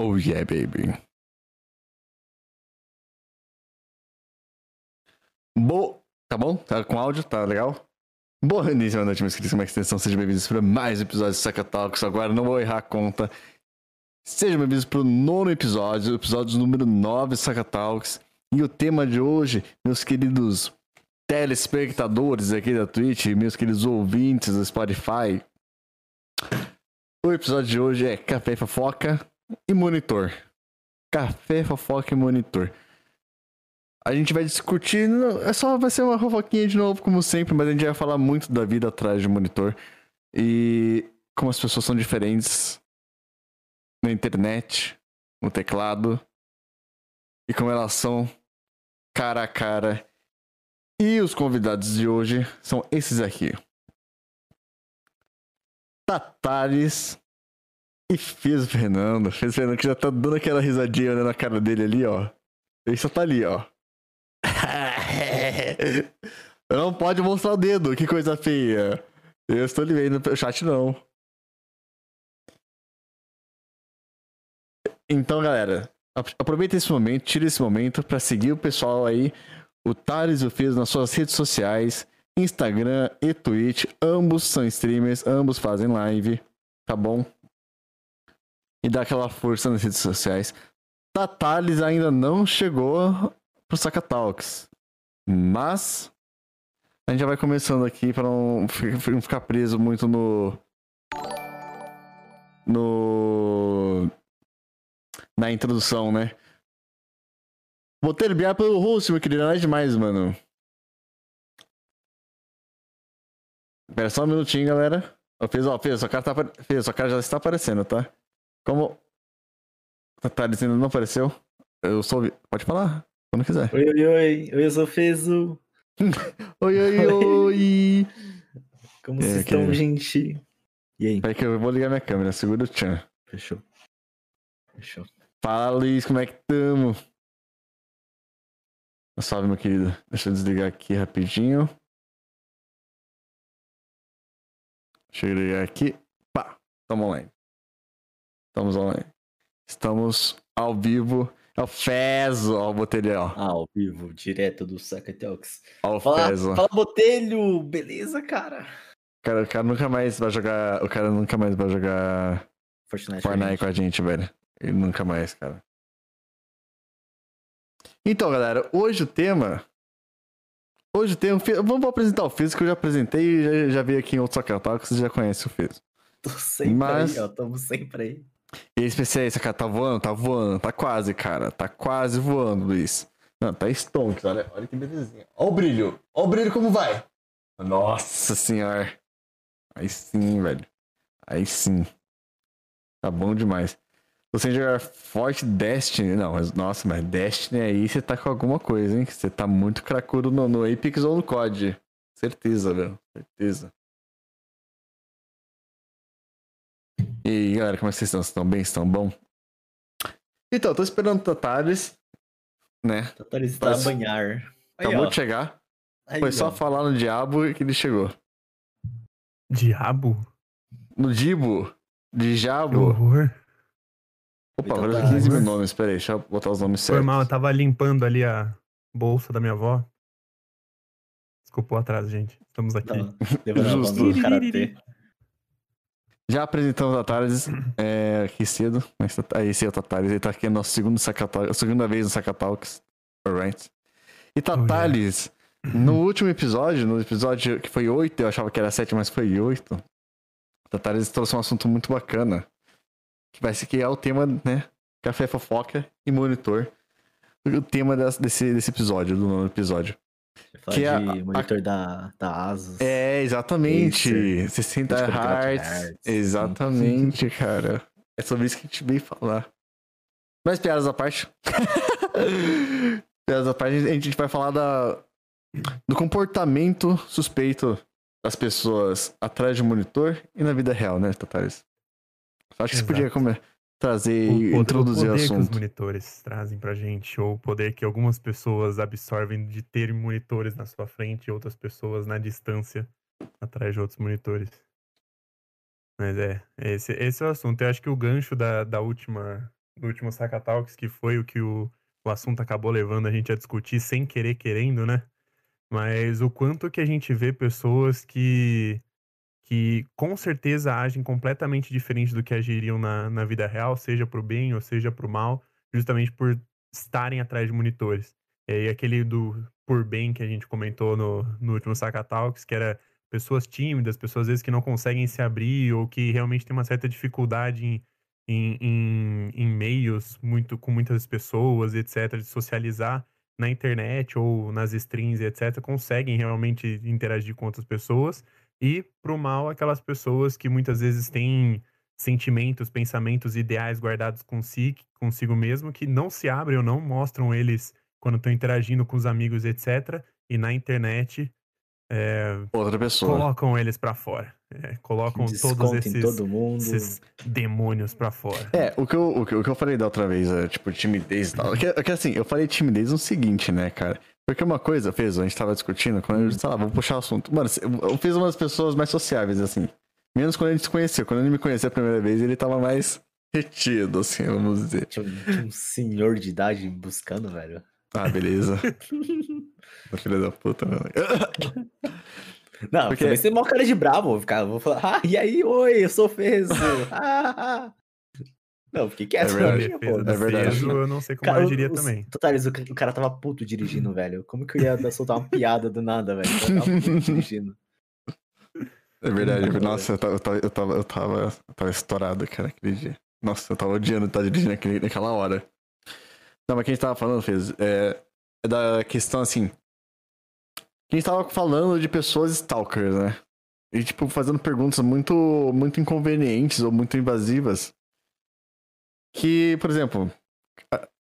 Oh yeah, baby. Bo... Tá bom? Tá com áudio? Tá legal? Boa noite, noite, meus queridos. Como é que vocês estão? Sejam bem-vindos para mais um episódio de Saca Talks. Agora não vou errar a conta. Sejam bem-vindos para o nono episódio, episódio número 9 Saca Talks. E o tema de hoje, meus queridos telespectadores aqui da Twitch, meus queridos ouvintes do Spotify. O episódio de hoje é Café Fofoca e Monitor. Café, Fofoca e Monitor. A gente vai discutir, não, é só vai ser uma fofoquinha de novo, como sempre, mas a gente vai falar muito da vida atrás de monitor e como as pessoas são diferentes na internet, no teclado e como elas são cara a cara. E os convidados de hoje são esses aqui. Tatares e Fez Fernando. Fez Fernando que já tá dando aquela risadinha olhando a cara dele ali, ó. Ele só tá ali, ó. não pode mostrar o dedo, que coisa feia. Eu estou lhe vendo no chat, não. Então, galera, aproveita esse momento, tira esse momento para seguir o pessoal aí, o Thales e o Fez nas suas redes sociais, Instagram e Twitch. Ambos são streamers, ambos fazem live, tá bom? E dá aquela força nas redes sociais. Tatales ainda não chegou pro Saca Talks. Mas a gente já vai começando aqui para não ficar preso muito no. No. Na introdução, né? Vou terbiar pelo host, meu querido. Não é demais, mano. Espera só um minutinho, galera. Fez, ó, fez, sua cara tá, fez, sua cara já está aparecendo, tá? Como. Tá dizendo não apareceu? Eu sou. Pode falar, quando quiser. Oi, oi, oi. Oi, eu sou Fezo. oi, oi, oi. Como é, vocês estão, que... gente? E aí? Peraí que eu vou ligar minha câmera, segura o tchan. Fechou. Fechou. Fala, Luiz, como é que tamo? Salve, meu querido. Deixa eu desligar aqui rapidinho. Deixa eu ligar aqui. Pá, tamo online. Estamos online. Estamos ao vivo. É o Fezo, ó, o Botelho, ó. Ah, ao vivo, direto do Sacatelx. Ó, o fala, Fezo. Fala, Botelho! Beleza, cara? Cara, o cara nunca mais vai jogar. O cara nunca mais vai jogar Fortnite, Fortnite com a gente, velho. Ele nunca mais, cara. Então, galera, hoje o tema. Hoje o tema. Vamos apresentar o Fez, que eu já apresentei e já, já veio aqui em outro Sacatelx, você já conhece o Fez. Tô sempre Mas... aí, ó. Tamo sempre aí. E especialista, cara, tá voando, tá voando, tá quase, cara. Tá quase voando, Luiz. Não, tá stonks, olha, olha que belezinha. Olha o brilho, olha o brilho como vai. Nossa senhora. Aí sim, velho. Aí sim. Tá bom demais. Você jogar forte Destiny, não, mas nossa, mas Destiny aí você tá com alguma coisa, hein? Você tá muito cracudo no, no Apex ou no COD. Certeza, velho. Certeza. E aí, galera, como é que vocês estão? Vocês estão bem? Estão bom? Então, tô esperando o Tatares, né? Tatares está a banhar. Acabou de chegar. Aí, Foi só ó. falar no diabo que ele chegou. Diabo? No Dibo? De Jabo? horror. Opa, agora tá 15 mil nomes, peraí, deixa eu botar os nomes certos. Foi mal, eu tava limpando ali a bolsa da minha avó. Desculpa o atraso, gente. Estamos aqui. Tá, Justo. Já apresentamos a Thales é, aqui cedo. Mas tá, aí esse é o Tatares. Ele tá aqui no nosso segundo Sacatalks, segunda vez no Sacatalks. Alright. E Tatares, oh, yeah. no último episódio, no episódio que foi 8, eu achava que era 7, mas foi 8. Tatares trouxe um assunto muito bacana. Que vai ser que é o tema, né? Café fofoca e monitor. O tema desse, desse episódio, do nono episódio. Fala que é de a, monitor a... da, da Asus. É, exatamente. Acer, 60 Hz. Exatamente, cara. É sobre isso que a gente veio falar. Mas piadas à parte. piadas à parte, a gente vai falar da, do comportamento suspeito das pessoas atrás de um monitor e na vida real, né, Tatares? Acho que você podia comer trazer e introduzir o, poder assunto. que os monitores trazem pra gente, ou o poder que algumas pessoas absorvem de ter monitores na sua frente e outras pessoas na distância atrás de outros monitores. Mas é, esse, esse é o assunto. Eu acho que o gancho da, da última do último Talks, que foi o que o, o assunto acabou levando a gente a discutir sem querer querendo, né? Mas o quanto que a gente vê pessoas que, que com certeza agem completamente diferente do que agiriam na, na vida real, seja pro bem ou seja pro mal, justamente por estarem atrás de monitores. E aí aquele do por bem que a gente comentou no, no último Saca Talks, que era pessoas tímidas, pessoas às vezes que não conseguem se abrir ou que realmente tem uma certa dificuldade em, em, em, em meios muito, com muitas pessoas, etc., de socializar na internet ou nas streams, etc., conseguem realmente interagir com outras pessoas. E, pro mal, aquelas pessoas que muitas vezes têm sentimentos, pensamentos, ideais guardados consigo, consigo mesmo, que não se abrem ou não mostram eles quando estão interagindo com os amigos, etc. E na internet é, outra pessoa. Colocam eles para fora. É, colocam todos esses, todo esses, demônios para fora. É, o que, eu, o, que, o que eu falei da outra vez, é, tipo, timidez e tal. Que, que assim, eu falei timidez no seguinte, né, cara? Porque uma coisa, fez, a gente tava discutindo, quando eu sei lá, vamos puxar o assunto. Mano, eu fiz umas pessoas mais sociáveis, assim. Menos quando a gente se conheceu. Quando ele me conheceu a primeira vez, ele tava mais retido, assim, vamos dizer. Tinha um, um senhor de idade buscando, velho. Ah, beleza. Filha da puta, mano. Não, porque vai ser mó cara de bravo. Vou, ficar, vou falar, ah, e aí, oi, eu sou Fezo. ah, Não, fiquei quieto. É verdade, pô, é verdade. eu não sei como cara, eu agiria os, também. Totales, o, o, cara tava puto dirigindo, velho. Como que eu ia soltar uma piada do nada, velho? Eu tava puto dirigindo. É verdade, nossa, eu tava, eu tava, eu tava, eu tava, eu tava estourado, cara, aquele dia. Nossa, eu tava odiando estar dirigindo naquele, naquela hora. Não, mas quem a gente tava falando, Fez, é, é da questão assim, a gente tava falando de pessoas stalkers, né? E, tipo, fazendo perguntas muito, muito inconvenientes ou muito invasivas. Que, por exemplo,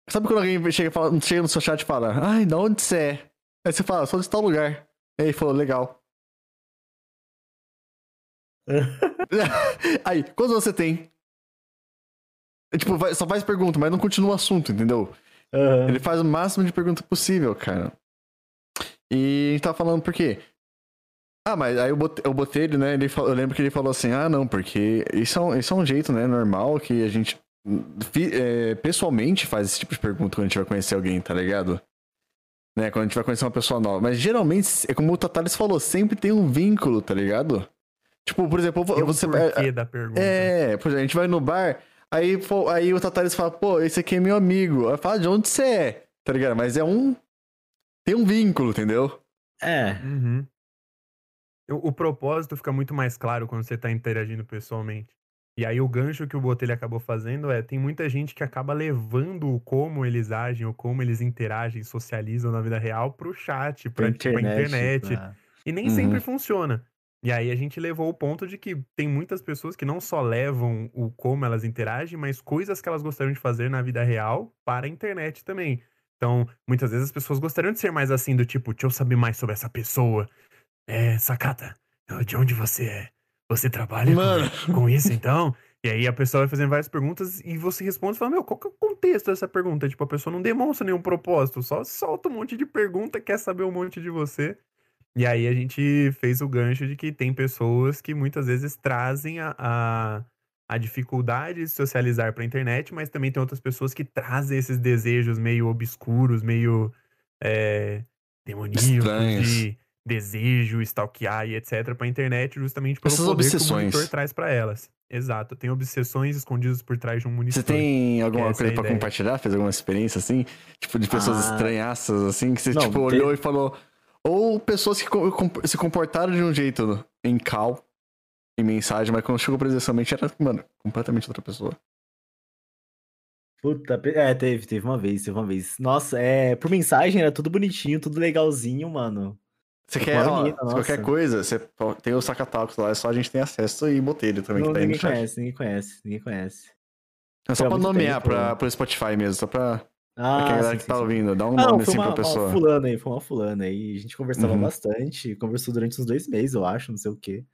sabe quando alguém chega, fala, chega no seu chat e fala, ai, de onde você é? Aí você fala, sou de tal lugar. Aí ele falou, legal. aí, quantos você tem? tipo, vai, só faz pergunta, mas não continua o assunto, entendeu? Uhum. Ele faz o máximo de pergunta possível, cara. E a gente tava falando por quê? Ah, mas aí eu botei, eu botei ele, né? Ele, eu lembro que ele falou assim: ah, não, porque isso é um, isso é um jeito, né? Normal que a gente é, pessoalmente faz esse tipo de pergunta quando a gente vai conhecer alguém, tá ligado? Né? Quando a gente vai conhecer uma pessoa nova. Mas geralmente, é como o Tatares falou, sempre tem um vínculo, tá ligado? Tipo, por exemplo, tem você. vai da pergunta. É, por exemplo, a gente vai no bar, aí, aí o Tatares fala, pô, esse aqui é meu amigo. Aí fala, de onde você é? Tá ligado? Mas é um tem um vínculo, entendeu? É. Uhum. O, o, propósito fica muito mais claro quando você tá interagindo pessoalmente. E aí o gancho que o Botelho acabou fazendo é, tem muita gente que acaba levando como eles agem ou como eles interagem, socializam na vida real pro chat, pra, pra internet. Pra internet pra... E nem uhum. sempre funciona. E aí a gente levou o ponto de que tem muitas pessoas que não só levam o como elas interagem, mas coisas que elas gostariam de fazer na vida real para a internet também. Então, muitas vezes as pessoas gostariam de ser mais assim, do tipo, deixa eu saber mais sobre essa pessoa. É, Sakata, de onde você é? Você trabalha com, com, isso então? E aí a pessoa vai fazendo várias perguntas e você responde e fala, meu, qual que é o contexto dessa pergunta? Tipo, a pessoa não demonstra nenhum propósito, só solta um monte de pergunta, quer saber um monte de você. E aí a gente fez o gancho de que tem pessoas que muitas vezes trazem a, a a dificuldade de socializar para a internet, mas também tem outras pessoas que trazem esses desejos meio obscuros, meio é, demoníacos de desejo, stalkear e etc para a internet, justamente pelo Essas poder obsessões. que o monitor traz para elas. Exato, tem obsessões escondidas por trás de um monitor. Você tem alguma coisa é para compartilhar? Fez alguma experiência assim? Tipo, de pessoas ah. estranhaças assim, que você Não, tipo, olhou e falou... Ou pessoas que se comportaram de um jeito em cal em mensagem, mas quando chegou presencialmente era, mano, completamente outra pessoa. Puta, é, teve, teve uma vez, teve uma vez. Nossa, é, por mensagem era tudo bonitinho, tudo legalzinho, mano. Você quer, ó, qualquer coisa, você tem o Sacatalcos lá, é só a gente tem acesso e Botelho também Não, que tá ninguém conhece, ninguém conhece, ninguém conhece. É só pra nomear tempo, pra, pro Spotify mesmo, só pra, ah, pra quem sim, que sim, tá sim. ouvindo, dá um ah, nome assim uma, pra pessoa. Uma fulana aí, foi uma fulana aí, a gente conversava uhum. bastante, conversou durante uns dois meses, eu acho, não sei o quê.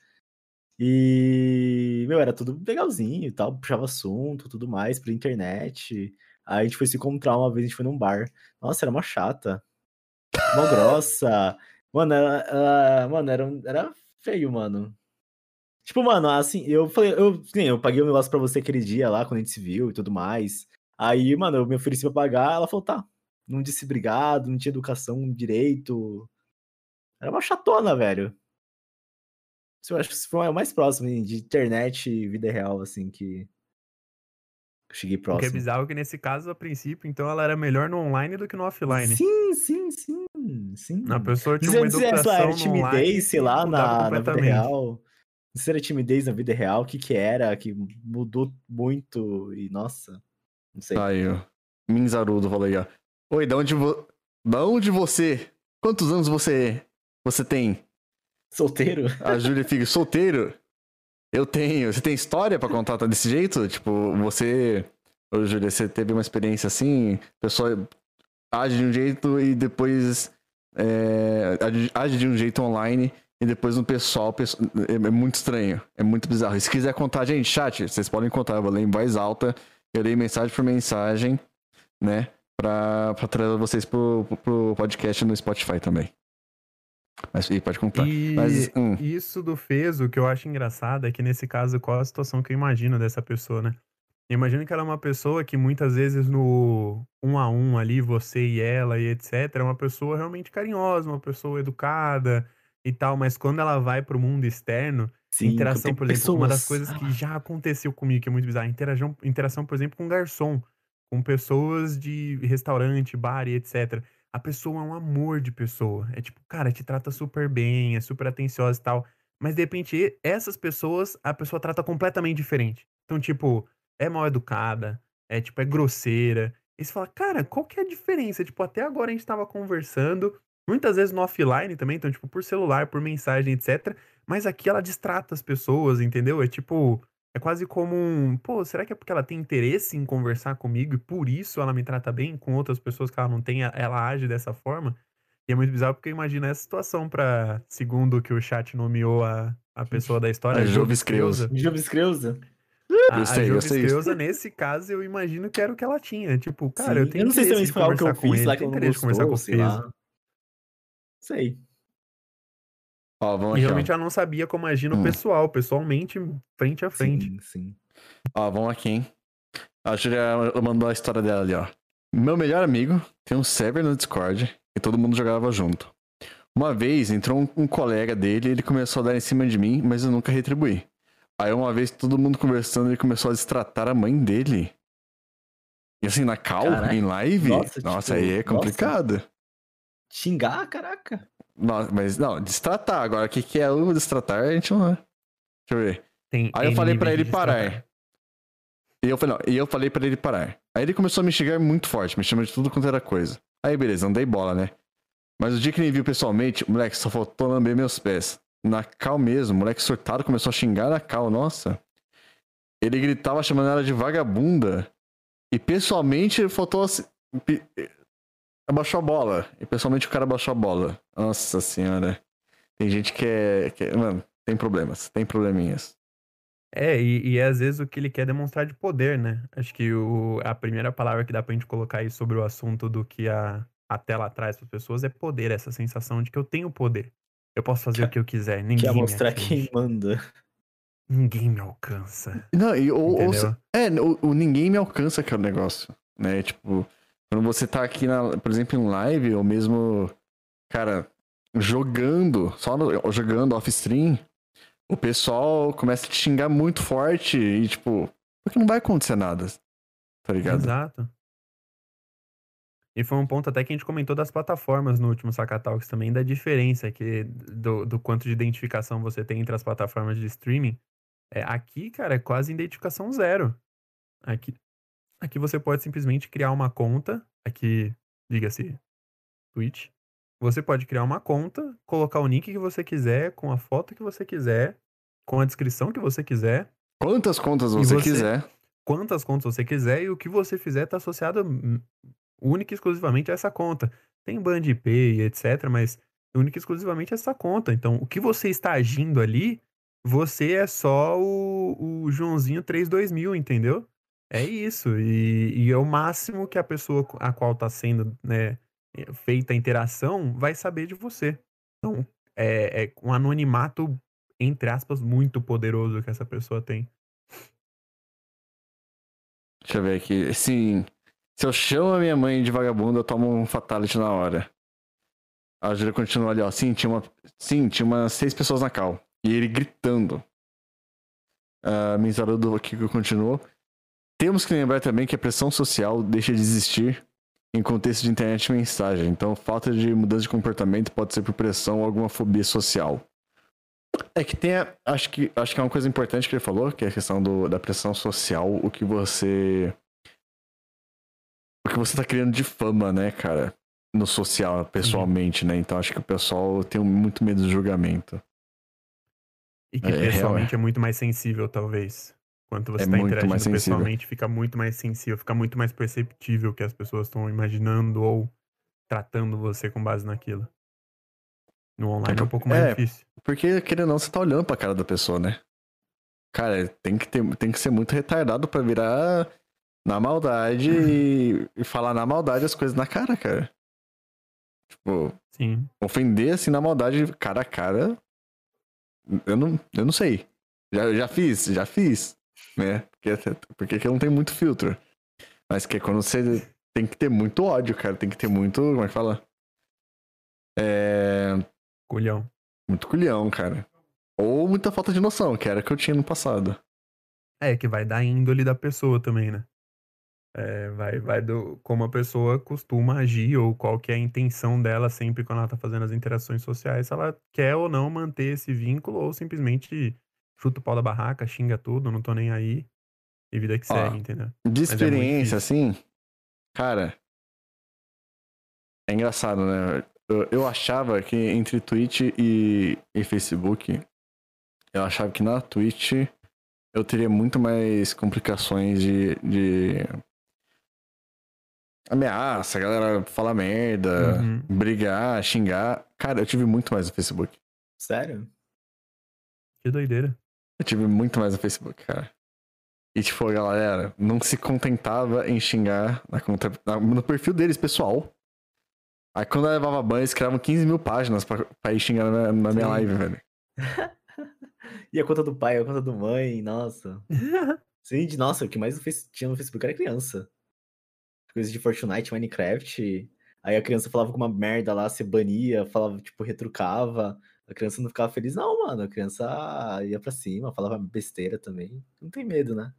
E, meu, era tudo legalzinho e tal, puxava assunto, tudo mais, pra internet. Aí a gente foi se encontrar uma vez, a gente foi num bar. Nossa, era uma chata. Uma grossa. Mano, era, era, mano, era, era feio, mano. Tipo, mano, assim, eu falei, eu, sim, eu paguei o um negócio pra você aquele dia lá, quando a gente se viu e tudo mais. Aí, mano, eu me ofereci pra pagar, ela falou, tá. Não disse obrigado, não tinha educação direito. Era uma chatona, velho. Eu acho que foi o mais próximo de internet e vida real, assim, que cheguei O que é próximo. bizarro é que nesse caso, a princípio, então ela era melhor no online do que no offline. Sim, sim, sim, sim. A pessoa tinha Se uma educação era no online timidez, sei lá, na, na vida real. Se era timidez na vida real, o que que era? Que mudou muito e, nossa, não sei. Aí, ó. Minzarudo falou aí, ó. Oi, da onde, vo... da onde você. Quantos anos você você tem? Solteiro? A Júlia fica solteiro? Eu tenho. Você tem história pra contar tá desse jeito? Tipo, você. Ô, Júlia, você teve uma experiência assim? A pessoa age de um jeito e depois. é, age- de um jeito online e depois no pessoal. pesso- É é muito estranho. É muito bizarro. E se quiser contar, gente, chat, vocês podem contar. Eu vou ler em voz alta. Eu leio mensagem por mensagem, né? Pra, pra trazer vocês pro- pro podcast no Spotify também. Mas pode contar. E Mas, hum. isso do Feso, o que eu acho engraçado é que nesse caso, qual a situação que eu imagino dessa pessoa, né? Eu imagino que ela é uma pessoa que muitas vezes no um a um ali, você e ela e etc, é uma pessoa realmente carinhosa, uma pessoa educada e tal, mas quando ela vai pro mundo externo, Sim, interação, por exemplo, uma das pessoas. coisas que já aconteceu comigo, que é muito bizarro, interação, interação, por exemplo, com garçom, com pessoas de restaurante, bar e etc. A pessoa é um amor de pessoa. É tipo, cara, te trata super bem, é super atenciosa e tal. Mas de repente, essas pessoas, a pessoa trata completamente diferente. Então, tipo, é mal educada, é tipo, é grosseira. E você fala, cara, qual que é a diferença? Tipo, até agora a gente tava conversando, muitas vezes no offline também, então, tipo, por celular, por mensagem, etc. Mas aqui ela distrata as pessoas, entendeu? É tipo, é quase como um, pô, será que é porque ela tem interesse em conversar comigo e por isso ela me trata bem com outras pessoas que ela não tem, ela age dessa forma? E é muito bizarro porque eu imagino essa situação pra, segundo o que o chat nomeou a, a pessoa da história, A Jovis Jovis Creuza. Jobs Creuza? A, a Gostei, Jovis gostei. Creuza, nesse caso, eu imagino que era o que ela tinha. Tipo, cara, eu Sim, tenho não sei se eu conversar com fiz ele, lá que tenho interesse em conversar com o sei. Sei. Ó, vamos E aqui, realmente ó. ela não sabia como agir no Hum. pessoal, pessoalmente, frente a frente. Sim, sim. Ó, vamos aqui, hein? A Júlia mandou a história dela ali, ó. Meu melhor amigo tem um server no Discord e todo mundo jogava junto. Uma vez entrou um, um colega dele e ele começou a dar em cima de mim, mas eu nunca retribuí. Aí uma vez todo mundo conversando, ele começou a destratar a mãe dele. E assim, na cal, Caraca. em live? Nossa, Nossa, tipo, aí é nossa. Xingar, caraca. Nossa, mas não, destratar. Agora, o que, que é o destratar, a gente não. Deixa eu ver. Tem Aí eu falei pra níveis ele parar. destratar. E eu falei, não, e eu falei pra ele parar. Aí ele começou a me xingar muito forte, me chamando de tudo quanto era coisa. Aí beleza, não dei bola, né? Mas o dia que ele me viu pessoalmente, o moleque só faltou lamber meus pés. Na cal mesmo, o moleque surtado começou a xingar na cal, nossa. Ele gritava chamando ela de vagabunda. E pessoalmente faltou assim. Abaixou a bola. E pessoalmente o cara abaixou a bola. Nossa senhora. Tem gente que é. Que é- mano, tem problemas, tem probleminhas. É, e, e às vezes o que ele quer é demonstrar de poder, né? Acho que o, a primeira palavra que dá pra gente colocar aí sobre o assunto do que a, a tela traz para pessoas é poder, essa sensação de que eu tenho poder. Eu posso fazer Quer- o que eu quiser, ninguém Quer me mostrar atinge, quem manda. ninguém me alcança. Não, e, ou, ou é, o, o ninguém me alcança que é o negócio, né? Tipo, quando você tá aqui, na, por exemplo, em live, ou mesmo, cara, jogando, só no- jogando off-stream, o pessoal começa a te xingar muito forte e, tipo, porque não vai acontecer nada, tá ligado? Exato. E foi um ponto até que a gente comentou das plataformas no último Sacatalks também, da diferença que, do, do quanto de identificação você tem entre as plataformas de streaming. É, aqui, cara, é quase identificação zero. Aqui, aqui você pode simplesmente criar uma conta, aqui, diga-se, Twitch. Você pode criar uma conta, colocar o nick que você quiser, com a foto que você quiser, com a descrição que você quiser, Quantas contas você, você- quiser. quantas contas você quiser e o que você fizer está associado hum, única e exclusivamente a essa conta. Tem Band IP e etc, mas única e exclusivamente a essa conta. Então, o que você está agindo ali, você é só o, o Joãozinho 32000, entendeu? É isso. E, e é o máximo que a pessoa a qual está sendo né, feita a interação vai saber de você. Então, é, é um anonimato, entre aspas, muito poderoso que essa pessoa tem. Deixa eu ver aqui. Sim. Se eu chamo a minha mãe de vagabunda, eu tomo um fatality na hora. A Júlia continua ali, ó. Sim, tinha uma. Sim, tinha umas seis pessoas na cal. E ele gritando. A uh, do Kiko continuou. Temos que lembrar também que a pressão social deixa de existir em contexto de internet e mensagem. Então, falta de mudança de comportamento pode ser por pressão ou alguma fobia social. É que tem. A, acho, que, acho que é uma coisa importante que ele falou, que é a questão do, da pressão social, o que você. O que você tá criando de fama, né, cara? No social, pessoalmente, uhum. né? Então acho que o pessoal tem muito medo do julgamento. E que é, pessoalmente é, é muito mais sensível, talvez. Quanto você é tá interagindo pessoalmente, fica muito mais sensível, fica muito mais perceptível que as pessoas estão imaginando ou tratando você com base naquilo. No online é um pouco mais é, difícil. Porque, querendo ou não, você tá olhando pra cara da pessoa, né? Cara, tem que, ter, tem que ser muito retardado pra virar na maldade e, e, falar na maldade as coisas na cara, cara. Tipo, Sim. ofender assim na maldade, cara a cara. Eu não, eu não sei. Já, já fiz, já fiz. Né? Porque, porque aqui não tem muito filtro. Mas que é quando você tem que ter muito ódio, cara. Tem que ter muito. Como é que fala? É. Culhão. Muito culhão, cara. Ou muita falta de noção, que era o que eu tinha no passado. É, que vai da índole da pessoa também, né? É, vai, vai do como a pessoa costuma agir ou qual que é a intenção dela sempre quando ela tá fazendo as interações sociais, se ela quer ou não manter esse vínculo ou simplesmente chuta o pau da barraca, xinga tudo, não tô nem aí e vida que Ó, segue, entendeu? De é experiência, é assim, cara, é engraçado, né? Eu, eu achava que entre Twitch e, e Facebook, eu achava que na Twitch eu teria muito mais complicações de, de ameaça, a galera falar merda, uhum. brigar, xingar. Cara, eu tive muito mais no Facebook. Sério? Que doideira. Eu tive muito mais no Facebook, cara. E tipo, a galera não se contentava em xingar na conta, no perfil deles, pessoal. Aí quando eu levava banho, eles criavam 15 mil páginas pra, pra ir xingando na, na minha live, velho. e a conta do pai, a conta do mãe, nossa. Sim, nossa, o que mais tinha no Facebook era criança. Coisas de Fortnite, Minecraft. Aí a criança falava com uma merda lá, se bania, falava, tipo, retrucava. A criança não ficava feliz, não, mano. A criança ia pra cima, falava besteira também. Não tem medo, né?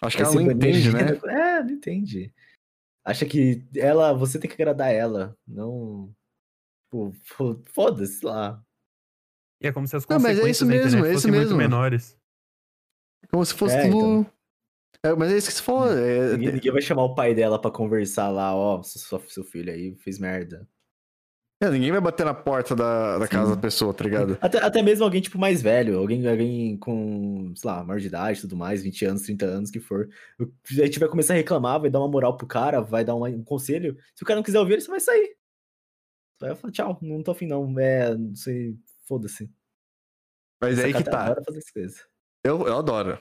Acho que Aí ela não entende, né? É, não entende acha que ela, você tem que agradar ela, não. Tipo, foda-se lá. E é como se as consequências não, mas é isso mesmo, é isso mesmo. muito menores. Como se fosse é, tudo. Então... É, mas é isso que se for. É... Ninguém, ninguém, vai chamar o pai dela para conversar lá, ó, seu, seu filho aí fez merda. É, ninguém vai bater na porta da, da casa da pessoa, tá ligado? Até, até mesmo alguém, tipo, mais velho, alguém, alguém com, sei lá, maior de idade tudo mais, 20 anos, 30 anos, que for. A gente vai começar a reclamar, vai dar uma moral pro cara, vai dar um conselho. Se o cara não quiser ouvir, ele só vai sair. Só vai falar, tchau, não tô afim não, é, não sei, foda-se. Mas Essa aí que tá. Eu, eu adoro.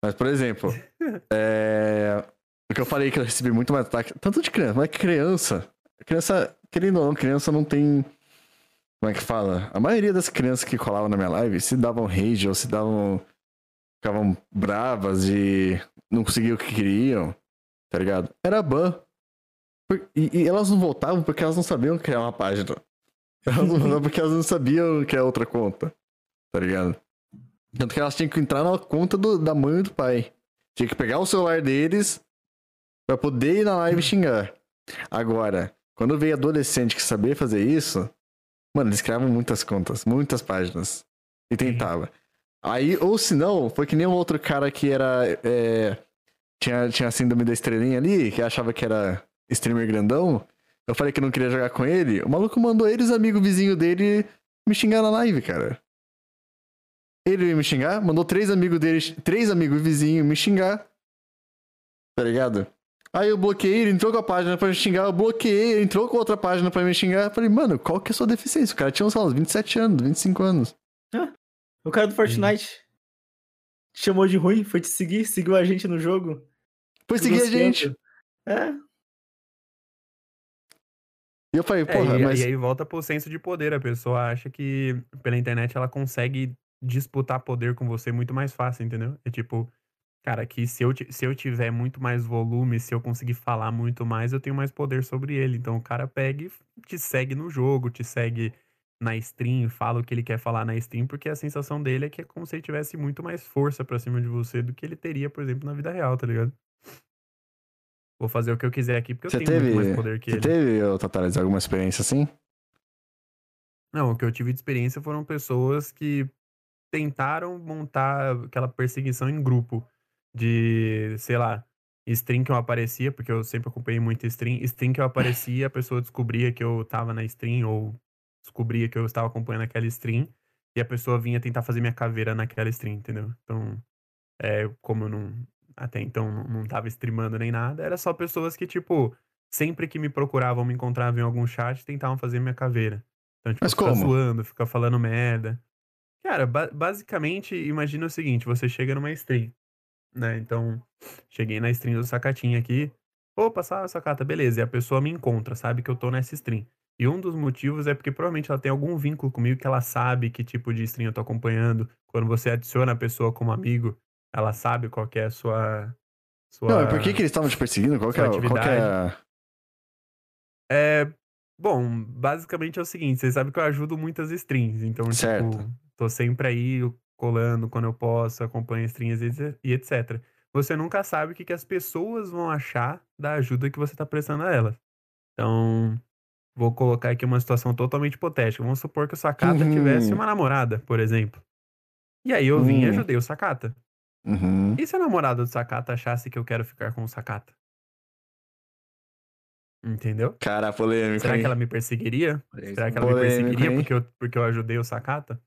Mas, por exemplo, é... o que eu falei que eu recebi muito mais ataque, tanto de criança, mas criança. Criança querendo ou não, criança não tem. Como é que fala? A maioria das crianças que colavam na minha live se davam rage ou se davam. ficavam bravas e não conseguiam o que queriam, tá ligado? Era ban. E, e, elas não voltavam porque elas não sabiam criar uma página. Elas não voltavam porque elas não sabiam que é outra conta, tá ligado? Tanto que elas tinham que entrar na conta do, da mãe e do pai. Tinha que pegar o celular deles pra poder ir na live xingar. Agora, quando veio adolescente que sabia fazer isso, mano, eles criavam muitas contas, muitas páginas. E tentava. Aí, ou se não, foi que nem um outro cara que era. É, tinha, tinha a síndrome da estrelinha ali, que achava que era streamer grandão. Eu falei que não queria jogar com ele. O maluco mandou eles, amigo vizinho dele, me xingar na live, cara. Ele ia me xingar, mandou três amigos dele, três amigos vizinhos me xingar. Tá ligado? Aí eu bloqueei, ele entrou com a página pra me xingar, eu bloqueei, ele entrou com outra página pra me xingar. Eu falei, mano, qual que é a sua deficiência? O cara tinha, uns 27 anos, 25 anos. Ah, o cara do Fortnite te chamou de ruim, foi te seguir, seguiu a gente no jogo. Foi seguir a gente. É. E eu falei, porra, é, e, mas. E aí volta pro senso de poder. A pessoa acha que pela internet ela consegue disputar poder com você muito mais fácil, entendeu? É tipo, Cara, que se eu, ti- se eu tiver muito mais volume, se eu conseguir falar muito mais, eu tenho mais poder sobre ele. Então o cara pega e te segue no jogo, te segue na stream, fala o que ele quer falar na stream, porque a sensação dele é que é como se ele tivesse muito mais força pra cima de você do que ele teria, por exemplo, na vida real, tá ligado? Vou fazer o que eu quiser aqui, porque eu Você tenho muito mais teve, poder que você ele. teve, ô, Tatares, alguma experiência assim? Não, o que eu tive de experiência foram pessoas que tentaram montar aquela perseguição em grupo de, sei lá, stream que eu aparecia, porque eu sempre acompanhei muito stream, stream que eu aparecia, a pessoa descobria que eu tava na stream ou descobria que eu estava acompanhando aquela stream e a pessoa vinha tentar fazer minha caveira naquela stream, entendeu? Então, é, como eu não até então não, não tava streamando nem nada, era só pessoas que tipo sempre que me procuravam, me encontravam em algum chat, tentavam fazer minha caveira. Então, tipo, Mas ficar como? zoando, ficar falando merda. Cara, ba- basicamente, imagina o seguinte: você chega numa stream, né? Então, cheguei na stream do Sacatinha aqui. Opa, salve, Sacata, beleza. E a pessoa me encontra, sabe que eu tô nessa stream. E um dos motivos é porque provavelmente ela tem algum vínculo comigo que ela sabe que tipo de stream eu tô acompanhando. Quando você adiciona a pessoa como amigo, ela sabe qual que é a sua. sua... Não, e por que, que eles estavam te perseguindo? Qual que é, qual que é a- É. Bom, basicamente é o seguinte: você sabe que eu ajudo muitas streams, então, Certo. tipo, tô sempre aí colando quando eu posso, acompanho streams e e etc. Você nunca sabe o que, que as pessoas vão achar da ajuda que você tá prestando a elas. Então, vou colocar aqui uma situação totalmente hipotética. Vamos supor que o Sakata Uhum. tivesse uma namorada, por exemplo. E aí eu vim e Hum. ajudei o Sakata. Uhum. E se a namorada do Sakata achasse que eu quero ficar com o Sakata? Entendeu? Cara, polêmico, Será hein? que ela me perseguiria? Será que ela me Polêmico, perseguiria hein? porque eu, porque eu ajudei o Sakata?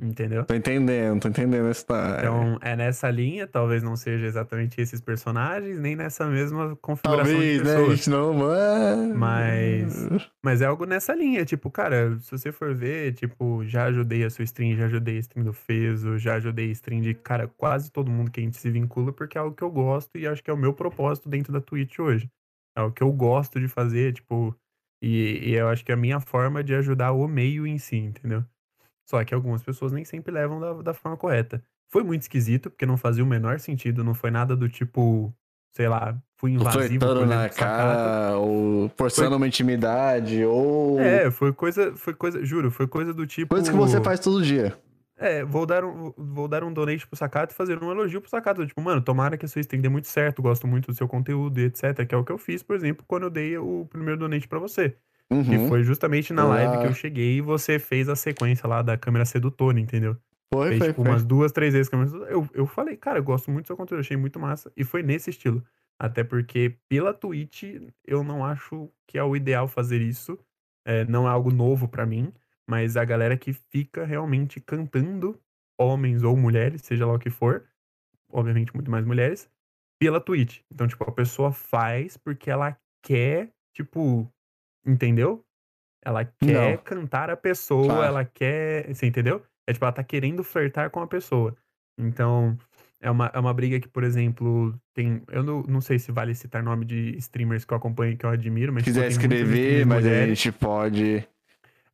Entendeu? Tô entendendo, tô entendendo essa história. Então, é nessa linha, talvez não seja exatamente esses personagens, nem nessa mesma configuração Talvez, de né? A pessoas. gente não... Mas... Mas- Mas é algo nessa linha, tipo, cara, se você for ver, tipo, já ajudei a sua stream, já ajudei a stream do Fezo, já ajudei a stream de, cara, quase todo mundo que a gente se vincula, porque é algo que eu gosto e acho que é o meu propósito dentro da Twitch hoje. É o que eu gosto de fazer, tipo, e, e eu acho que é a minha forma de ajudar o meio em si, entendeu? Só que algumas pessoas nem sempre levam da, da forma correta. Foi muito esquisito, porque não fazia o menor sentido, não foi nada do tipo, sei lá, fui invasivo, Flertando na cara, ou forçando uma intimidade, ou... É, foi coisa, foi coisa, juro, foi coisa do tipo. Coisa que você faz todo dia. É, vou dar um, vou dar um donate pro Sakato e fazer um elogio pro Sakato. Tipo, mano, tomara que a sua stream dê muito certo, gosto muito do seu conteúdo e etc. Que é o que eu fiz, por exemplo, quando eu dei o primeiro donate pra você. Que Uhum. foi justamente na live que Ah. eu cheguei e você fez a sequência lá da câmera sedutora, entendeu? Foi, Fez, foi, tipo, foi. umas duas, três vezes. câmera sedutora. Eu, eu falei, cara, eu gosto muito do seu conteúdo, achei muito massa. E foi nesse estilo. Até porque, pela Twitch, eu não acho que é o ideal fazer isso. É, não é algo novo pra mim. Mas a galera que fica realmente cantando, homens ou mulheres, seja lá o que for, obviamente muito mais mulheres, pela Twitch. Então, tipo, a pessoa faz porque ela quer, tipo, entendeu? Ela quer Não. cantar a pessoa, Claro. ela quer. Você entendeu? É tipo, ela tá querendo flertar com a pessoa. Então, é uma, é uma briga que, por exemplo, tem. Eu não, não sei se vale citar nome de streamers que eu acompanho e que eu admiro, mas. Se tipo, quiser muitas escrever, mas a mulheres. gente pode...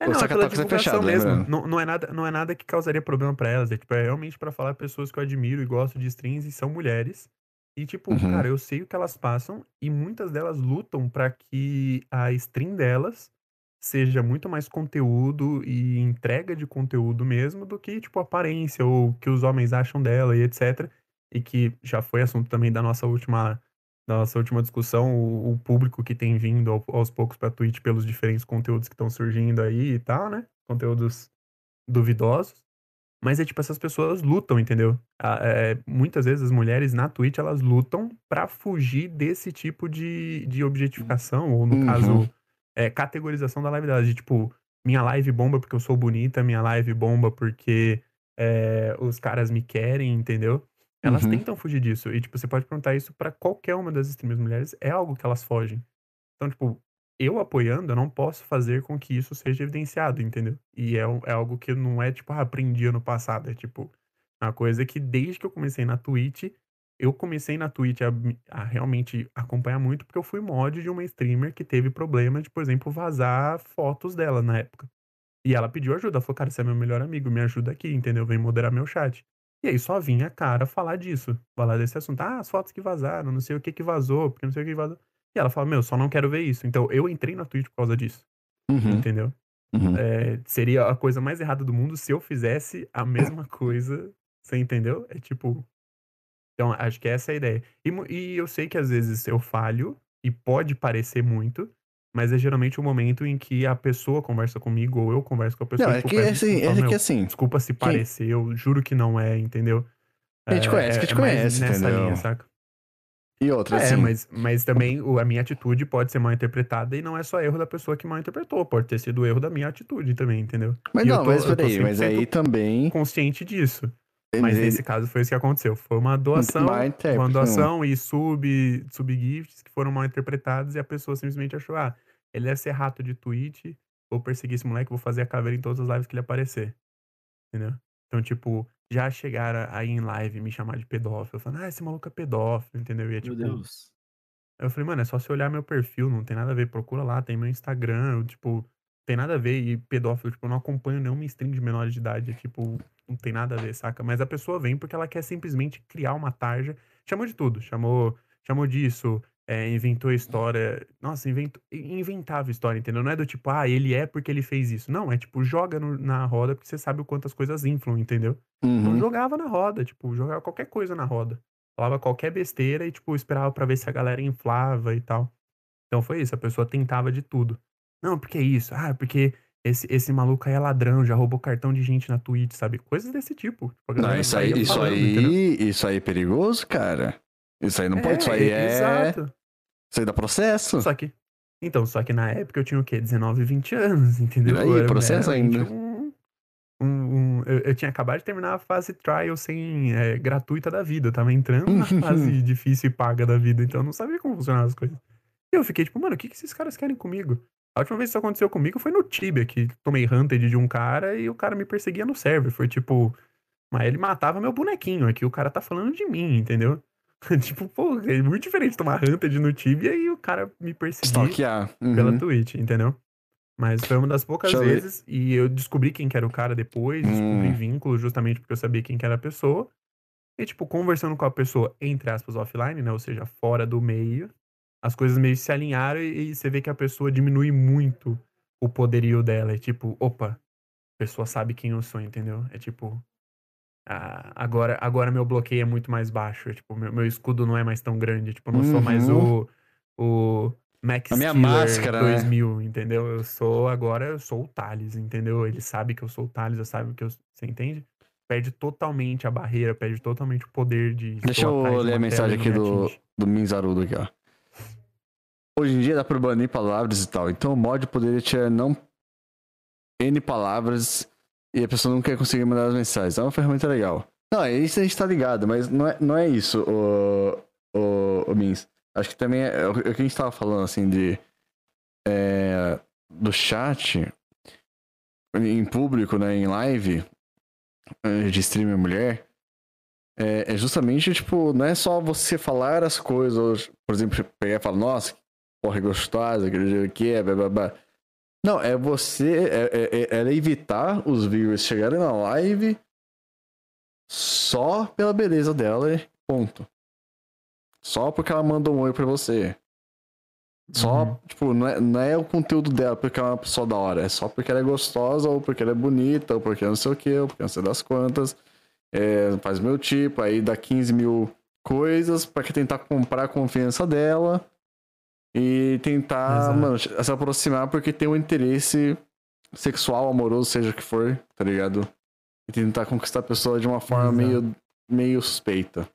É, não, é pela Sacatox é divulgação fechado, mesmo. lembrando. Não, não, é nada, não é nada que causaria problema pra elas. É, tipo, é realmente pra falar pessoas que eu admiro e gosto de streams e são mulheres. E, tipo, Uhum. cara, eu sei o que elas passam e muitas delas lutam pra que a stream delas seja muito mais conteúdo e entrega de conteúdo mesmo do que, tipo, aparência ou o que os homens acham dela e etc. E que já foi assunto também da nossa última, da nossa última discussão, o, o público que tem vindo ao- aos poucos pra Twitch pelos diferentes conteúdos que estão surgindo aí e tal, né? Conteúdos duvidosos. Mas é tipo, essas pessoas lutam, entendeu? É, muitas vezes as mulheres na Twitch, elas lutam pra fugir desse tipo de, de objetificação, ou no Uhum. caso, é, categorização da live delas. De tipo, minha live bomba porque eu sou bonita, minha live bomba porque é, os caras me querem, entendeu? Elas Uhum. tentam fugir disso. E, tipo, você pode perguntar isso pra qualquer uma das streamers mulheres, é algo que elas fogem. Então, tipo, eu apoiando, eu não posso fazer com que isso seja evidenciado, entendeu? E é, é algo que não é, tipo, ah, aprendi ano passado. É, tipo, uma coisa que desde que eu comecei na Twitch, eu comecei na Twitch a, a realmente acompanhar muito, porque eu fui mod de uma streamer que teve problema de, por exemplo, vazar fotos dela na época. E ela pediu ajuda. Falou, cara, você é meu melhor amigo, me ajuda aqui, entendeu? Vem moderar meu chat. E aí só vinha cara falar disso, falar desse assunto. Ah, as fotos que vazaram, não sei o que que vazou, porque não sei o que vazou. E ela fala, meu, só não quero ver isso. Então eu entrei na Twitch por causa disso, Uhum, entendeu? uhum. É, seria a coisa mais errada do mundo se eu fizesse a mesma coisa. Você entendeu? É tipo. Então, acho que essa é a ideia. E, e eu sei que às vezes eu falho, e pode parecer muito, mas é geralmente o momento em que a pessoa conversa comigo, ou eu converso com a pessoa. Não, é que assim, desculpa, é que assim, Desculpa se parecer, eu juro que não é, entendeu? Quem te conhece, quem te mais conhece, nessa entendeu? linha, saca? E outra, É, assim, mas, mas também a minha atitude pode ser mal interpretada e não é só erro da pessoa que mal interpretou, pode ter sido erro da minha atitude também, entendeu? mas e eu não, tô- mas peraí, mas 100% aí também, Consciente disso. Mas nesse caso foi isso que aconteceu. Foi uma doação, uma doação e sub, subgifts que foram mal interpretados e a pessoa simplesmente achou, ah, ele deve ser rato de tweet, vou perseguir esse moleque, vou fazer a caveira em todas as lives que ele aparecer. Entendeu? Então, tipo, já chegaram aí em live me chamar de pedófilo, falando, ah, esse maluco é pedófilo, entendeu? E é Meu tipo, Deus. eu falei, mano, é só você olhar meu perfil, não tem nada a ver, procura lá, tem meu Instagram, eu, tipo, tem nada a ver, e pedófilo, tipo, eu não acompanho nenhuma stream de menores de idade, é, tipo, não tem nada a ver, saca? Mas a pessoa vem porque ela quer simplesmente criar uma tarja, chamou de tudo, chamou, chamou disso, é, inventou história, nossa, inventou, inventava história, entendeu? Não é do tipo, ah, ele é porque ele fez isso, não, é tipo, joga no- na roda porque você sabe o quanto as coisas inflam, entendeu? Então Uhum. jogava na roda, tipo, jogava qualquer coisa na roda. Falava qualquer besteira e, tipo, esperava pra ver se a galera inflava e tal. Então foi isso, a pessoa tentava de tudo. Não, porque é isso? Ah, porque esse, esse maluco aí é ladrão, já roubou cartão de gente na Twitch, sabe? Coisas desse tipo. Tipo, Não, isso aí, isso falando, entendeu? aí, isso aí é perigoso, cara. Isso aí não pode, isso aí é, Exato. isso aí dá processo. Só que. Então, só que na época eu tinha o quê? 19, 20 anos, entendeu? E aí, Eu processo era ainda. Um, um, um- eu, eu tinha acabado de terminar a fase trial sem é, gratuita da vida. Eu tava entrando na fase difícil e paga da vida, então eu não sabia como funcionavam as coisas. E eu fiquei tipo, mano, o que, que esses caras querem comigo? A última vez que isso aconteceu comigo foi no Tibia, que tomei hunted de um cara e o cara me perseguia no server. Foi tipo. Mas ele matava meu bonequinho, aqui o cara tá falando de mim, entendeu? tipo, pô, é muito diferente tomar hunted no Tibia e o cara me perseguir. Uhum. pela Twitch, entendeu? Mas foi uma das poucas Deixa eu vezes e eu descobri quem que era o cara depois, descobri Hum. vínculo justamente porque eu sabia quem que era a pessoa. E, tipo, conversando com a pessoa, entre aspas, offline, né? Ou seja, fora do meio, as coisas meio se alinharam e, e você vê que a pessoa diminui muito o poderio dela. É tipo, opa, a pessoa sabe quem eu sou, entendeu? É tipo. Ah, agora, agora meu bloqueio é muito mais baixo. Tipo, meu, meu escudo não é mais tão grande. Tipo, eu não sou mais o. O. Max A minha máscara, né? 2000, entendeu? Eu sou agora, eu sou o Thales, entendeu? Ele sabe que eu sou o Thales, eu sabe que eu. Você entende? Perde totalmente a barreira, perde totalmente o poder de. Deixa eu ler a mensagem aqui do, atinge. do Minzarudo aqui, ó. Hoje em dia dá pra banir palavras e tal. Então o mod poderia tirar não N palavras e a pessoa não quer conseguir mandar as mensagens. É uma ferramenta legal. Não, é isso a gente tá ligado, mas não é, não é isso, o, o, o Mins. Acho que também é, é o que a gente tava falando, assim, de. é, do chat em público, né, em live, de streamer mulher. É, é justamente, tipo, não é só você falar as coisas, por exemplo, pegar e falar, nossa, porra gostosa, aquele que é, blá, blá, blá. Não, é você, é, é, é- era evitar os viewers chegarem na live só pela beleza dela, e ponto. Só porque ela mandou um oi pra você. Só, Uhum. tipo, não é, não é o conteúdo dela porque ela é uma pessoa da hora, é só porque ela é gostosa, ou porque ela é bonita, ou porque não sei o que, ou porque não sei das quantas. É, faz meu tipo, aí dá 15 mil coisas pra que tentar comprar a confiança dela e tentar, Exato. mano, se aproximar porque tem um interesse sexual, amoroso, seja o que for, tá ligado? E tentar conquistar a pessoa de uma forma Exato. meio, meio suspeita.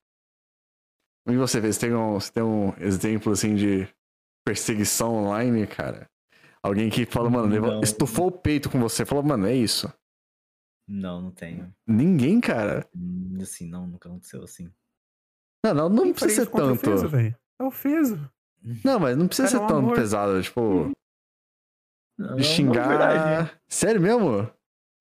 E você vê, você tem um, você tem um exemplo assim de perseguição online, cara? Alguém que fala, mano, leva- estufou o peito com você, falou, mano, é isso. Não, não tenho. Ninguém, cara. Hum, Assim, não, nunca aconteceu assim. Não, não, não precisa ser tanto. Velho? É o Fezo. Não, mas não precisa Cara, ser é tão amor. pesado, tipo, Não, de não, xingar. verdade. Sério mesmo?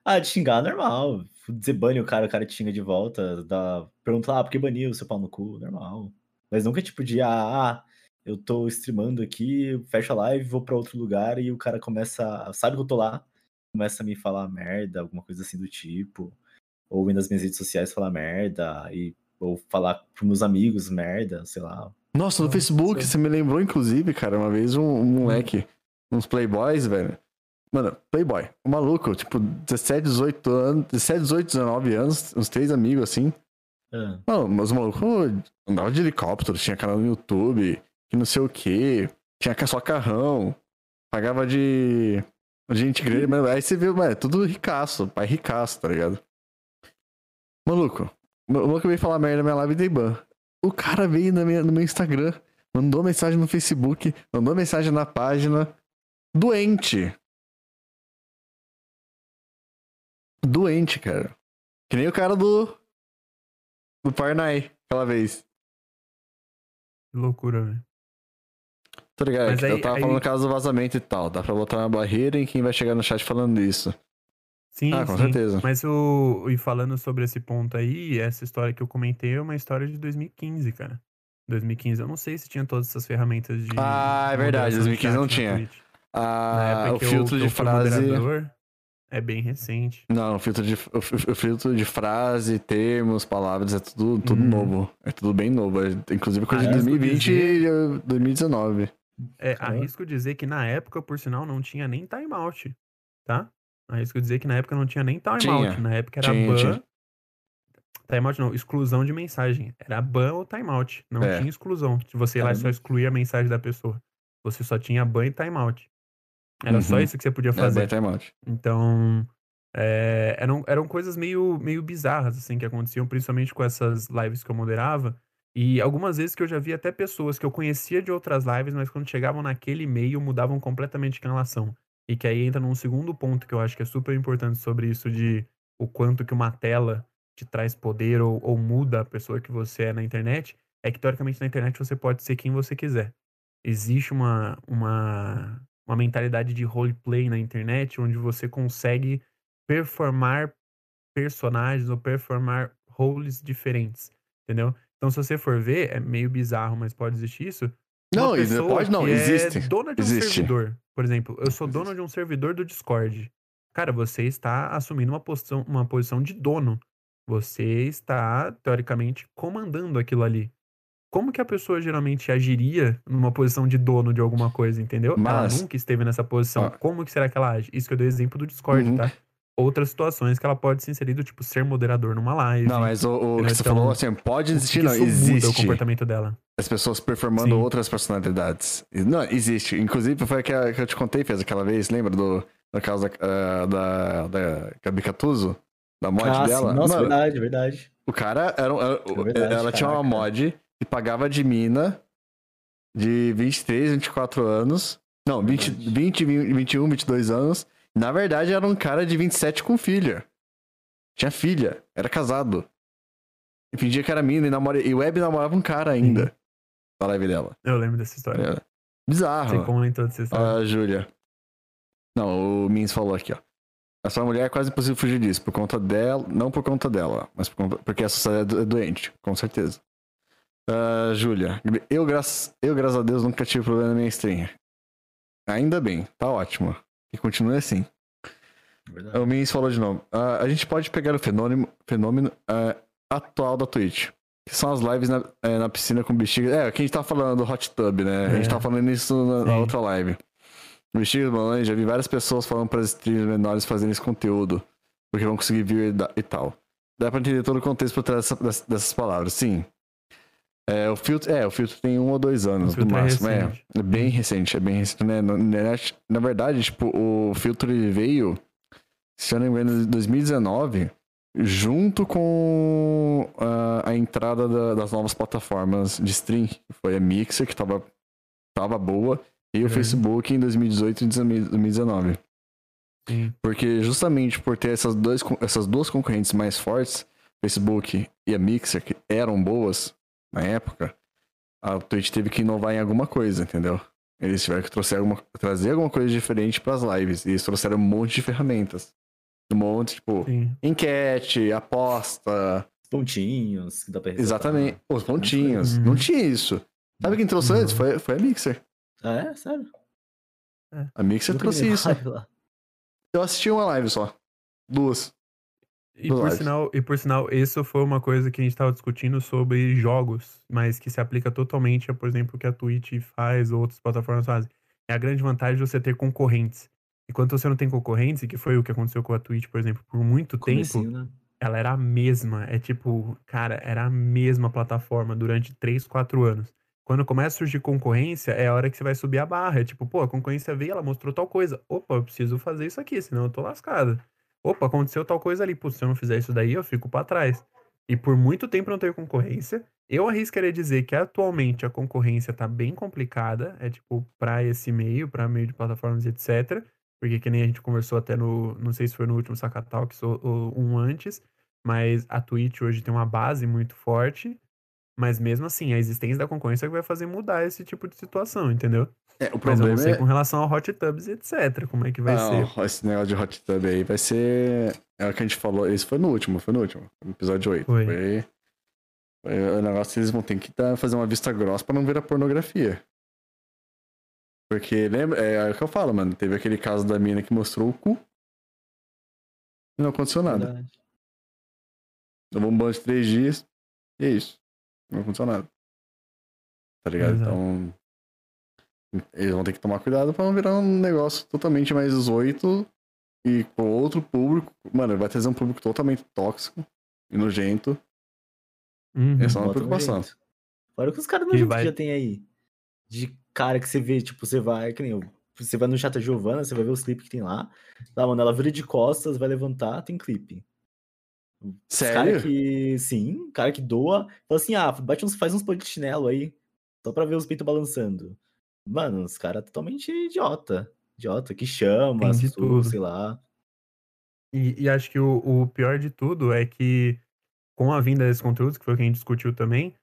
Ah, de xingar normal. Dizer bane o cara, o cara te xinga de volta. Dá... Pergunta, ah, por que baniu seu pau no cu? Normal. Mas nunca tipo de, ah, ah, eu tô streamando aqui, fecho a live, vou pra outro lugar e o cara começa. Sabe que eu tô lá? Começa a me falar merda, alguma coisa assim do tipo. ou ir nas minhas redes sociais falar merda, e, ou falar pros meus amigos merda, sei lá. Nossa, no. Facebook, você me lembrou, inclusive, cara, uma vez um, um moleque, uns playboys, velho. Mano, playboy, um maluco, tipo, 17, 18 anos, 17, 18, 19 anos, uns três amigos, assim. Ah, Mano, mas o maluco andava de helicóptero, tinha canal no YouTube, que não sei o que, tinha só carrão, pagava de de gente grande, mas aí você vê, mano, é tudo ricaço, pai ricaço, tá ligado? Maluco, o maluco veio falar merda na minha live de ban. O cara veio na minha, no meu Instagram, mandou mensagem no Facebook, mandou mensagem na página, doente. Doente, cara. Que nem o cara do do Parnai, aquela vez. Que loucura, velho. Tá ligado? Aí- eu tava aí- falando no caso do vazamento e tal. Dá pra botar uma barreira em quem vai chegar no chat falando isso. Sim, Ah, com sim. certeza. Mas o. E falando sobre esse ponto aí, essa história que eu comentei é uma história de 2015, cara. 2015, eu não sei se tinha todas essas ferramentas de. Ah, é de verdade, moderação de 2015 não chat na tinha. Twitch. Na Ah, época o que eu- filtro que de eu fui frase. moderador, É bem recente. Não, o filtro de, o, fi- o filtro de frase, termos, palavras, é tudo, tudo Hum. novo. É tudo bem novo. É, inclusive coisa de é? 2020 e eh, 2019. É, arrisco dizer que na época, por sinal, não tinha nem timeout, tá? Arrisco dizer que na época não tinha nem timeout. Tinha. Na época era Tinha, ban. tinha. Timeout não, exclusão de mensagem. Era ban ou timeout. Não É. tinha exclusão. Você ir lá e só excluir a mensagem da pessoa. Você só tinha ban e timeout. Era só Uhum. isso que você podia É, fazer. vai timeout. Então, é, eram, eram coisas meio, meio bizarras, assim, que aconteciam, principalmente com essas lives que eu moderava. E algumas vezes que eu já vi até pessoas que eu conhecia de outras lives, mas quando chegavam naquele meio, mudavam completamente de canalação. E que aí entra num segundo ponto que eu acho que é super importante sobre isso de o quanto que uma tela te traz poder ou, ou muda a pessoa que você é na internet, é que teoricamente na internet você pode ser quem você quiser. Existe uma, uma, uma mentalidade de roleplay na internet onde você consegue performar personagens ou performar roles diferentes, entendeu? Então, se você for ver, é meio bizarro, mas pode existir isso. Não, isso pessoa pode não, que existe. É dona de um Existe. servidor. Por exemplo, eu sou dono de um servidor do Discord. Cara, você está assumindo uma posição, uma posição de dono. Você está, teoricamente, comandando aquilo ali. Como que a pessoa geralmente agiria numa posição de dono de alguma coisa, entendeu? Mas- Ela nunca esteve nessa posição. Ah. Como que será que ela age? Isso que eu dei o exemplo do Discord, Uhum. tá? Outras situações que ela pode se inserir do tipo ser moderador numa live. Não, mas o, o que você Então, falou, assim, pode existir, não, isso muda o existe. comportamento dela. As pessoas performando Sim. outras personalidades. Não, existe. Inclusive, foi a que eu te contei, fez aquela vez, lembra do, do caso da, ah, da, da Gabi Catuso? Da mod ah, dela? sim. Nossa, Mano, verdade, verdade. O cara era, era- É verdade, ela tinha uma mod que pagava de mina de 23, 24 anos. Não, 20, Verdade. 20, 21, 22 anos. Na verdade, era um cara de 27 com filha. Tinha filha, era casado. E fingia que era mina e, namora... e o Web namorava um cara ainda. Na live dela. Eu lembro dessa história. É. Bizarro. Você comentou dessa história. A Júlia. Não, o Mins falou aqui, ó. Essa mulher é quase impossível fugir disso, por conta dela, não por conta dela, mas por conta- porque a sociedade é doente, com certeza. Ah, Júlia, eu, graças, eu, graças a Deus, nunca tive problema na minha stream. Ainda bem, tá ótimo. E continue assim. verdade. O Mins falou de novo. Ah, a gente pode pegar o fenômeno, fenômeno ah, atual da Twitch. Que são as lives na, eh, na piscina com bexiga. É, o que a gente tá falando do hot tub, né? A gente É. tá falando isso na, na outra live. Bexiga do já vi várias pessoas falando para streamers menores fazerem esse conteúdo. Porque vão conseguir vir e, e tal. Dá pra entender todo o contexto por trás dessa- dessas palavras, sim. É, o filtro, é, o filtro tem um ou dois anos, no é máximo. É, é bem recente, é bem recente, né? Na, na- verdade, tipo, o filtro veio, se eu não me engano, em 2019, junto com a, a entrada da- das novas plataformas de stream. Foi a Mixer, que tava, tava boa, e o Uhum. Facebook em 2018 e 2019. Sim. Porque justamente por ter essas, dois, essas duas concorrentes mais fortes, Facebook e a Mixer, que eram boas na época, a Twitch teve que inovar em alguma coisa, entendeu? Eles tiveram que trazer alguma, trazer alguma coisa diferente pras lives. E eles trouxeram um monte de ferramentas. Um monte, tipo, Sim. enquete, aposta. Os pontinhos que dá pra. Exatamente. Os pontinhos. Uhum. Não tinha isso. Sabe quem trouxe antes? Foi, foi a Mixer. Ah, é? Sério? A Mixer trouxe isso. Eu assisti uma live só. Duas. E por, sinal, e por sinal, isso foi uma coisa que a gente estava discutindo sobre jogos, mas que se aplica totalmente a, por exemplo, o que a Twitch faz ou outras plataformas fazem. É a grande vantagem de você ter concorrentes. Enquanto você não tem concorrentes, e que foi o que aconteceu com a Twitch, por exemplo, por muito tempo, né? ela era a mesma. É tipo, cara, era a mesma plataforma durante 3, 4 anos. Quando começa a surgir concorrência, é a hora que você vai subir a barra. É tipo, pô, a concorrência veio, ela mostrou tal coisa. Opa, eu preciso fazer isso aqui, senão eu tô lascado. Opa, aconteceu tal coisa ali. Pô, se eu não fizer isso daí, eu fico para trás. E por muito tempo não teve concorrência. Eu arriscaria dizer que atualmente a concorrência tá bem complicada. É tipo, para esse meio, para meio de plataformas etc. Porque que nem a gente conversou até no. Não sei se foi no último Sacatalks ou, ou um antes. Mas a Twitch hoje tem uma base muito forte. Mas mesmo assim, a existência da concorrência vai fazer mudar esse tipo de situação, entendeu? É, o problema Mas eu não sei é... com relação ao Hot Tubs, etc. Como é que vai não, ser? Esse negócio de Hot Tub aí vai ser. É o que a gente falou. Isso foi no último, foi no último. No episódio 8. Foi. foi... foi o negócio que eles vão ter que dar, fazer uma vista grossa pra não ver a pornografia. Porque lembra. É, é o que eu falo, mano. Teve aquele caso da mina que mostrou o cu. E não aconteceu nada. Verdade. Tomou um banho de três dias. E é isso. Não aconteceu nada. Tá ligado? Exato. Então. Eles vão ter que tomar cuidado pra não virar um negócio totalmente mais 18 e com outro público. Mano, vai trazer um público totalmente tóxico e nojento. Uhum, Essa é uma preocupação. Fora que os caras nojentos vai... que já tem aí. De cara que você vê, tipo, você vai, que nem eu. Você vai no Chata Giovana, você vai ver os clipes que tem lá. Lá, mano, ela vira de costas, vai levantar, tem clipe. Sério? Cara que. Sim, cara que doa. Fala assim, ah, bate uns, faz uns chinelo aí. Só pra ver os peitos balançando. Mano, os caras totalmente idiota. Idiota, que chama, tudo. sei lá. E, e acho que o, o, pior de tudo é que, com a vinda desses conteúdos, que foi o que a gente discutiu também,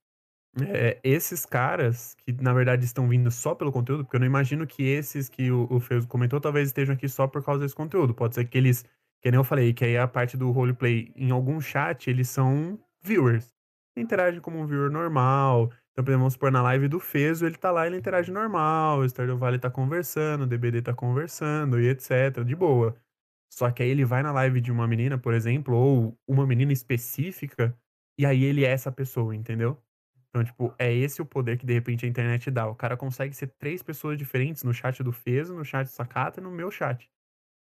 é, esses caras que, na verdade, estão vindo só pelo conteúdo, porque eu não imagino que esses que o, o Feuzo comentou talvez estejam aqui só por causa desse conteúdo. Pode ser que eles que nem eu falei, que aí a parte do roleplay, em algum chat, eles são viewers. Interagem como um viewer normal. Então, por exemplo, vamos supor, na live do Fezo, ele tá lá, ele interage normal, o Stardew Valley tá conversando, o DBD tá conversando e etc, de boa. Só que aí ele vai na live de uma menina, por exemplo, ou uma menina específica, e aí ele é essa pessoa, entendeu? Então, tipo, é esse o poder que de repente a internet dá. O cara consegue ser três pessoas diferentes no chat do Fezo, no chat do Sakata e no meu chat.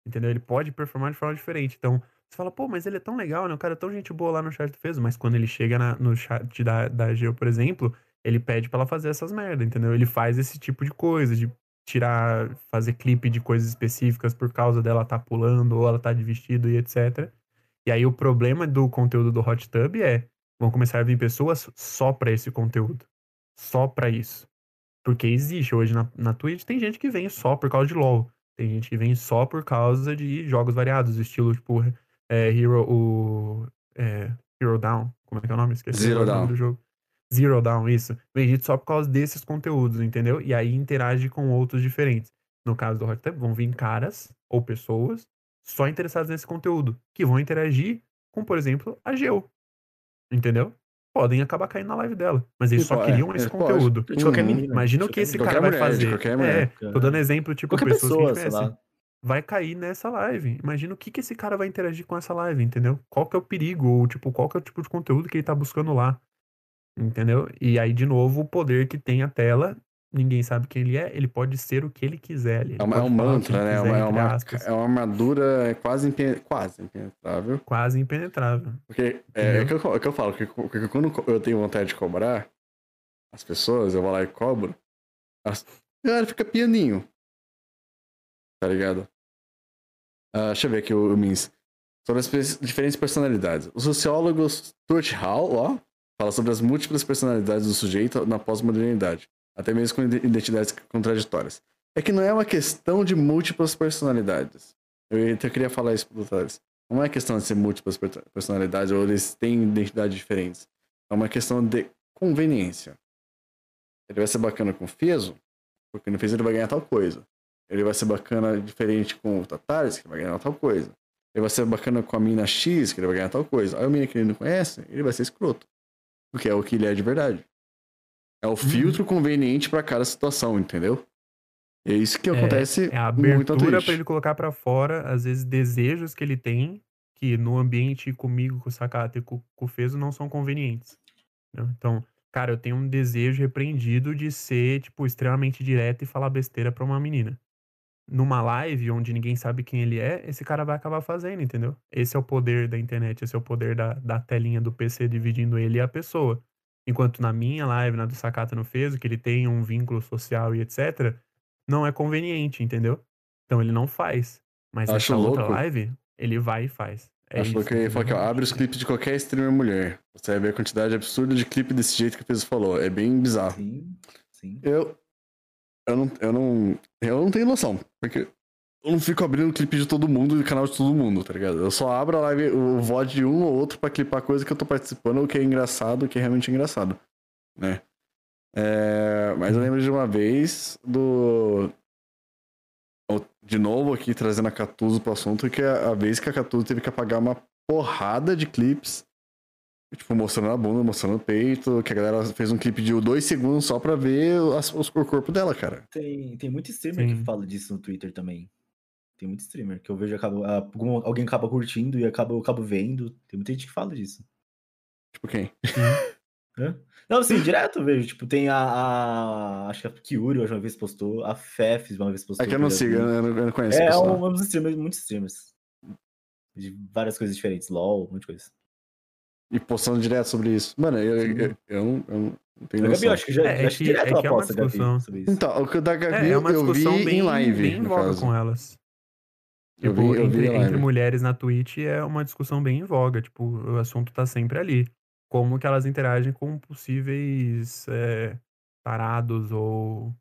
Entendeu? Ele pode performar de forma diferente. Então, você fala, pô, mas ele é tão legal, né? O cara é tão gente boa lá no chat do Fezo. Mas quando ele chega na, no chat da, da Geo, por exemplo, ele pede para ela fazer essas merdas, entendeu? Ele faz esse tipo de coisa, de tirar, fazer clipe de coisas específicas por causa dela tá pulando ou ela tá de vestido e etc. E aí o problema do conteúdo do Hot Tub é, vão começar a vir pessoas só para esse conteúdo. Só para isso. Porque existe hoje na, na Twitch, tem gente que vem só por causa de LoL. Tem gente que vem só por causa de jogos variados, estilo, tipo, é, Hero, o, é, Hero Down. Como é que é o nome? Esqueci Zero o nome Down. do jogo. Zero Down, isso. Vem gente só por causa desses conteúdos, entendeu? E aí interage com outros diferentes. No caso do Hot Tub, vão vir caras ou pessoas só interessadas nesse conteúdo, que vão interagir com, por exemplo, a Geo. Entendeu? Podem acabar caindo na live dela. Mas eles só queriam é, esse conteúdo. De qualquer menina. Imagina o que esse cara vai fazer. É, tô dando exemplo, tipo, qualquer pessoas pessoa, que a gente vai cair nessa live. Imagina o que, que esse cara vai interagir com essa live, entendeu? Qual que é o perigo, ou tipo, qual que é o tipo de conteúdo que ele tá buscando lá. Entendeu? E aí, de novo, o poder que tem a tela ninguém sabe quem ele é, ele pode ser o que ele quiser ali. É, uma, é um mantra, né? Quiser, é, uma, é uma armadura quase, quase impenetrável. Quase impenetrável. Porque é, é, que eu, é que eu falo, que, que quando eu tenho vontade de cobrar as pessoas, eu vou lá e cobro, as... galera fica pianinho. Tá ligado? Uh, deixa eu ver aqui o, o Mins. Sobre as diferentes personalidades. O sociólogo Stuart Hall, ó, fala sobre as múltiplas personalidades do sujeito na pós-modernidade até mesmo com identidades contraditórias. É que não é uma questão de múltiplas personalidades. Eu, eu queria falar isso para os Não é questão de ser múltiplas personalidades ou eles têm identidades diferentes. É uma questão de conveniência. Ele vai ser bacana com o Feso, porque no Feso ele vai ganhar tal coisa. Ele vai ser bacana diferente com o Tatares, que vai ganhar tal coisa. Ele vai ser bacana com a mina X, que ele vai ganhar tal coisa. Aí o mina que ele não conhece, ele vai ser escroto. Porque é o que ele é de verdade. É o filtro conveniente para cada situação, entendeu? É isso que é, acontece é a abertura para ele colocar para fora, às vezes, desejos que ele tem, que no ambiente comigo, com o Sakata e com, com o Fezo não são convenientes. entendeu? Então, cara, eu tenho um desejo repreendido de ser, tipo, extremamente direto e falar besteira pra uma menina. Numa live onde ninguém sabe quem ele é, esse cara vai acabar fazendo, entendeu? Esse é o poder da internet, esse é o poder da, da telinha do PC dividindo ele e a pessoa. Enquanto na minha live, na do Sakata no Fezo, que ele tem um vínculo social e etc., não é conveniente, entendeu? Então ele não faz. Mas Acho nessa outra louco. live, ele vai e faz. É Acho isso, que ele falou que ó, abre os clipes de qualquer streamer mulher. Você vai ver a quantidade absurda de clipe desse jeito que o Peso falou. É bem bizarro. Sim, sim. Eu. Eu não, eu não. Eu não tenho noção. Porque eu não fico abrindo clipe de todo mundo e canal de todo mundo, tá ligado? Eu só abro a live, o VOD de um ou outro pra clipar coisa que eu tô participando, o que é engraçado, o que é realmente engraçado. Né? É, mas eu lembro de uma vez do. De novo aqui trazendo a Catuso pro assunto, que é a vez que a Catuso teve que apagar uma porrada de clipes. Tipo, mostrando a bunda, mostrando o peito, que a galera fez um clipe de dois segundos só pra ver as- os- o corpo dela, cara. Tem, tem muito streamer Sim. que fala disso no Twitter também. Tem muito streamer que eu vejo acaba, ah, algum- alguém acaba curtindo e acaba, eu acabo vendo. Tem muita gente que fala disso. Tipo, quem? Hã? Não, assim, direto eu vejo. Tipo, tem a, a- Acho que a Kyuri hoje uma vez postou, a Fefs uma vez postou. É que eu não sigo, eu não, eu não conheço. É, É, um, um dos streamers, muitos streamers. De várias coisas diferentes. LOL, um monte de coisa. E postando direto sobre isso. Mano, eu, eu, eu, eu não, eu não tenho A Gabi, noção. eu acho que já, É, é acho que que- direto é ela que é uma posta, Gabi, discussão. sobre isso. Então, o que o da Gabi É, é uma eu vi discussão bem, em live, bem em voga com elas. Tipo, vi- entre, entre mulheres na Twitch é uma discussão bem em voga. Tipo, o assunto tá sempre ali. Como que elas interagem com possíveis é, tarados ou,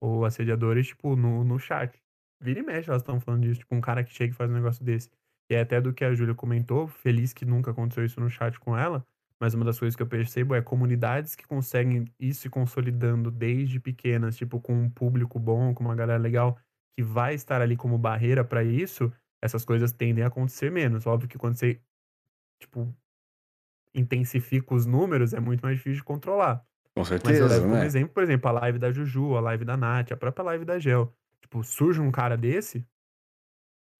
ou assediadores, tipo, no, no chat. Vira e mexe, elas estão falando disso. Tipo, um cara que chega e faz um negócio desse. E é até do que a Júlia comentou, feliz que nunca aconteceu isso no chat com ela. Mas uma das coisas que eu percebo é comunidades que conseguem ir se consolidando desde pequenas, tipo, com um público bom, com uma galera legal, que vai estar ali como barreira pra isso, essas coisas tendem a acontecer menos. Óbvio que quando você, tipo, intensifica os números, é muito mais difícil de controlar. Com Mas eu certeza, levo né? exemplo, por exemplo, a live da Juju, a live da Nath, a própria live da Gel. Tipo, surge um cara desse,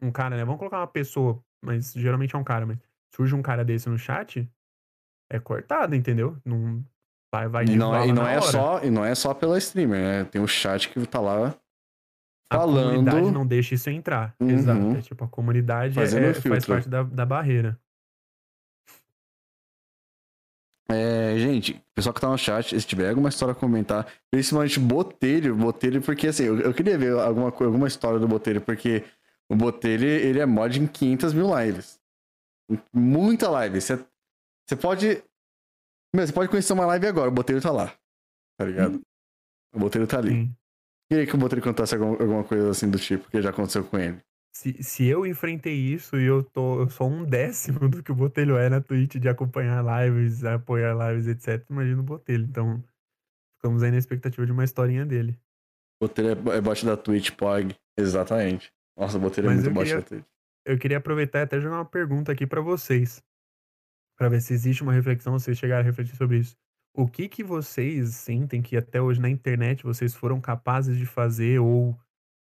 um cara, né? Vamos colocar uma pessoa, mas geralmente é um cara, mas surge um cara desse no chat, é cortado, entendeu? Não vai, vai E não, é, e, não é hora. só, e não é só pela streamer, né? Tem o chat que tá lá A falando. comunidade não deixa isso entrar. Uhum. Exato. É tipo, a comunidade é- faz parte da, da barreira. É, gente, o pessoal que tá no chat, se tiver alguma história a comentar, principalmente Botelho, Botelho, porque assim, eu, eu queria ver alguma, alguma história do Botelho, porque o Botelho, ele é mod em 500 mil lives. Muita live. Você pode. Meu, você pode conhecer uma live agora, o Botelho tá lá. Tá ligado? O Botelho tá ali. Queria que o Botelho contasse alguma, alguma coisa assim do tipo, que já aconteceu com ele. Se, se eu enfrentei isso e eu tô eu sou um décimo do que o Botelho é na Twitch de acompanhar lives, apoiar lives, etc. Imagina o Botelho. Então, ficamos aí na expectativa de uma historinha dele. Botelho é, é bot da Twitch, POG. Exatamente. Nossa, o Botelho é Mas muito eu bot queria- da Twitch. Eu queria aproveitar e até jogar uma pergunta aqui pra vocês. Pra ver se existe uma reflexão, se vocês chegaram a refletir sobre isso. O que que vocês sentem que até hoje na internet vocês foram capazes de fazer ou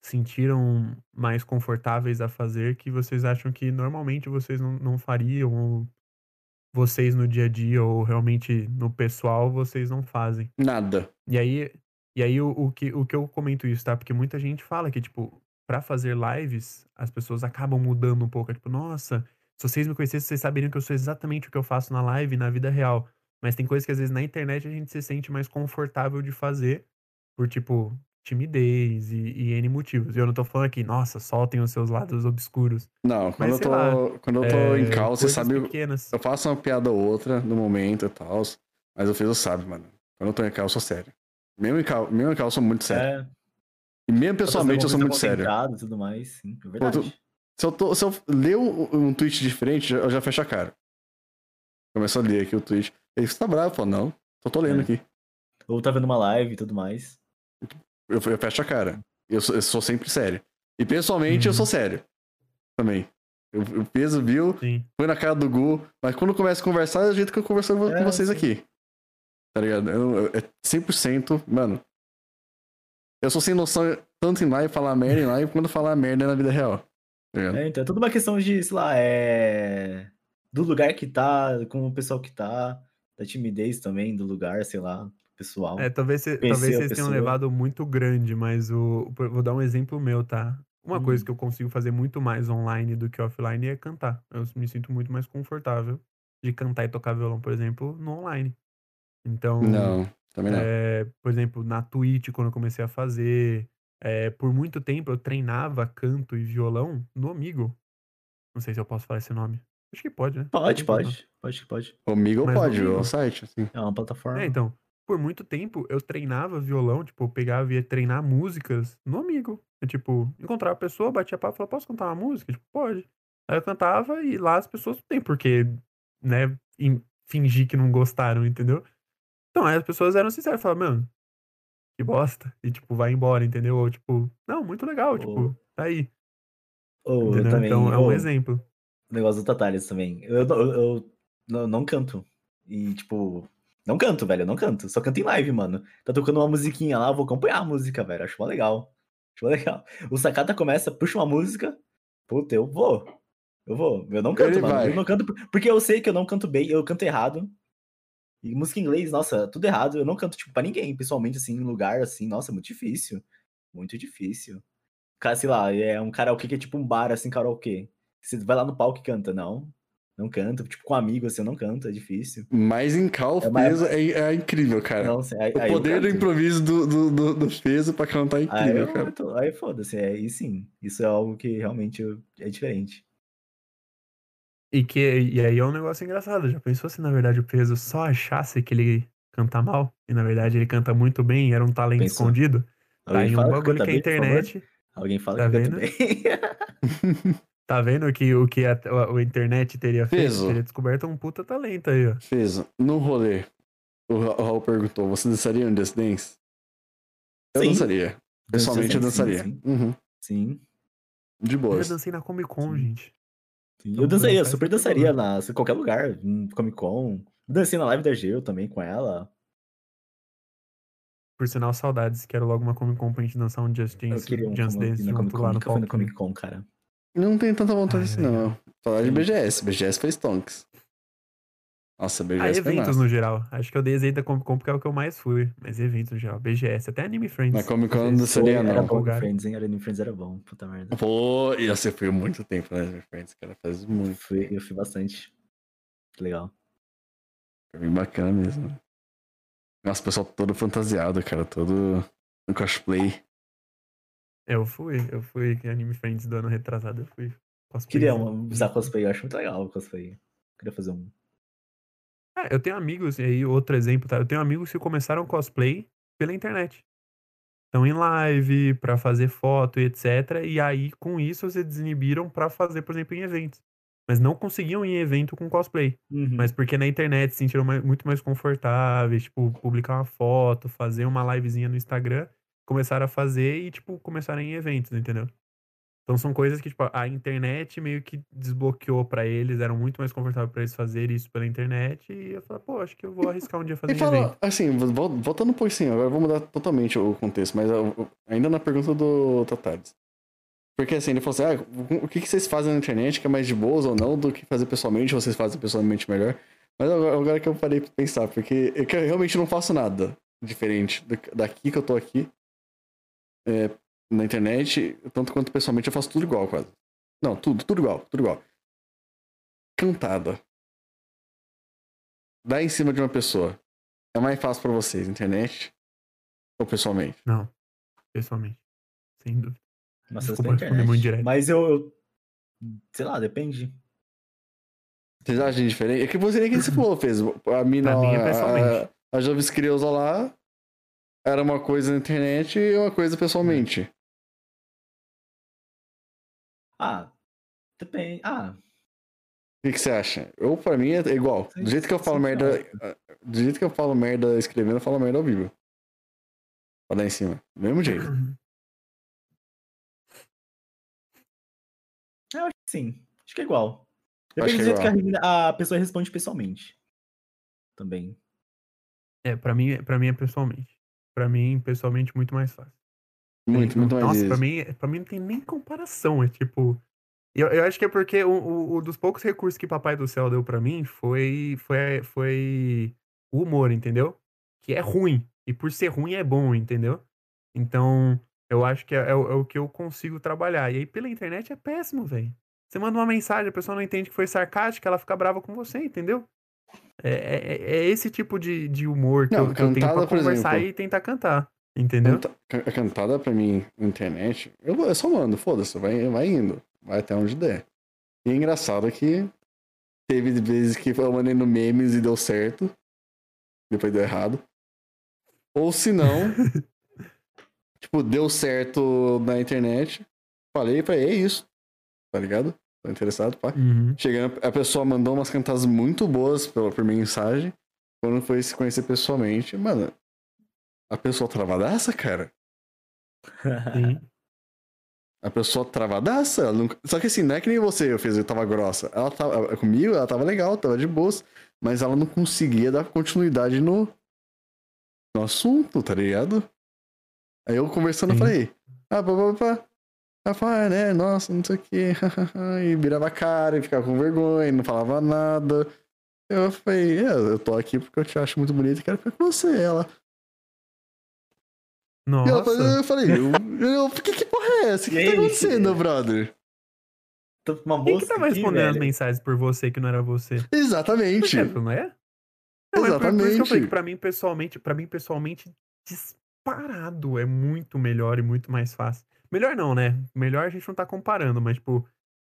sentiram mais confortáveis a fazer que vocês acham que normalmente vocês não, não fariam ou vocês no dia a dia ou realmente no pessoal vocês não fazem? Nada. E aí, e aí o, o que, o que eu comento isso, tá? Porque muita gente fala que, tipo, pra fazer lives, as pessoas acabam mudando um pouco. É tipo, nossa, se vocês me conhecessem, vocês saberiam que eu sou exatamente o que eu faço na live, na vida real. Mas tem coisas que às vezes na internet a gente se sente mais confortável de fazer por, tipo, timidez e, e N motivos. E eu não tô falando aqui, nossa, soltem os seus lados obscuros. Não, quando eu sei tô, lá, quando eu tô É, em cal, você sabe. pequenas. Eu faço uma piada ou outra no momento e tal, mas o Fez sabe, mano. Quando eu tô em cal, eu sou sério. Mesmo em cal, mesmo em cal eu sou muito sério. É, E mesmo pessoalmente eu sou muito sério. E tudo mais, sim, é verdade. tu- Se eu, tô, se eu ler um, um tweet diferente, eu já fecho a cara. Começo a ler aqui o tweet. Aí você tá bravo? Eu falo, não, só tô lendo É. aqui. Ou tá vendo uma live e tudo mais. Eu, eu fecho a cara. Eu sou, eu sou sempre sério. E pessoalmente eu Uhum. sou sério. Também. Eu- O peso viu, Sim. foi na cara do Gu, mas quando começa a conversar é do jeito que eu converso com É, vocês sim. aqui. Tá ligado? Eu, eu- é 100%, mano. Eu sou sem noção tanto em live falar merda em live quando falar merda na vida real. tá? É, então é tudo uma questão de, sei lá, é. Do lugar que tá, com o pessoal que tá, da timidez também do lugar, sei lá, pessoal. É, talvez, cê- talvez vocês tenham levado muito grande, mas o. Vou dar um exemplo meu, tá? Uma coisa Hum. que eu consigo fazer muito mais online do que offline é cantar. Eu me sinto muito mais confortável de cantar e tocar violão, por exemplo, no online. Então, Não, também não. é, por exemplo, na Twitch, quando eu comecei a fazer, é, por muito tempo eu treinava canto e violão no Amigo. Não sei se eu posso falar esse nome. Acho que pode, né? Pode, pode, pode, pode. O Mas pode, o site, assim. É uma plataforma. É, então, por muito tempo eu treinava violão, tipo, eu pegava e ia treinar músicas no amigo. Eu, tipo, encontrava a pessoa, batia papo e falava, posso cantar uma música? Tipo, pode. Aí eu cantava e lá as pessoas não tem porque, né, fingir que não gostaram, entendeu? Então, aí as pessoas eram sinceras, falavam, mano, que bosta. E, tipo, vai embora, entendeu? Ou, tipo, não, muito legal, tipo, tá aí. Entendeu? também. então, é um exemplo. Negócio do Tatares também. Eu, eu, eu não, canto. E, tipo, não canto, velho. Eu não canto. Só canto em live, mano. Tá tocando uma musiquinha lá, eu vou acompanhar a música, velho. Acho mó legal. Acho mó legal. O Sakata começa, puxa uma música. Puta, eu vou. Eu vou. Eu não canto, Ele mano. vai. Eu não canto por- porque eu sei que eu não canto bem, eu canto errado. E música em inglês, nossa, tudo errado. Eu não canto, tipo, pra ninguém, pessoalmente, assim, em lugar assim. Nossa, muito difícil. Muito difícil. Cara, sei lá, é um karaokê que é tipo um bar, assim, karaokê. Você vai lá no palco e canta. Não. Não canto. Tipo, com amigo, assim, eu não canto. É difícil. Mas em Cal, É mais- peso é, é incrível, cara. Não, assim, aí, o aí poder do improviso do, do, do, do peso pra cantar é Aí incrível, eu cara. canto. Aí foda-se. é, Aí sim. Isso é algo que realmente é diferente. E, que, e aí é um negócio engraçado. Já pensou se, na verdade, o peso só achasse que ele canta mal? E, na verdade, ele canta muito bem e era um talento Pensou. escondido? Tá Alguém aí um fala bagulho canta que a internet... Alguém fala Tá que canta bem. Tá vendo que o que a, a- a internet teria feito? Teria descoberto um puta talento aí, ó. Peso, no rolê, o Ra- o Raul perguntou, você dançaria um Just Dance? Eu Sim. dançaria. Pessoalmente eu Sim, sim, dançaria. sim. Uhum. Sim. De Eu boas. já dancei na Comic Con, Sim. gente. sim. Então, Eu dançaria, dançar é super dançaria na, em qualquer lugar. em Comic Con. Dancei na live da Geo também com ela. Por sinal, saudades. Quero logo uma Comic Con pra gente dançar um Just Eu Dance, queria um Just Dance na junto Comic Con. lá no Nunca fui na palquinho. Comic Con, cara. Não tem tanta vontade assim, não. Falar de. BGS. BGS foi Stonks. Nossa, Ah, BGS foi eventos no geral. Acho que eu dei da Comic Con porque é o que eu mais fui. Mas eventos no geral. BGS, até Anime Friends. Na Comic Con não Era não. bom no Empolgaram. Friends, hein? Era no Friends era bom. Puta merda. Pô, e você foi muito tempo, né, meu friends, cara? Faz Eu muito. fui, eu fui bastante. Legal. Foi bem bacana mesmo. Nossa, o pessoal todo fantasiado, cara. Todo no cosplay. Eu fui, eu fui Anime Friends do ano retrasado, eu fui. cosplay. Queria um, usar cosplay, eu acho muito legal o cosplay. Queria fazer um. Ah, eu tenho amigos, e aí outro exemplo, tá? Eu tenho amigos que começaram cosplay pela internet. Estão em live, pra fazer foto e etc. E aí, com isso, se desinibiram pra fazer, por exemplo, em eventos. Mas não conseguiam ir em evento com cosplay. Uhum. Mas porque na internet se sentiram mais- muito mais confortáveis, tipo, publicar uma foto, fazer uma livezinha no Instagram, começaram a fazer e, tipo, começaram em eventos, entendeu? Então são coisas que, tipo, a internet meio que desbloqueou pra eles, eram muito mais confortável pra eles fazerem isso pela internet, e eu falei, pô, acho que eu vou arriscar um dia fazer E fala, evento. assim, vol- voltando um pouquinho, agora eu vou mudar totalmente o contexto, mas ainda na pergunta do Tatares. Porque assim, ele falou assim, ah, o que que vocês fazem na internet que é mais de boas ou não do que fazer pessoalmente, vocês fazem pessoalmente melhor? Mas agora, agora que eu parei pra pensar, porque eu, que eu realmente não faço nada diferente do- daqui que eu tô aqui, é, na internet, tanto quanto pessoalmente, eu faço tudo igual quase. Não, tudo, tudo igual, tudo igual. Cantada. Dar em cima de uma pessoa. É mais fácil pra vocês, internet ou pessoalmente? Não, pessoalmente. Sem dúvida. Nossa, Desculpa pela responder muito direto. Mas eu, eu- Sei lá, depende. Vocês acham diferente? É que você nem que você falou, fez. A mina, Pra mim é a, pessoalmente. a, a Jovis Creuza lá era uma coisa na internet e uma coisa pessoalmente. Ah, depende. Ah, O que, que você acha? Eu, pra mim, é igual. Do jeito que eu falo merda. claro. Do jeito que eu falo merda escrevendo, eu falo merda ao vivo. Pra dar em cima. Do mesmo jeito. eu acho que sim. Acho que é igual. Depende que é do jeito que a, a pessoa responde pessoalmente. Também. É, pra mim, pra mim é pessoalmente. Pra mim, pessoalmente, muito mais fácil. Muito, muito mais Nossa, pra mim, pra mim não tem nem comparação. É tipo. Eu, eu acho que é porque o, o, o dos poucos recursos que Papai do Céu deu pra mim foi, foi, foi o humor, entendeu? Que é ruim. E por ser ruim é bom, entendeu? Então, eu acho que é, é é o que eu consigo trabalhar. E aí, pela internet é péssimo, velho. Você manda uma mensagem, a pessoa não entende que foi sarcástica, ela fica brava com você, entendeu? É, é- é- é esse tipo de, de humor que, Não, eu, que eu tenho cantada, pra conversar exemplo. e tentar cantar. Entendeu? Canta- ca- cantada pra mim na internet, eu, eu só mando, foda-se, vai, vai indo. Vai até onde der. E é engraçado que teve vezes que eu mandei no memes e deu certo. Depois deu errado. Ou se não, tipo, deu certo na internet. Falei, falei, é isso. Tá ligado? Tô interessado, pá. Uhum. Chegando, a pessoa mandou umas cantadas muito boas pela, por mensagem. Quando foi se conhecer pessoalmente, mano, a pessoa travadaça, cara. Sim. A pessoa travadaça. nunca- Só que assim, não é que nem você, eu fiz, eu tava grossa. Ela tava comigo, ela tava legal, tava de boas, mas ela não conseguia dar continuidade no, no assunto, tá ligado? Aí eu conversando, Sim. falei, ah, pá, pá, pá. Ela falou, ah, né, nossa, não sei o quê. e virava a cara e ficava com vergonha, não falava nada. Eu falei, é, eu tô aqui porque eu te acho muito bonita e quero ficar com você. Ela, e ela falou- Nossa. eu falei, eu, eu, que, que porra é essa? O que, que tá acontecendo, brother? Tô com uma Quem que tava aqui, respondendo as velho. mensagens por você que não era você? Por Exatamente. exemplo, não é? Não, é por- por isso que eu falei Exatamente. que pra mim, pessoalmente, para mim, pessoalmente, disparado é muito melhor e muito mais fácil. Melhor não, né? Melhor a gente não tá comparando, mas, tipo,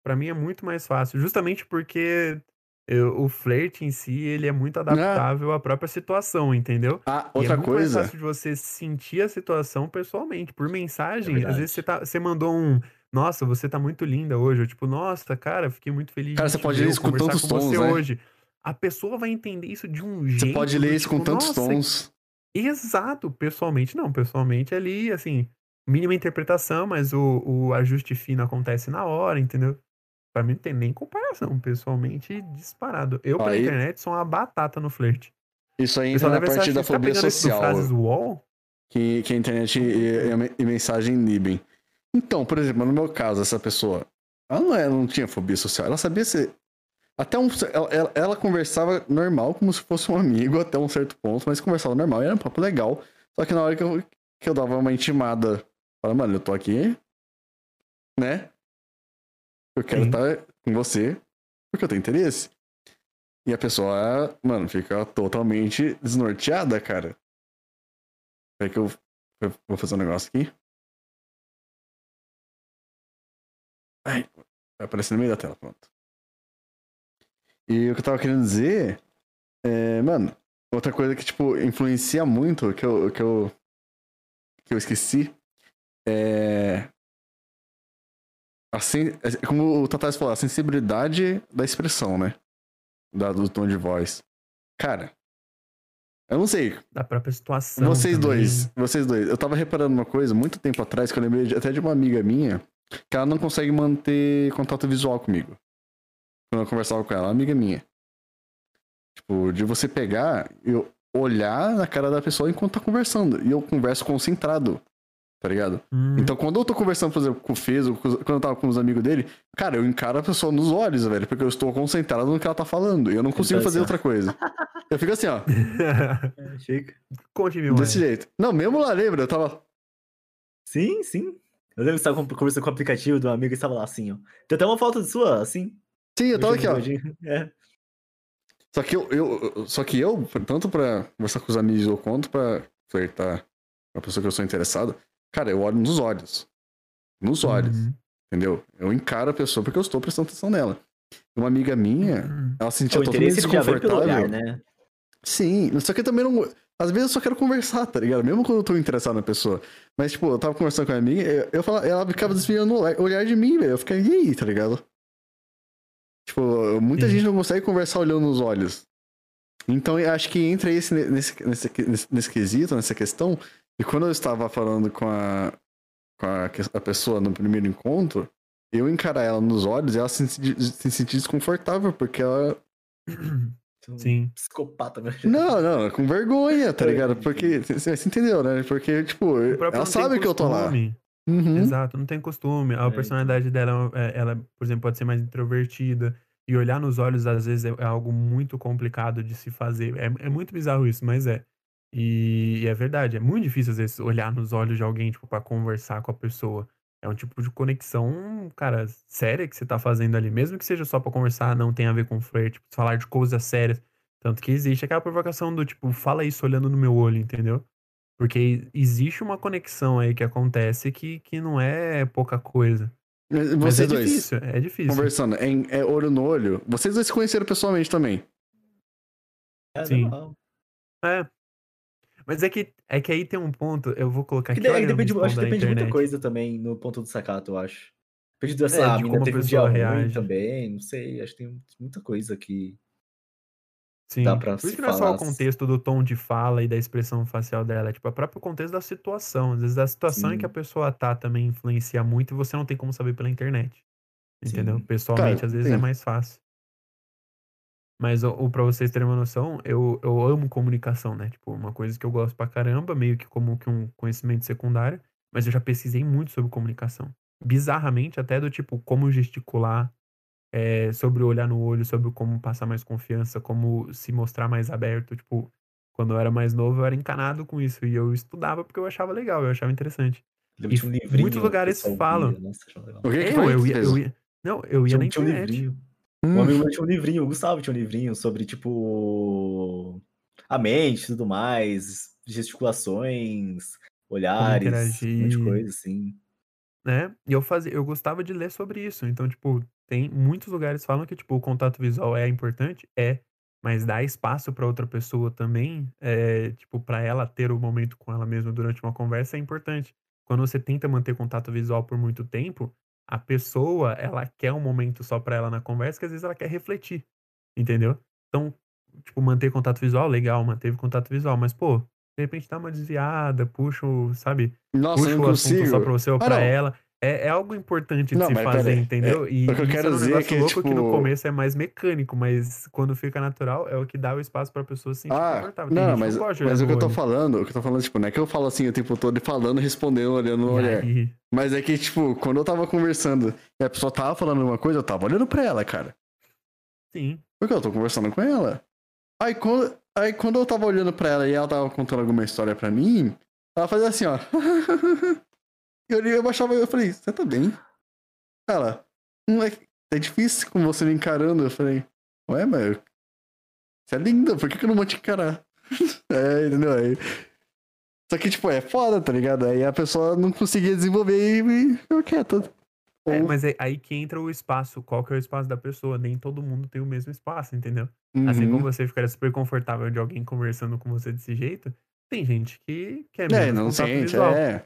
pra mim é muito mais fácil. Justamente porque eu- o flerte em si, ele é muito adaptável à própria situação, entendeu? Ah, E outra é muito coisa. mais fácil de você sentir a situação pessoalmente. Por mensagem, às verdade. vezes você, tá, você mandou um. Nossa, você tá muito linda hoje. Ou tipo, nossa, cara, fiquei muito feliz Cara, você pode ler isso com tantos com você tons, né? hoje. A pessoa vai entender isso de um jeito. Você pode ler isso com tipo, tantos nossa, tons. Exato, pessoalmente não. Pessoalmente ali, assim, mínima interpretação, mas o, o ajuste fino acontece na hora, entendeu? Pra mim não tem nem comparação. Pessoalmente, disparado. Eu, pela Aí- internet, sou uma batata no flerte. Isso aí entra na parte da tá fobia social frases wall. que, que a internet e, e- mensagem inibem. Então, por exemplo, no meu caso, essa pessoa, ela não, é- não tinha fobia social, ela sabia ser. Até um. Ela, ela- ela conversava normal, como se fosse um amigo, até um certo ponto, mas conversava normal, e era um papo legal. Só que na hora que eu, que eu dava uma intimada, fala, mano, eu tô aqui, né? Eu quero Sim. estar com você, porque eu tenho interesse. E a pessoa, mano, fica totalmente desnorteada, cara. É que eu, eu vou fazer um negócio aqui. Ai, vai aparecer no meio da tela, pronto. E o que eu tava querendo dizer é, mano, outra coisa que, tipo, influencia muito, que eu, que eu, que eu esqueci, é. Assim, como o Tatais falou, a sensibilidade da expressão, né? Da, do tom de voz. Cara, eu não sei, Da própria situação. vocês também. dois, vocês dois. Eu tava reparando uma coisa muito tempo atrás que eu lembrei de- até de uma amiga minha que ela não consegue manter contato visual comigo. Quando eu conversava com ela, uma amiga minha. Tipo, de você pegar e eu olhar na cara da pessoa enquanto tá conversando. E eu converso concentrado. Tá ligado? Hum, Então, quando eu tô conversando, por exemplo, com o Fez, ou quando eu tava com os amigos dele, cara, eu encaro a pessoa nos olhos, velho, porque eu estou concentrado no que ela tá falando. E eu não consigo fazer outra coisa. Eu fico assim, ó, É, Fica. Conte-me desse mais. jeito. Não, mesmo lá, lembra? Eu tava. Sim, sim. Eu lembro que você estava conversando com o aplicativo do amigo e estava lá assim, ó. Tem até uma foto sua, assim. Sim, eu tava aqui, ó. É. Só que eu, eu, eu- só que eu, tanto pra conversar com os amigos ou quanto pra flertar com a pessoa que eu sou interessado, cara, eu olho nos olhos. Nos olhos, Uhum. entendeu? Eu encaro a pessoa porque eu estou prestando atenção nela. Uma amiga minha, Uhum. ela se sentia O totalmente desconfortável. né? Sim, só que eu também não. Às vezes eu só quero conversar, tá ligado? Mesmo quando eu tô interessado na pessoa. Mas, tipo, eu tava conversando com a minha amiga, eu, eu falava, ela ficava desviando o olhar- olhar de mim, velho. Eu ficava, e aí, tá ligado? Tipo, muita Sim. gente não consegue conversar olhando nos olhos. Então eu acho que entra esse nesse, nesse, nesse, nesse quesito, nessa questão. E quando eu estava falando com a, com a, a pessoa no primeiro encontro, eu encarar ela nos olhos e ela se, sentir- se sentir desconfortável, porque ela Um Sim. Psicopata, meu. não, não, é com vergonha, tá É, ligado? Porque, você você entendeu, né? Porque, tipo, ela sabe que eu tô lá. Uhum. Exato, não tem costume. A É, personalidade dela, é, ela, por exemplo, pode ser mais introvertida. E olhar nos olhos, às vezes, é, é algo muito complicado de se fazer. É, é muito bizarro isso, mas é. E, e é verdade, é muito difícil, às vezes, olhar nos olhos de alguém, tipo, pra conversar com a pessoa. É um tipo de conexão, cara, séria que você tá fazendo ali. Mesmo que seja só pra conversar, não tem a ver com flirt, tipo, falar de coisas sérias. Tanto que existe aquela provocação do tipo, fala isso olhando no meu olho, entendeu? Porque existe uma conexão aí que acontece que, que não é pouca coisa. Mas Vocês é dois difícil, é difícil. conversando em é, olho no olho, vocês dois se conheceram pessoalmente também. É, Sim. normal. É. Mas é que, é que aí tem um ponto, eu vou colocar É aqui. é depende, acho que depende de muita coisa também no ponto do sacato, eu acho. Depende dessa É, de como a pessoa reage. também, não sei, acho que tem muita coisa que Sim. dá pra Por isso que não é só o contexto do tom de fala e da expressão facial dela, é tipo, o próprio contexto da situação. Às vezes a situação em que a Sim. pessoa tá também influencia muito e você não tem como saber pela internet. Entendeu? Sim. Pessoalmente, Cara, às vezes é sim. mais fácil. Mas o, o- pra vocês terem uma noção, eu, eu amo comunicação, né? Tipo, uma coisa que eu gosto pra caramba, meio que como que um conhecimento secundário, mas eu já pesquisei muito sobre comunicação. Bizarramente, até do tipo, como gesticular, é, sobre olhar no olho, sobre como passar mais confiança, como se mostrar mais aberto. Tipo, quando eu era mais novo, eu era encanado com isso. E eu estudava porque eu achava legal, eu achava interessante. Que tinha um muitos lugares falam. Nossa, Eu, eu, ia, eu ia. Não, eu ia na um- um internet. livrinho. Hum, Um amigo meu tinha um livrinho, o Gustavo tinha um livrinho sobre, tipo, a mente e tudo mais, gesticulações, olhares, um monte de coisa, assim. né? E eu fazia, eu gostava de ler sobre isso. Então, tipo, tem muitos lugares que falam que tipo o contato visual é importante, é, mas dar espaço para outra pessoa também, é, tipo, para ela ter o momento com ela mesma durante uma conversa é importante. Quando você tenta manter contato visual por muito tempo, a pessoa, ela quer um momento só para ela na conversa, que às vezes ela quer refletir, entendeu? Então, tipo, manter contato visual, legal, manteve contato visual, mas pô, de repente dá uma desviada, puxa, o, sabe? Nossa, puxa eu não o assunto só pra você ou Ah, pra não. ela. É, é algo importante de Não, se fazer, aí. entendeu? É, e o que eu quero é um dizer é que, louco que no tipo- começo é mais mecânico, mas quando fica natural é o que dá o espaço pra pessoa se sentir Ah, confortável. Tem não, mas, não mas o que eu tô olho. falando, o que eu tô falando, tipo, não é que eu falo assim o tempo todo e falando, respondendo, olhando no olhar. Mas é que, tipo, quando eu tava conversando e a pessoa tava falando uma coisa, eu tava olhando pra ela, cara. sim. Porque eu tô conversando com ela. Aí quando, aí quando eu tava olhando pra ela e ela tava contando alguma história pra mim, ela fazia assim, ó. eu, eu baixava e eu falei, você tá bem? Ela, não é, é difícil com você me encarando. Eu falei, ué, mas você é linda, por que, que eu não vou te encarar? é, entendeu? Aí, só que, tipo, é foda, tá ligado? Aí a pessoa não conseguia desenvolver e ficou quieta. É, mas é aí que entra o espaço. Qual que é o espaço da pessoa? Nem todo mundo tem o mesmo espaço, entendeu? Assim Uhum. como você ficaria super confortável de alguém conversando com você desse jeito, tem gente que quer É, menos não sente, visual. é.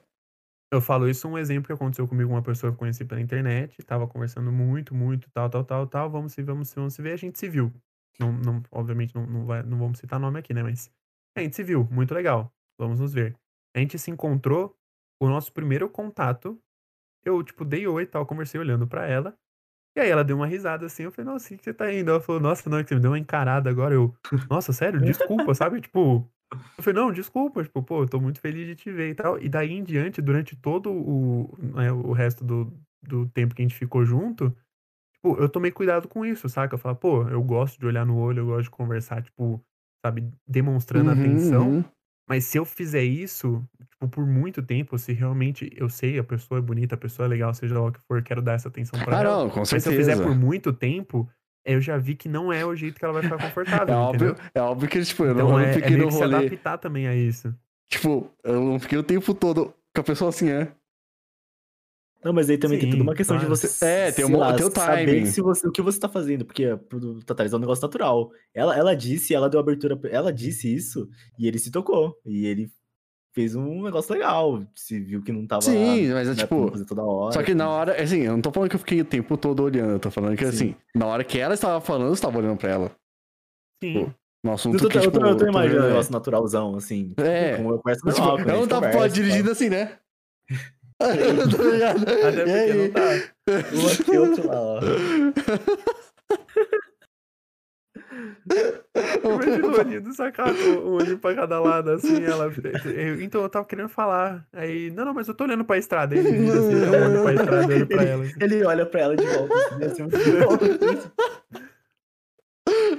Eu falo isso um exemplo que aconteceu comigo, uma pessoa que eu conheci pela internet, tava conversando muito, muito, tal, tal, tal, tal, vamos se, vamos se, vamos se ver, a gente se viu. Não, não, obviamente não, não, vai, não vamos citar nome aqui, né, mas a gente se viu, muito legal, vamos nos ver. A gente se encontrou, o nosso primeiro contato, eu, tipo, dei oi e tal, conversei olhando pra ela, e aí ela deu uma risada assim, eu falei, nossa, o que você tá indo? Ela falou, nossa, não, é que você me deu uma encarada agora, eu, nossa, sério, desculpa, sabe, tipo... Eu falei, não, desculpa, tipo, pô, eu tô muito feliz de te ver e tal. E daí em diante, durante todo o, né, o resto do, do tempo que a gente ficou junto, tipo, eu tomei cuidado com isso, saca? Eu falei, pô, eu gosto de olhar no olho, eu gosto de conversar, tipo, sabe, demonstrando Uhum, atenção. uhum. Mas se eu fizer isso, tipo, por muito tempo, se realmente eu sei, a pessoa é bonita, a pessoa é legal, seja lá o que for, quero dar essa atenção pra Ah, ela. não, com Mas se eu certeza. fizer por muito tempo, eu já vi que não é o jeito que ela vai ficar confortável, É óbvio, entendeu? é óbvio que, tipo, eu Então não, é, não é fiquei meio no que se rolê. adaptar também a isso. Tipo, eu não fiquei o tempo todo com a pessoa assim, é. Não, mas aí também tem Sim, tudo uma questão de você, É, tem sei um- lá, tem o saber timing. se você- o que você tá fazendo, porque pro Tataris é um negócio natural. Ela, ela disse, ela deu abertura, pra- ela disse isso, e ele se tocou, e ele fez um negócio legal, se viu que não tava Sim, mas é né, tipo. toda hora. Só que na hora, assim, eu não tô falando que eu fiquei o tempo todo olhando, eu tô falando que, Sim. assim, na hora que ela estava falando, eu estava olhando pra ela. Sim. Pô, No Eu assunto tô, que, eu tipo, tô, eu tô imaginando um é- negócio naturalzão, assim. É. Como eu converso Tipo, normal, quando a eu não tava conversa, dirigindo assim, né? tá? Até porque não tá. Um aqui, outro lá, ó. Imagina o olhinho do sacato, o olhinho pra cada lado, assim, ela. eu- então eu tava querendo falar. Aí, não, não, mas eu tô olhando pra estrada. Ele assim, eu olho pra estrada, olho pra ela. assim. Ele olha pra ela de volta. Assim, ser muito bom.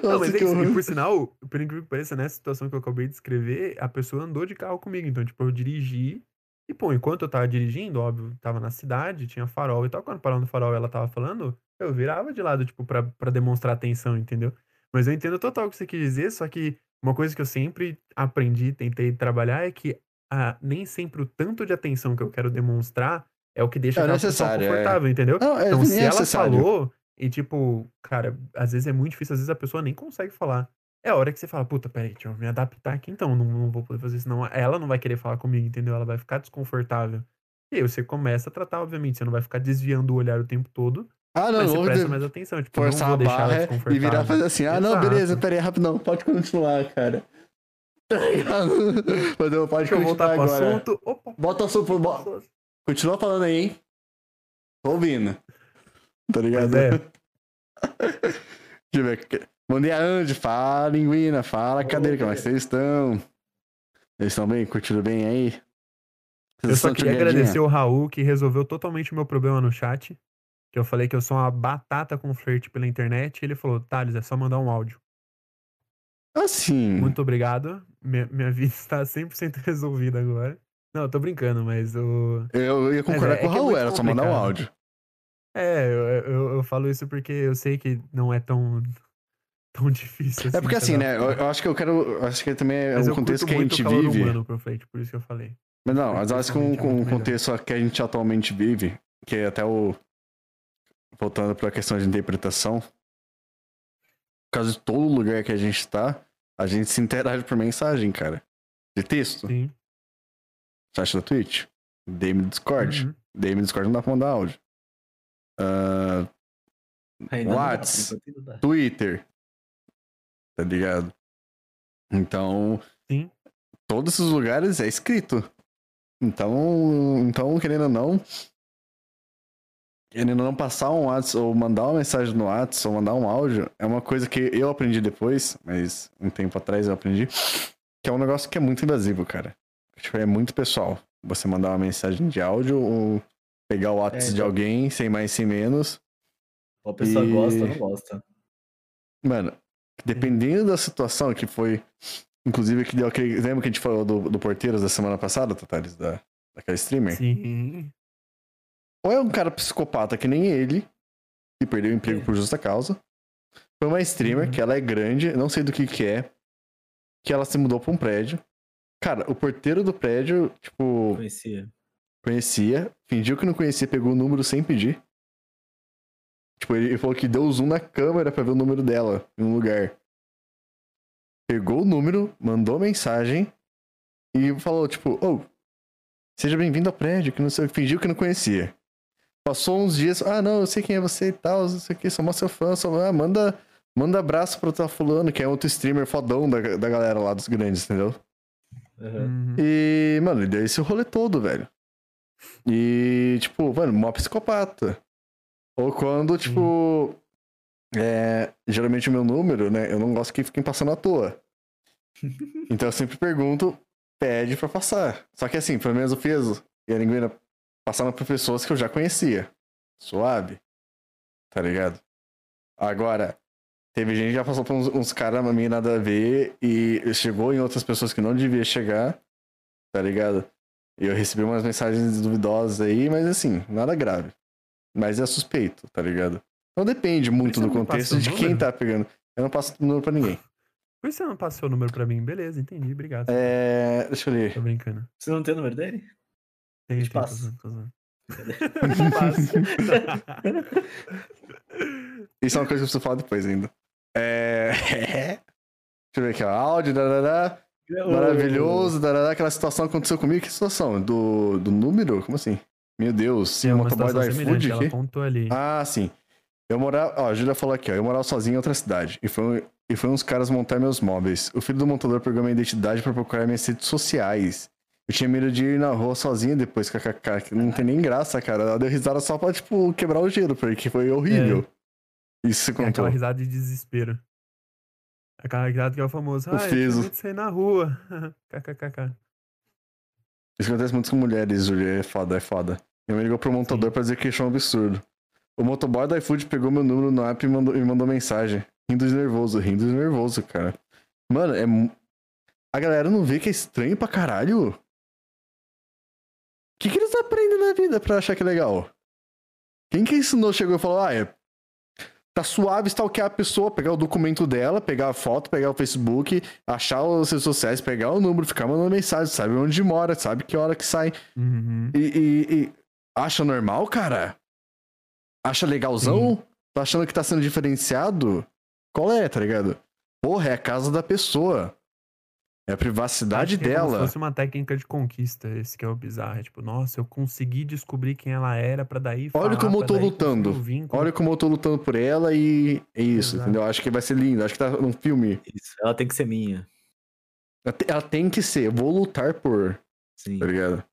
Não, Nossa, mas é isso. E por sinal, por incrível que pareça, nessa situação que eu acabei de descrever, a pessoa andou de carro comigo. Então, tipo, eu dirigi. E, pô, enquanto eu tava dirigindo, óbvio, tava na cidade, tinha farol e tal. Quando parou no farol ela tava falando, eu virava de lado, tipo, pra, pra demonstrar atenção, entendeu? Mas eu entendo total o que você quis dizer, só que uma coisa que eu sempre aprendi, tentei trabalhar, é que ah, nem sempre o tanto de atenção que eu quero demonstrar é o que deixa É aquela pessoa é. confortável, entendeu? Não, é Então, se ela necessário. falou, e tipo, cara, às vezes é muito difícil, às vezes a pessoa nem consegue falar. É a hora que você fala, puta, peraí, deixa eu me adaptar aqui então, não, não vou poder fazer isso, não. Ela não vai querer falar comigo, entendeu? Ela vai ficar desconfortável. E aí você começa a tratar, obviamente, você não vai ficar desviando o olhar o tempo todo, Ah, não, mas vou presta de- mais atenção. Tipo, forçar a barra e virar e fazer assim. Ah, não, Exato. beleza, peraí, rapidão. Pode continuar, cara. Mas não, pode Deixa eu voltar continuar pro agora. assunto. Opa! Bota o assunto, bo- continua falando aí, hein? Tô ouvindo. Tá ligado? Mas é, Deixa eu ver. Bom dia, Andy. Fala, linguina. Fala, cadeira. Como é que vocês estão? Eles estão bem? Curtindo bem aí? Vocês eu só queria agradecer o Raul, que resolveu totalmente o meu problema no chat. Que eu falei que eu sou uma batata com flerte pela internet. E ele falou, Thales, é só mandar um áudio. Assim. Muito obrigado. Minha, minha vida está 100% resolvida agora. Não, eu tô brincando, mas o. Eu ia concordar é- com é o é Raul, muito era só mandar um áudio. É, eu, eu, eu falo isso porque eu sei que não é tão, tão difícil assim. É porque assim, né? Eu, eu acho que eu quero. Acho que também é Mas um contexto que a gente vive. humano pro Flate, por isso que eu falei. Mas não, mas acho que um, é um melhor. contexto que a gente atualmente vive, que é até o. Voltando para a questão de interpretação. Por causa de todo lugar que a gente tá, a gente se interage por mensagem, cara. De texto. Sim. Chat da Twitch. DM do Discord. Uhum. DM do Discord não dá pra mandar áudio. Ah, Ainda não dá, Whats. por enquanto ainda dá. Twitter. Tá ligado? Então. Sim. Todos esses lugares é escrito. Então, então querendo ou não. Ou não passar um WhatsApp ou mandar uma mensagem no WhatsApp ou mandar um áudio é uma coisa que eu aprendi depois, mas um tempo atrás eu aprendi, que é um negócio que é muito invasivo, cara. Tipo, é muito pessoal. Você mandar uma mensagem de áudio ou pegar o WhatsApp É, de então. alguém, sem mais, sem menos. Ou a pessoa E- gosta ou não gosta. Mano, dependendo da situação que foi. Inclusive, que deu aquele. Lembra que a gente falou do, do Porteiros da semana passada, Tatares? Da, daquela streamer? Sim. Ou é um cara psicopata que nem ele, que perdeu o emprego por justa causa. Foi uma streamer Uhum. que ela é grande, não sei do que que é, que ela se mudou pra um prédio. Cara, o porteiro do prédio, tipo, Conhecia. conhecia, fingiu que não conhecia, pegou o número sem pedir. Tipo, ele falou que deu zoom na câmera pra ver o número dela em um lugar. Pegou o número, mandou mensagem e falou, tipo, ô, seja bem-vindo ao prédio, que não sei, o que", fingiu que não conhecia. Passou uns dias, ah, não, eu sei quem é você e tal, não sei o que, sou mó seu fã, sou... ah, manda, manda abraço pro tal fulano, que é outro streamer fodão da, da galera lá dos grandes, entendeu? Uhum. E, mano, ele deu esse rolê todo, velho. E, tipo, mano, mó psicopata. Ou quando, tipo. É, geralmente o meu número, né? Eu não gosto que fiquem passando à toa. Então eu sempre pergunto, pede pra passar. Só que assim, pelo menos o Feso e a Linguina passaram pra pessoas que eu já conhecia. Suave. Tá ligado? Agora, teve gente que já passou por uns, uns caras meio nada a ver e chegou em outras pessoas que não devia chegar. Tá ligado? E eu recebi umas mensagens duvidosas aí, mas assim, nada grave. Mas é suspeito, tá ligado? Então depende muito do contexto de quem tá pegando. Eu não passo número pra ninguém. Por que você não passou o número pra mim? Beleza, entendi, obrigado. É. Deixa eu ler. Tô brincando. Você não tem o número dele? Tem, te tem, tô zoando, zoando. Isso é uma coisa que eu preciso falar depois ainda. É. Deixa eu ver aqui, ó. Áudio, darará, maravilhoso, darará. Aquela situação aconteceu comigo. Que situação? Do, do número? Como assim? Meu Deus, sim, É motoboy do iFood aqui. Ah, sim. Eu morava. Ó, a Júlia falou aqui, ó. Eu morava sozinho em outra cidade. E foi, um- e foi uns caras montar meus móveis. O filho do montador pegou minha identidade pra procurar minhas redes sociais. Eu tinha medo de ir na rua sozinho depois, kkk. que Não tem nem graça, cara. Ela deu risada só pra, tipo, quebrar o gelo, porque foi horrível. Isso se contou. aquela risada de desespero. Aquela risada que é o famoso. Ah, eu medo de sair na rua. KKKK. Isso acontece muito com mulheres, Júlia. É foda, é foda. Eu me ligou pro montador Sim. pra dizer que é um absurdo. O motoboy da iFood pegou meu número no app e mandou, e mandou mensagem. Rindo de nervoso, rindo de nervoso, cara. Mano, é. A galera não vê que é estranho pra caralho? O que, que eles aprendem na vida pra achar que é legal? Quem que ensinou chegou e falou, ah, é. Tá suave stalkear a pessoa, pegar o documento dela, pegar a foto, pegar o Facebook, achar os redes sociais, pegar o número, ficar mandando mensagem, sabe onde mora, sabe que hora que sai. Uhum. E, e- e acha normal, cara? Acha legalzão? Tá achando que tá sendo diferenciado? Qual é, tá ligado? Porra, é a casa da pessoa. É a privacidade Acho que É como se dela. fosse uma técnica de conquista, esse que é o bizarro. É tipo, nossa, eu consegui descobrir quem ela era pra daí Olha falar, como eu tô lutando. Olha como eu tô lutando por ela e é isso, Exato. entendeu? Acho que vai ser lindo. Acho que tá num filme. Isso, ela tem que ser minha. Ela te- Ela tem que ser. Eu vou lutar por. Sim. Tá ligado?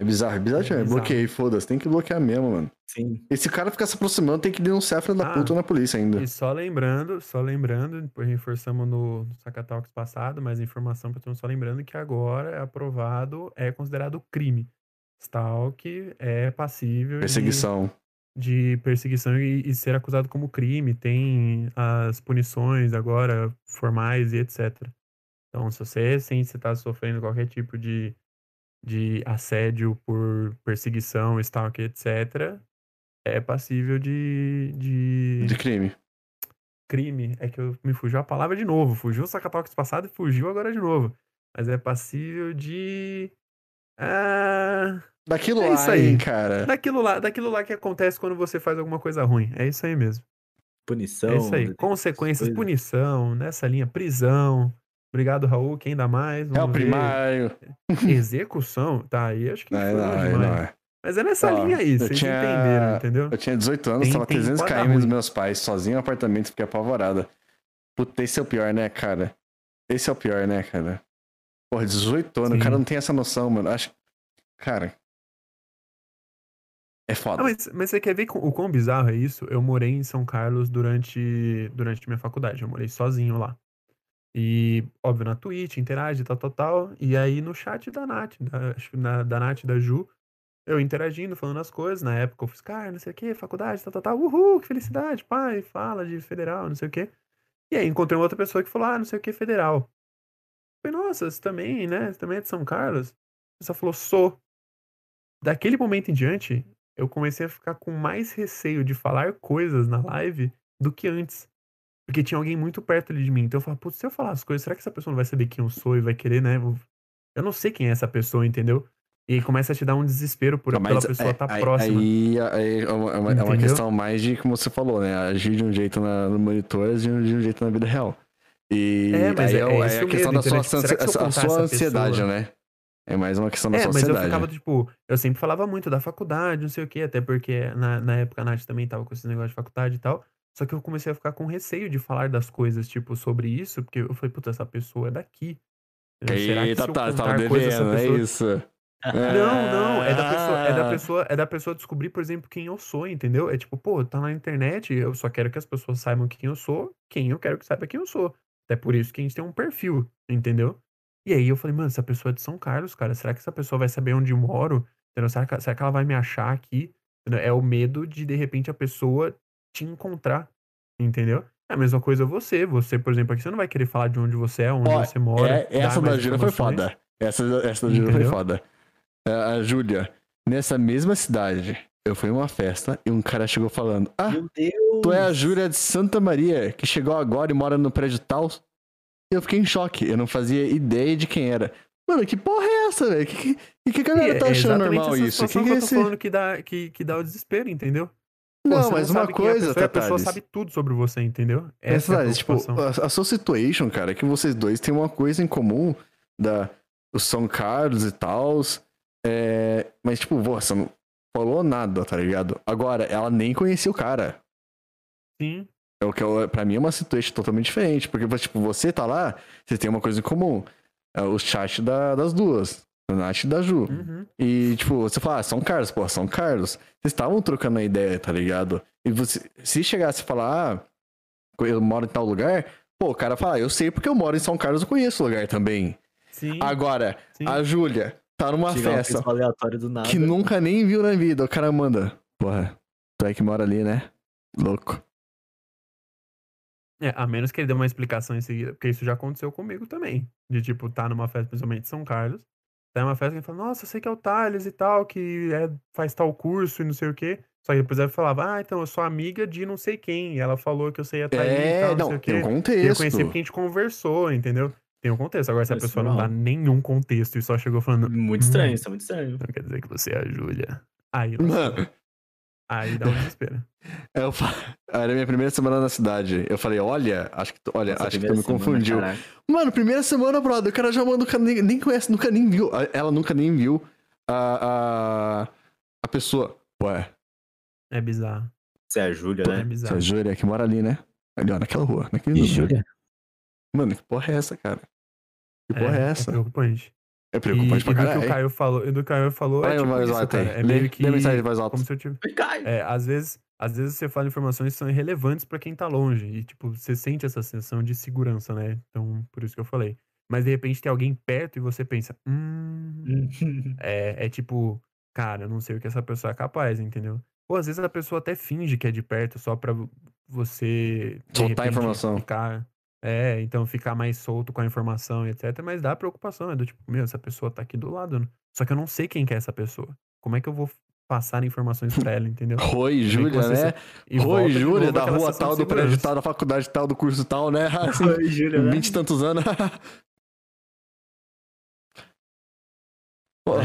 É bizarro, é bizarro. É É bizarro. Bloqueei, foda-se. Tem que bloquear mesmo, mano. Sim. E se o cara ficar se aproximando, tem que denunciar a filha da Ah, puta na polícia ainda. E só lembrando, só lembrando, depois reforçamos no, no Sacatalks passado, mas informação pra todo mundo, só lembrando que agora é aprovado, é considerado crime. Stalk é passível de- Perseguição. de perseguição e, e ser acusado como crime. Tem as punições agora formais e etc. Então, se você sente que você está sofrendo qualquer tipo de, de assédio por perseguição, stalk, etc., é passível de, de, De crime. crime. É que eu, me fugiu a palavra de novo. Fugiu o Sacatalks passado e fugiu agora de novo. Mas é passível de. Ah, Daquilo É lá, isso aí. hein, cara. daquilo, lá, daquilo lá que acontece quando você faz alguma coisa ruim. É isso aí mesmo. Punição. É isso aí. Consequências, coisas. punição, nessa linha, prisão. Obrigado, Raul. Quem dá mais? É o Vamos ver. primário. Execução? Tá, aí acho que Não, foi não, é, não é. Mas é nessa Ó, linha aí, vocês tinha- entenderam, entendeu? Eu tinha 18 anos, Tem- tava tem 300 quadra km dos meus pais, sozinho no apartamento, fiquei apavorada. Puta, esse é o pior, né, cara? Esse é o pior, né, cara? Porra, 18 anos, o Sim. cara não tem essa noção, mano. Acho. Cara. É foda. Ah, mas, mas você quer ver o quão bizarro é isso? Eu morei em São Carlos durante, durante minha faculdade. Eu morei sozinho lá. E, óbvio, na Twitch, interage, tal, tal, tal. E aí no chat da Nath, da, acho da Nath da Ju, eu interagindo, falando as coisas. Na época eu fiz, cara, não sei o que, faculdade, tal, tal, tal. Uhul, que felicidade, pai, fala de federal, não sei o que. E aí encontrei outra pessoa que falou, ah, não sei o que, federal. Eu falei, nossa, você também, né? Você também é de São Carlos? A pessoa falou, sou. Daquele momento em diante, eu comecei a ficar com mais receio de falar coisas na live do que antes. Porque tinha alguém muito perto ali de mim. Então eu falava, putz, se eu falar as coisas, será que essa pessoa não vai saber quem eu sou e vai querer, né? Eu- não sei quem é essa pessoa, entendeu? E começa a te dar um desespero por, Não, pela pessoa é- estar aí- próxima. Aí, aí é, uma, é uma- é uma Entendeu? questão mais de, como você falou, né? Agir de um jeito na, no monitor, agir de um jeito na vida real. E É, mas é- é, é é a questão da sua? Tipo, que a sua ansiedade, pessoa- né? É mais uma questão da É, sua mas eu ansiedade. ficava, tipo, eu sempre falava muito da faculdade, não sei o quê, até porque na, na época a Nath também tava com esse negócio de faculdade e tal. Só que eu comecei a ficar com receio de falar das coisas, tipo, sobre isso, porque eu falei, puta, essa pessoa é daqui. Será que Eita, se eu tá, tava devendo, é pessoa... isso. Não, não, é da pessoa, é da Ah. pessoa, é da pessoa descobrir, por exemplo, quem eu sou, entendeu? É tipo, pô, tá na internet, eu só quero que as pessoas saibam quem eu sou, quem eu quero que saiba quem eu sou. É por isso que a gente tem um perfil, entendeu? E aí eu falei, mano, essa pessoa é de São Carlos, cara, será que essa pessoa vai saber onde eu moro? Entendeu? Será que, será que ela vai me achar aqui? É o medo de, de repente, a pessoa te encontrar, entendeu? É a mesma coisa você. Você, por exemplo, aqui você não vai querer falar de onde você é, onde Ó, você mora. É, essa da Júlia foi foda. Essa, essa da Júlia foi foda. É, A Júlia, nessa mesma cidade, eu fui em uma festa e um cara chegou falando: Ah, Meu Deus! tu é a Júlia de Santa Maria, que chegou agora e mora no prédio tal. E eu fiquei em choque, eu não fazia ideia de quem era. Mano, que porra é essa, velho? Que, que, que a galera E tá é achando exatamente normal essa isso? Que que, que é eu tô esse... falando que dá, que, que dá o desespero, entendeu? Não, você mas uma é coisa, e a pessoa sabe tudo sobre você, entendeu? Essa, Essa é a tipo, a, a sua situation, cara, é que vocês dois têm uma coisa em comum da o São Carlos e tal. É, mas, tipo, você não falou nada, tá ligado? Agora, ela nem conhecia o cara. Sim, É o que eu, pra mim é uma situation totalmente diferente. Porque, tipo, você tá lá, você tem uma coisa em comum. É o chat da- das duas. Nath e da Ju. uhum. E, tipo, você fala, ah, São Carlos, pô, São Carlos. Vocês estavam trocando a ideia, tá ligado? E você, se chegasse a falar, ah, eu moro em tal lugar, pô, o cara fala, eu sei porque eu moro em São Carlos, eu conheço o lugar também. Sim. Agora, sim. a Júlia tá numa Chegar uma festa que nunca nem viu na vida. O cara manda, porra, tu é que mora ali, né? Louco. É, a menos que ele dê uma explicação em seguida, porque isso já aconteceu comigo também. De tipo, tá numa festa, principalmente em São Carlos. Tá numa festa que ele fala, nossa, eu sei que é o Thales e tal, que é, faz tal curso e não sei o quê. Só que depois ela falava, ah, então eu sou amiga de não sei quem. E ela falou que eu sei aí e É, tal, não, sei não, o quê. tem um E eu contexto. conheci porque a gente conversou, entendeu? Tem um contexto. Agora, se a pessoa não dá nenhum contexto e só chegou falando, Muito estranho, isso é muito estranho. não quer dizer que você é a Júlia. Aí. Mano, aí dá um desespero. eu fa... era a minha primeira semana na cidade. Eu falei, olha, acho que tu, olha, Nossa, acho que tu me semana, confundiu. caraca. Mano, primeira semana, brother, o cara já manda, o cara nem, nem conhece, nunca nem viu. Ela nunca nem viu a, a, a pessoa. Ué, É bizarro. Você é a Júlia, É né? essa bizarro. Júlia que mora ali, né? Ali, ó, naquela rua, naquele E. Júlia? Mano, que porra é essa, cara? Que porra é, É essa? preocupante. É preocupante e, pra e do que caralho. o Caio falou, e do que o Caio falou é tipo isso, cara. É Lê- meio que lê a mensagem de voz alta. como se eu tivesse... Cai! É, às vezes, às vezes você fala informações que são irrelevantes pra quem tá longe e tipo, você sente essa sensação de segurança, né? Então, por isso que eu falei. Mas de repente tem alguém perto e você pensa, hum, é, é tipo, cara, eu não sei o que essa pessoa é capaz, entendeu? Ou às vezes a pessoa até finge que é de perto só pra você Soltar a repente, informação. Ficar, é, então ficar mais solto com a informação e etc. Mas dá preocupação, é do tipo, meu, essa pessoa tá aqui do lado. né? Só que eu não sei quem que é essa pessoa. Como é que eu vou passar informações pra ela, entendeu? Oi, Júlia, você né? E volta Oi, Júlia, da rua tal, do prédio tal, da faculdade tal, do curso tal, né? Assim, Oi, Júlia, né? 20 e tantos anos. Pô, é.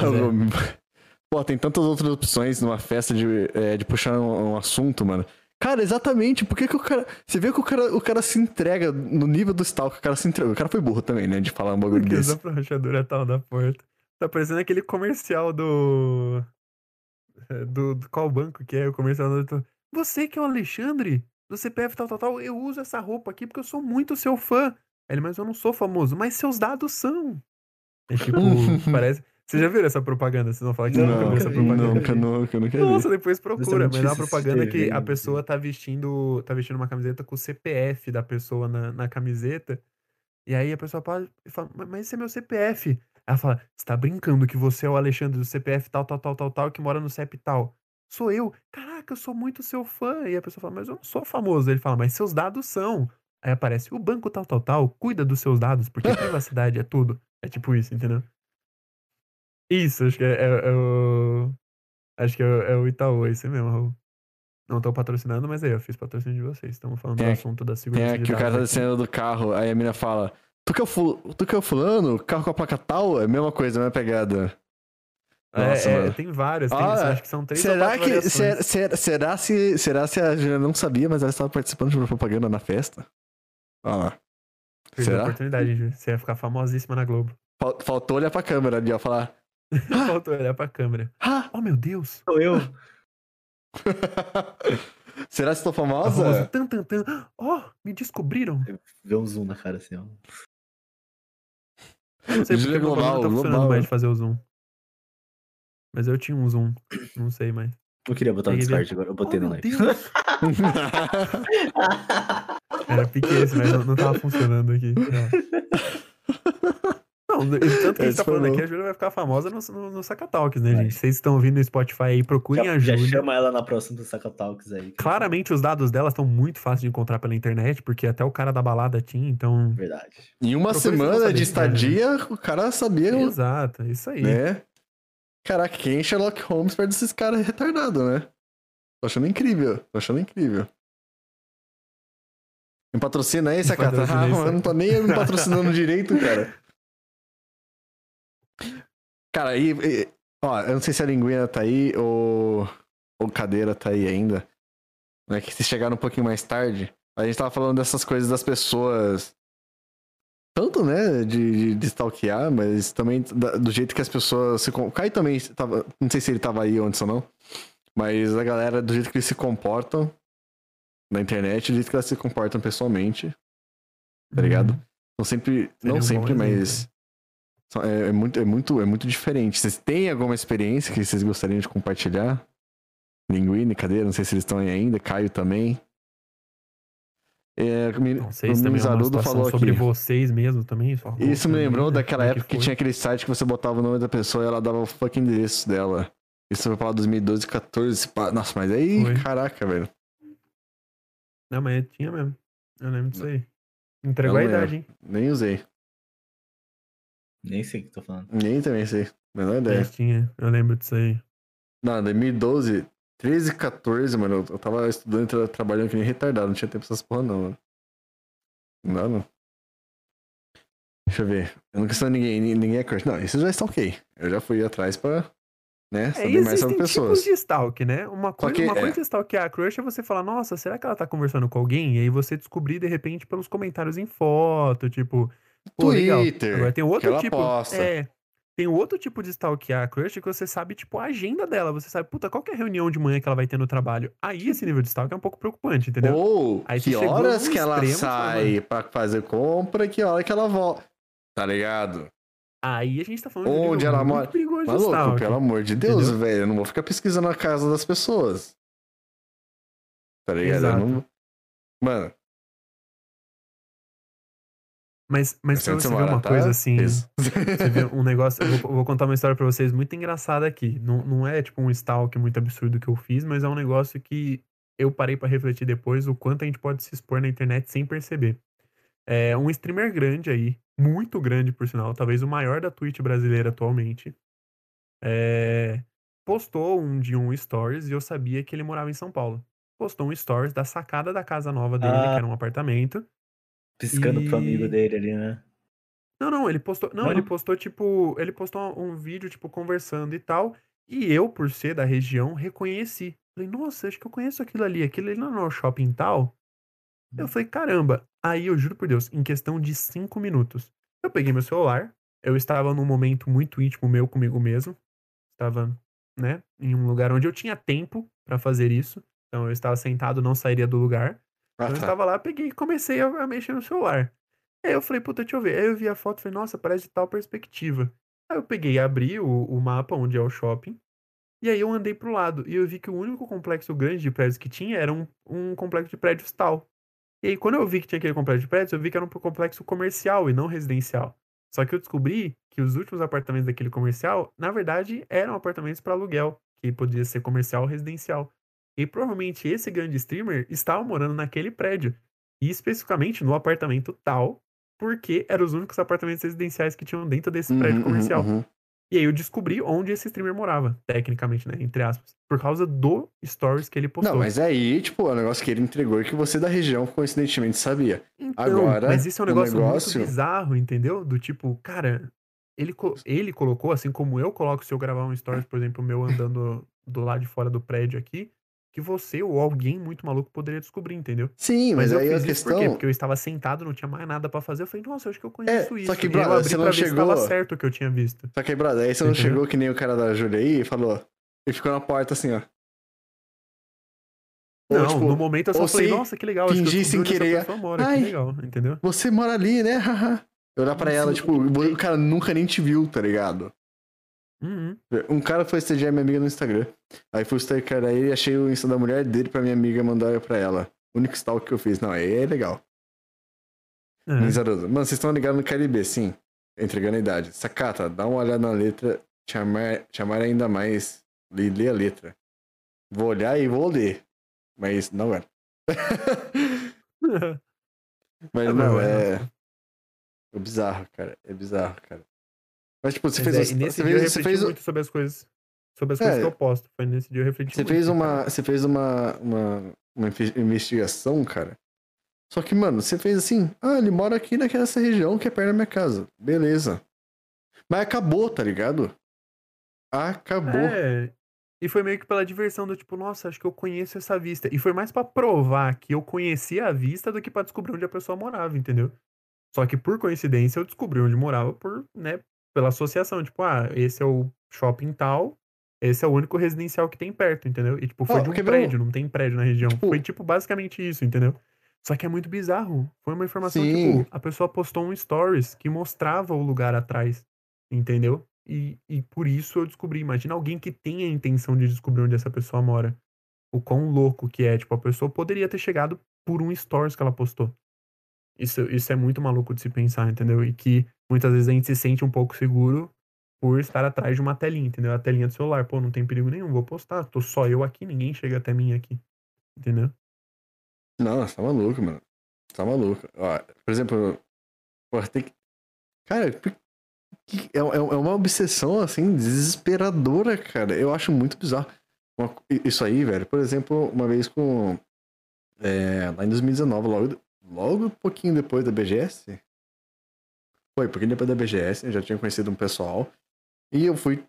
Pô, tem tantas outras opções numa festa de, é, de puxar um, um assunto, mano. Cara, exatamente. Por que, que o cara. Você vê que o cara, o cara se entrega no nível do stalker, o cara se entrega. O cara foi burro também, né? De falar um bagulho Porque desse. essa rachadura tal da porta. Tá parecendo aquele comercial do. é, Do, do qual banco que é o comercial do. Você que é o Alexandre, do CPF tal, tal, tal, eu uso essa roupa aqui porque eu sou muito seu fã. Ele, mas eu não sou famoso, mas seus dados são. É tipo, parece. Você já viram essa propaganda? Vocês vão falar que você nunca viu Não, essa propaganda? nunca, nunca, nunca. Nossa, depois procura. Mas é uma propaganda que a né? pessoa tá vestindo, tá vestindo uma camiseta com o CPF da pessoa na, na camiseta. E aí a pessoa fala, fala, "Mas- esse é meu CPF. Ela fala, você tá brincando que você é o Alexandre do CPF tal, tal, tal, tal, tal, que mora no CEP tal. Sou eu. Caraca, eu sou muito seu fã. E a pessoa fala, mas eu não sou famoso. Ele fala, mas seus dados são. Aí aparece, o banco tal, tal, tal, cuida dos seus dados, porque a privacidade é tudo. É tipo isso, entendeu? Isso, acho que é, é- é o. Acho que é, o- é o Itaú, é isso mesmo, Raul. Não tô patrocinando, mas aí, eu fiz patrocínio de vocês. Estamos falando Tem do assunto da Tem segurança de aqui o cara tá dados aqui. descendo do carro, aí a menina fala: Tu que é o, tu que é o fulano? Carro com a placa tal? É a mesma coisa, a mesma pegada. É, Nossa, é, mano. tem várias, tem, Ah, acho que são três ou Será quatro que. variações. Será, será, será se, será se a Julia não sabia, mas ela estava participando de uma propaganda na festa? Olha lá. Perdeu a Será? oportunidade. Você ia ficar famosíssima na Globo. Fal- Faltou olhar pra câmera ali, ó, falar. Faltou olhar pra câmera. Ah! Oh, meu Deus! Sou eu. será que estou famosa famosa? tan, tan, tan. Oh, me descobriram. Vê um zoom na cara assim, ó. Eu não sei porque meu global, não tá funcionando global. mais de fazer o zoom. Mas eu tinha um zoom. Não sei mais. Não queria botar no Discord agora, eu botei oh, no live. Era pique esse, mas não, não tava funcionando aqui. Não, não, tanto que a gente Esse tá falando aqui, bom. a Júlia vai ficar famosa no, no, no Sacatalks, né, Vai. gente? Vocês estão ouvindo no Spotify aí, procurem já, a já Júlia. chama ela na próxima do Saca Talks aí. Claramente os dados dela estão muito fáceis de encontrar pela internet, porque até o cara da balada tinha, então. Verdade. em uma não semana de né? estadia, o cara sabia, Exato, é isso aí. né? Caraca, quem é Sherlock Holmes perto desses caras retardados, né? Tô achando incrível, tô achando incrível. Me patrocina aí, Sacata. Ah, mano, não tô nem me patrocinando direito, cara. Cara, aí, e- ó, eu não sei se a linguina tá aí ou, ou cadeira tá aí ainda. Né, que se chegaram um pouquinho mais tarde, a gente tava falando dessas coisas das pessoas. Tanto, né, de, de, de stalkear, mas também da- do jeito que as pessoas se. O Caio também tava. Não sei se ele tava aí antes ou não. Mas a galera, do jeito que eles se comportam na internet, do jeito que elas se comportam pessoalmente, tá ligado? Uhum. São sempre. Seria não sempre, exemplo. mas. são- É, é muito, é, muito, é muito diferente. Vocês têm alguma experiência que vocês gostariam de compartilhar? Linguine, cadeira, não sei se eles estão aí ainda. Caio também. É, sei se o é Mizarudo falou sobre aqui. vocês mesmo também. Isso me lembrou né, daquela como época que, foi. tinha aquele site que você botava o nome da pessoa e ela dava o fucking endereço dela. Isso foi pra 2012, 14. pá. Nossa, mas aí, Foi. caraca, velho. Não, mas tinha mesmo. Eu lembro disso aí. Entregou a idade, hein? Nem usei. Nem sei o que tô falando. Nem também sei. Menor ideia. Mas tinha. Eu lembro disso aí. Não, 2012, 13, 14, mano. Eu eu tava estudando e tra- trabalhando que nem retardado. Não tinha tempo pra essas porra, não, mano. Não dá, não. Deixa eu ver. Eu não questão ninguém, ni- ninguém é crush. Não, isso já está ok. Eu já fui atrás pra, né, É, saber mais sobre existem pessoas. tipos de stalk, né? Uma coisa, que, uma é. coisa de stalkear a crush é você falar, nossa, será que ela tá conversando com alguém? E aí você descobrir, de repente, pelos comentários em foto, tipo, pô, legal. Twitter, Agora tem outro tipo. posta. É. Tem outro tipo de stalkear a crush que você sabe, tipo, a agenda dela. Você sabe, puta, qual que é a reunião de manhã que ela vai ter no trabalho? Aí esse nível de stalk é um pouco preocupante, entendeu? Ou Aí que horas que ela extremo, sai pra fazer compra e que hora que ela volta. Tá ligado? Aí a gente tá falando de um Onde nível ela mora? de Maluco, stalk. pelo amor de Deus, Entendeu? velho. Eu não vou ficar pesquisando a casa das pessoas. Tá ligado? Não- Mano, Mas, mas pra você ver uma tá? coisa assim. Isso. Você vê um negócio. Eu vou, eu vou contar uma história pra vocês muito engraçada aqui. Não, não é tipo um stalk muito absurdo que eu fiz, mas é um negócio que eu parei pra refletir depois o quanto a gente pode se expor na internet sem perceber. É um streamer grande aí, muito grande por sinal, talvez o maior da Twitch brasileira atualmente. é, postou um de um stories e eu sabia que ele morava em São Paulo. Postou um stories da sacada da casa nova dele, Ah. que era um apartamento. Piscando pro amigo E- dele ali, né? Não, não, ele postou. Não, Não? ele postou, tipo. Ele postou um vídeo, tipo, conversando e tal. E eu, por ser da região, reconheci. Falei, nossa, acho que eu conheço aquilo ali. Aquilo ali não é o shopping tal. Eu falei, caramba. Aí eu juro por Deus, em questão de cinco minutos, eu peguei meu celular. Eu estava num momento muito íntimo meu comigo mesmo. Estava, né, em um lugar onde eu tinha tempo pra fazer isso. Então eu estava sentado, não sairia do lugar. Ah, Então eu tá. estava lá, peguei e comecei a, a mexer no celular. Aí eu falei, puta, deixa eu ver. Aí eu vi a foto e falei, nossa, parece de tal perspectiva. Aí eu peguei e abri o, o mapa onde é o shopping. E aí eu andei pro lado. E eu vi que o único complexo grande de prédios que tinha era um, um complexo de prédios tal. E aí quando eu vi que tinha aquele complexo de prédios, eu vi que era um complexo comercial e não residencial. Só que eu descobri que os últimos apartamentos daquele comercial, na verdade, eram apartamentos para aluguel, que podia ser comercial ou residencial. E provavelmente esse grande streamer estava morando naquele prédio. E especificamente no apartamento tal, porque eram os únicos apartamentos residenciais que tinham dentro desse prédio Uhum, comercial. uhum, uhum. E aí eu descobri onde esse streamer morava, tecnicamente, né? Entre aspas. Por causa do stories que ele postou. Não, mas aí, tipo, é um negócio que ele entregou e que você da região coincidentemente sabia. Então, Agora, mas isso é um negócio, negócio- muito bizarro, entendeu? Do tipo, cara, ele, ele colocou, assim como eu coloco se eu gravar um stories, por exemplo, meu andando do lado de fora do prédio aqui, que você ou alguém muito maluco poderia descobrir, entendeu? Sim, mas, eu aí a fiz isso por questão. quê? Porque eu estava sentado, não tinha mais nada pra fazer. Eu falei, nossa, eu acho que eu conheço É, isso. só que, E brother, eu você não chegou- certo o que eu tinha visto. Só que brother, aí você não Entendeu? chegou que nem o cara da Júlia aí e falou. Ele ficou na porta assim, ó. Ou, não, tipo, no momento eu só falei, nossa, que legal. acho que eu sem querer, mora, ai. que legal, entendeu? Você mora ali, né? Eu olhar pra ela, tipo, o cara nunca nem te viu, tá ligado? Uhum. Um cara foi estagiar minha amiga no Instagram. Aí fui stalkear ele e achei o Insta da mulher dele pra minha amiga mandar pra ela. O único stalk que eu fiz. Não, aí é legal. É. Mas, Haroldo, Mano, vocês estão ligados no KLB, sim. Entregando a idade. Sacata, dá uma olhada na letra. Chamar, chamar ainda mais. Lê, lê a letra. Vou olhar e vou ler. Mas não era. Mas É, não, mas é. É bizarro, cara. É bizarro, cara. Mas, tipo, você Mas fez. é, nesse você dia eu fez, você refleti fez, muito sobre as coisas. Sobre as É. coisas que eu posto. Foi nesse dia eu refleti Você muito. fez cara. uma, você fez uma, uma, uma inve- investigação, cara. Só que, mano, você fez assim, ah, ele mora aqui naquela região que é perto da minha casa. Beleza. Mas acabou, tá ligado? Acabou. É. E foi meio que pela diversão do tipo, nossa, acho que eu conheço essa vista. E foi mais pra provar que eu conhecia a vista do que pra descobrir onde a pessoa morava, entendeu? Só que por coincidência eu descobri onde morava por, né, pela associação. Tipo, ah, esse é o shopping tal, esse é o único residencial que tem perto, entendeu? E tipo, foi Ó, de um prédio, não tem prédio na região. Tipo- Foi tipo basicamente isso, entendeu? Só que é muito bizarro. Foi uma informação, Sim. tipo, a pessoa postou um stories que mostrava o lugar atrás, entendeu? E, e por isso eu descobri. Imagina alguém que tenha a intenção de descobrir onde essa pessoa mora. o quão louco que é. Tipo, a pessoa poderia ter chegado por um stories que ela postou. Isso, isso é muito maluco de se pensar, entendeu? E que muitas vezes a gente se sente um pouco seguro por estar atrás de uma telinha, entendeu? A telinha do celular. Pô, não tem perigo nenhum, vou postar. Tô só eu aqui, ninguém chega até mim aqui. Entendeu? Não, você tá maluco, mano. Você tá maluco. Ó, por exemplo, porra, tem que. Cara, é, é, é uma obsessão, assim, desesperadora, cara. Eu acho muito bizarro. Isso aí, velho. Por exemplo, uma vez com. É, lá em 2019, logo, logo um pouquinho depois da BGS. Foi, pouquinho depois da BGS, eu já tinha conhecido um pessoal. E eu fui.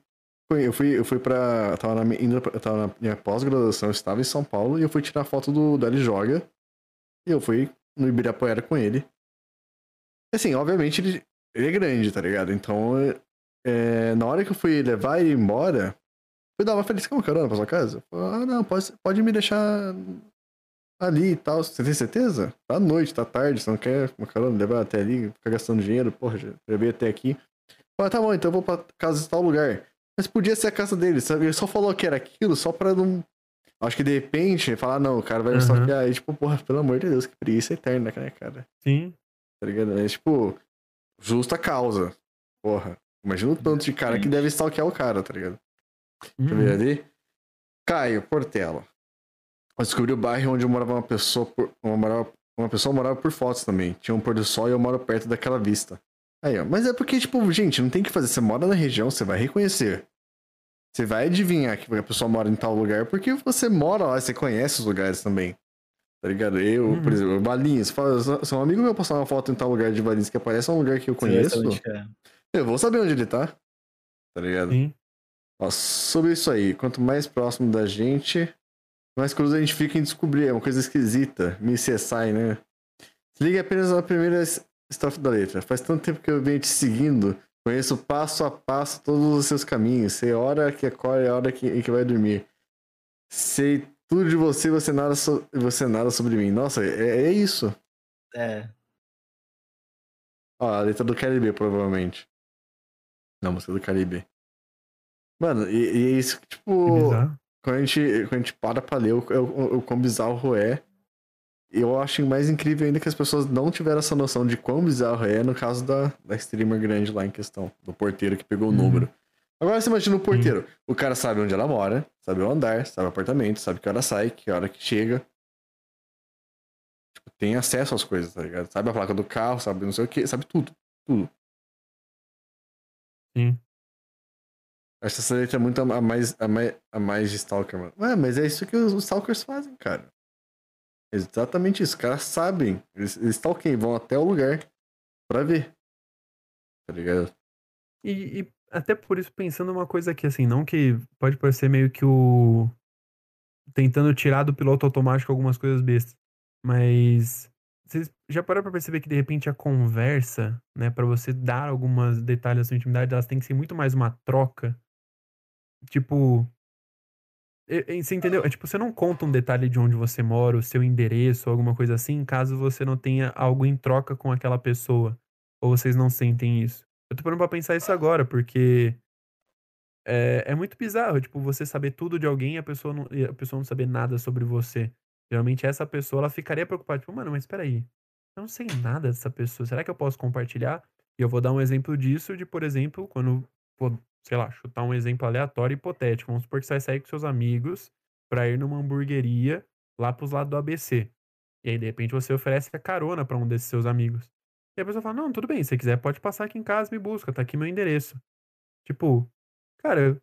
Eu fui, eu fui pra. Eu tava na, indo, eu tava na minha pós-graduação, eu estava em São Paulo e eu fui tirar foto do, L Joga. E eu fui no Ibirapuera com ele. Assim, obviamente ele, ele é grande, tá ligado? Então, é, na hora que eu fui levar ele embora, dar uma feliz com carona pra sua casa. Falei, ah, não, pode, pode me deixar ali e tal. Você tem certeza? Tá à noite, tá tarde, você não quer uma carona levar até ali, ficar gastando dinheiro, porra, já veio até aqui. Falei, tá bom, então eu vou pra casa de tal lugar. Mas podia ser a casa dele, sabe? Ele só falou que era aquilo só pra não. Acho que de repente falar, não, o cara vai me uhum. stalkear. E tipo, porra, pelo amor de Deus, que preguiça eterna, né, cara? Sim. Tá ligado? É tipo, justa causa. Porra. Imagina o tanto de cara que deve stalkear o cara, tá ligado? Uhum. Ver uhum. ali. Caio, Portela. Eu descobri o bairro onde eu morava uma pessoa. Por, uma, morava, uma pessoa morava por fotos também. Tinha um pôr do sol e eu moro perto daquela vista. Aí, ó. Mas é porque, tipo, gente, não tem que fazer. Você mora na região, você vai reconhecer. Você vai adivinhar que a pessoa mora em tal lugar porque você mora lá, você conhece os lugares também. Tá ligado? Eu, uhum. por exemplo, Valinhos. Se um amigo meu postar uma foto em tal lugar de Valinhos que aparece um lugar que eu conheço, é. eu vou saber onde ele tá. Tá ligado? Sim. Ó, sobre isso aí, quanto mais próximo da gente, mais cruz a gente fica em descobrir. É uma coisa esquisita. Me CSI, né? Se liga apenas na primeira estrofe da letra. Faz tanto tempo que eu venho te seguindo. Conheço passo a passo todos os seus caminhos. Sei a hora que acorda e a hora que, que vai dormir. Sei tudo de você, você nada, so... você nada sobre mim. Nossa, é, é isso. É. Ó, a letra do Caribe, provavelmente. Não, música do Caribe. Mano, e, e é isso que, tipo. Quando a, gente, quando a gente para pra ler o, o, o quão bizarro é, eu acho mais incrível ainda que as pessoas não tiveram essa noção de quão bizarro é no caso da, da streamer grande lá em questão, do porteiro que pegou o uhum. número. Agora você imagina o porteiro. Sim. O cara sabe onde ela mora, sabe o andar, sabe o apartamento, sabe que hora sai, que hora que chega. Tipo, tem acesso às coisas, tá ligado? Sabe a placa do carro, sabe não sei o que, sabe tudo. Tudo. Sim. Acho essa letra é muito a mais, a mais, a mais de Stalker, mano. Ué, mas é isso que os, Stalkers fazem, cara. Exatamente isso. Os caras sabem. Eles, eles vão até o lugar pra ver. Tá ligado? E, e até por isso, pensando uma coisa aqui, assim, não que pode parecer meio que o. tentando tirar do piloto automático algumas coisas bestas. Mas. Vocês já pararam pra perceber que de repente a conversa, né, para você dar algumas detalhes da sua intimidade, elas têm que ser muito mais uma troca? Tipo. Você entendeu? É tipo, você não conta um detalhe de onde você mora, o seu endereço, alguma coisa assim, caso você não tenha algo em troca com aquela pessoa. Ou vocês não sentem isso? Eu tô parando pra pensar isso agora, porque é, é muito bizarro, tipo, você saber tudo de alguém e a pessoa não, a pessoa não saber nada sobre você. Geralmente essa pessoa, ela ficaria preocupada, tipo, mano, mas peraí, eu não sei nada dessa pessoa, será que eu posso compartilhar? E eu vou dar um exemplo disso de, por exemplo, quando, sei lá, chutar um exemplo aleatório hipotético. Vamos supor que você vai sair com seus amigos pra ir numa hamburgueria lá pros lados do ABC. E aí, de repente, você oferece a carona para um desses seus amigos. E a pessoa fala: Não, tudo bem, se quiser, pode passar aqui em casa me busca, tá aqui meu endereço. Tipo, cara,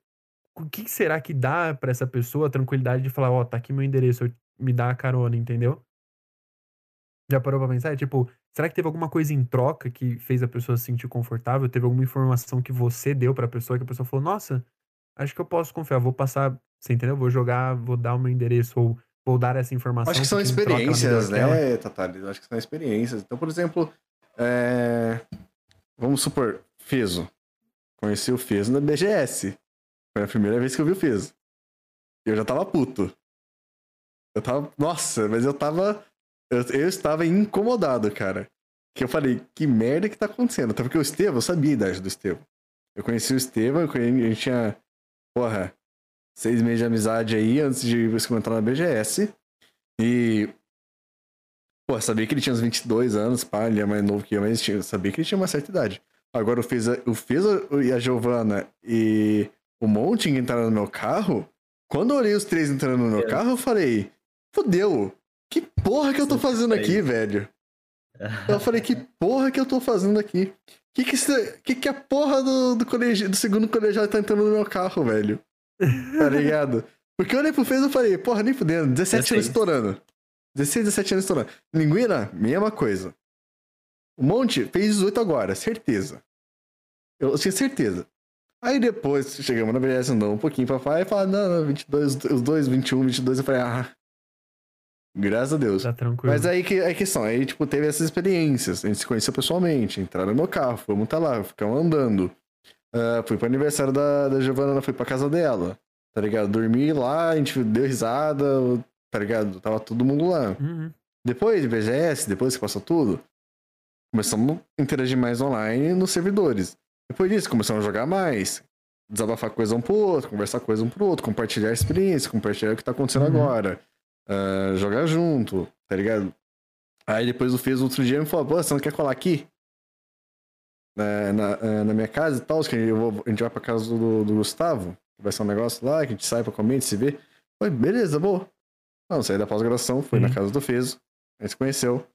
o que será que dá para essa pessoa a tranquilidade de falar: Ó, oh, tá aqui meu endereço, me dá a carona, entendeu? Já parou pra pensar? Tipo, será que teve alguma coisa em troca que fez a pessoa se sentir confortável? Teve alguma informação que você deu pra pessoa que a pessoa falou: Nossa, acho que eu posso confiar, vou passar, você entendeu? Vou jogar, vou dar o meu endereço ou vou dar essa informação. Acho que são experiências, né, Tatari? Acho que são experiências. Então, por exemplo, é... Vamos supor, Feso. Conheci o Feso na BGS. Foi a primeira vez que eu vi o Feso. Eu já tava puto. Eu tava. Nossa, mas eu tava. Eu, eu estava incomodado, cara. Que eu falei, que merda que tá acontecendo? Até porque o Estevam, eu sabia a idade do Estevam. Eu conheci o Estevam, a gente tinha. Porra. seis meses de amizade aí, antes de você entrar na BGS. E. Pô, sabia que ele tinha uns 22 anos, pá, ele é mais novo que eu, mas tinha, sabia que ele tinha uma certa idade. Agora o Fez, o Fez e a Giovana e o Monte entraram no meu carro. Quando eu olhei os três entrando no meu carro, eu falei: Fudeu, que porra que eu tô fazendo aqui, velho? Eu falei: Que porra que eu tô fazendo aqui? Que que, que, que a porra do, do, colegi, do segundo colegial tá entrando no meu carro, velho? Tá ligado? Porque eu olhei pro Fez e falei: Porra, nem fudendo, 17 anos estourando. 16, 17 anos estourando. Linguina, mesma coisa. O Monte fez 18 agora, certeza. Eu tinha certeza. Aí depois chegamos na BS, andou um pouquinho pra falar e falar, não, não, 22, os dois, 21, 22, eu falei, ah. Graças a Deus. Tá tranquilo. Mas aí que a questão, aí tipo, teve essas experiências. A gente se conheceu pessoalmente, entraram no meu carro, fomos tá lá, ficamos andando. Uh, fui pro aniversário da, da Giovana, fui pra casa dela. Tá ligado? Dormi lá, a gente deu risada, tá ligado? Tava todo mundo lá. Uhum. Depois de BGS, depois que passou tudo, começamos a interagir mais online nos servidores. Depois disso, começamos a jogar mais, desabafar coisa um pro outro, conversar coisa um pro outro, compartilhar experiência, compartilhar o que tá acontecendo uhum. agora, uh, jogar junto, tá ligado? Aí depois o fez outro dia e me falou, pô, você não quer colar aqui? Na, na, ah, na minha casa e tal, que eu vou, a gente vai pra casa do, do Gustavo, vai ser um negócio lá, que a gente sai pra comer, a gente se vê. Foi, beleza, boa. Não, saí da pós-graduação, fui uhum. na casa do Fezo, a gente se conheceu,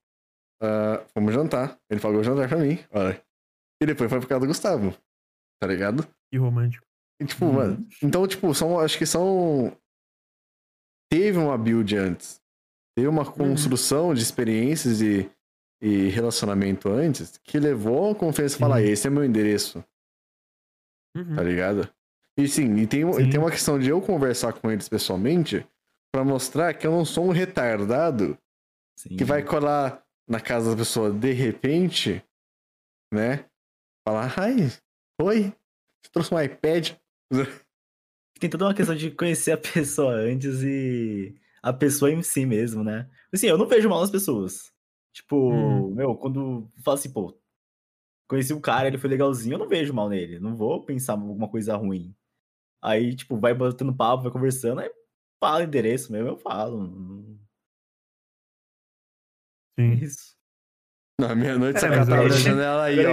uh, fomos jantar, ele pagou o jantar pra mim, olha. E depois foi por causa do Gustavo. Tá ligado? E romântico. E, tipo, uhum. mano. Então, tipo, são, acho que são. Teve uma build antes. Teve uma uhum. construção uhum. de experiências e, e relacionamento antes que levou a confiança a falar: esse é meu endereço. Uhum. Tá ligado? E sim, e tem, sim. e tem uma questão de eu conversar com eles pessoalmente para mostrar que eu não sou um retardado sim. que vai colar na casa da pessoa de repente, né? Falar, ai, oi, você trouxe um iPad. Tem toda uma questão de conhecer a pessoa antes e a pessoa em si mesmo, né? Assim, eu não vejo mal nas pessoas. Tipo, hum. meu, quando fala assim, pô, conheci um cara, ele foi legalzinho, eu não vejo mal nele. Não vou pensar alguma coisa ruim. Aí, tipo, vai botando papo, vai conversando, aí fala o endereço mesmo, eu falo. Sim. Isso. Na meia-noite, você tava na janela aí, ó.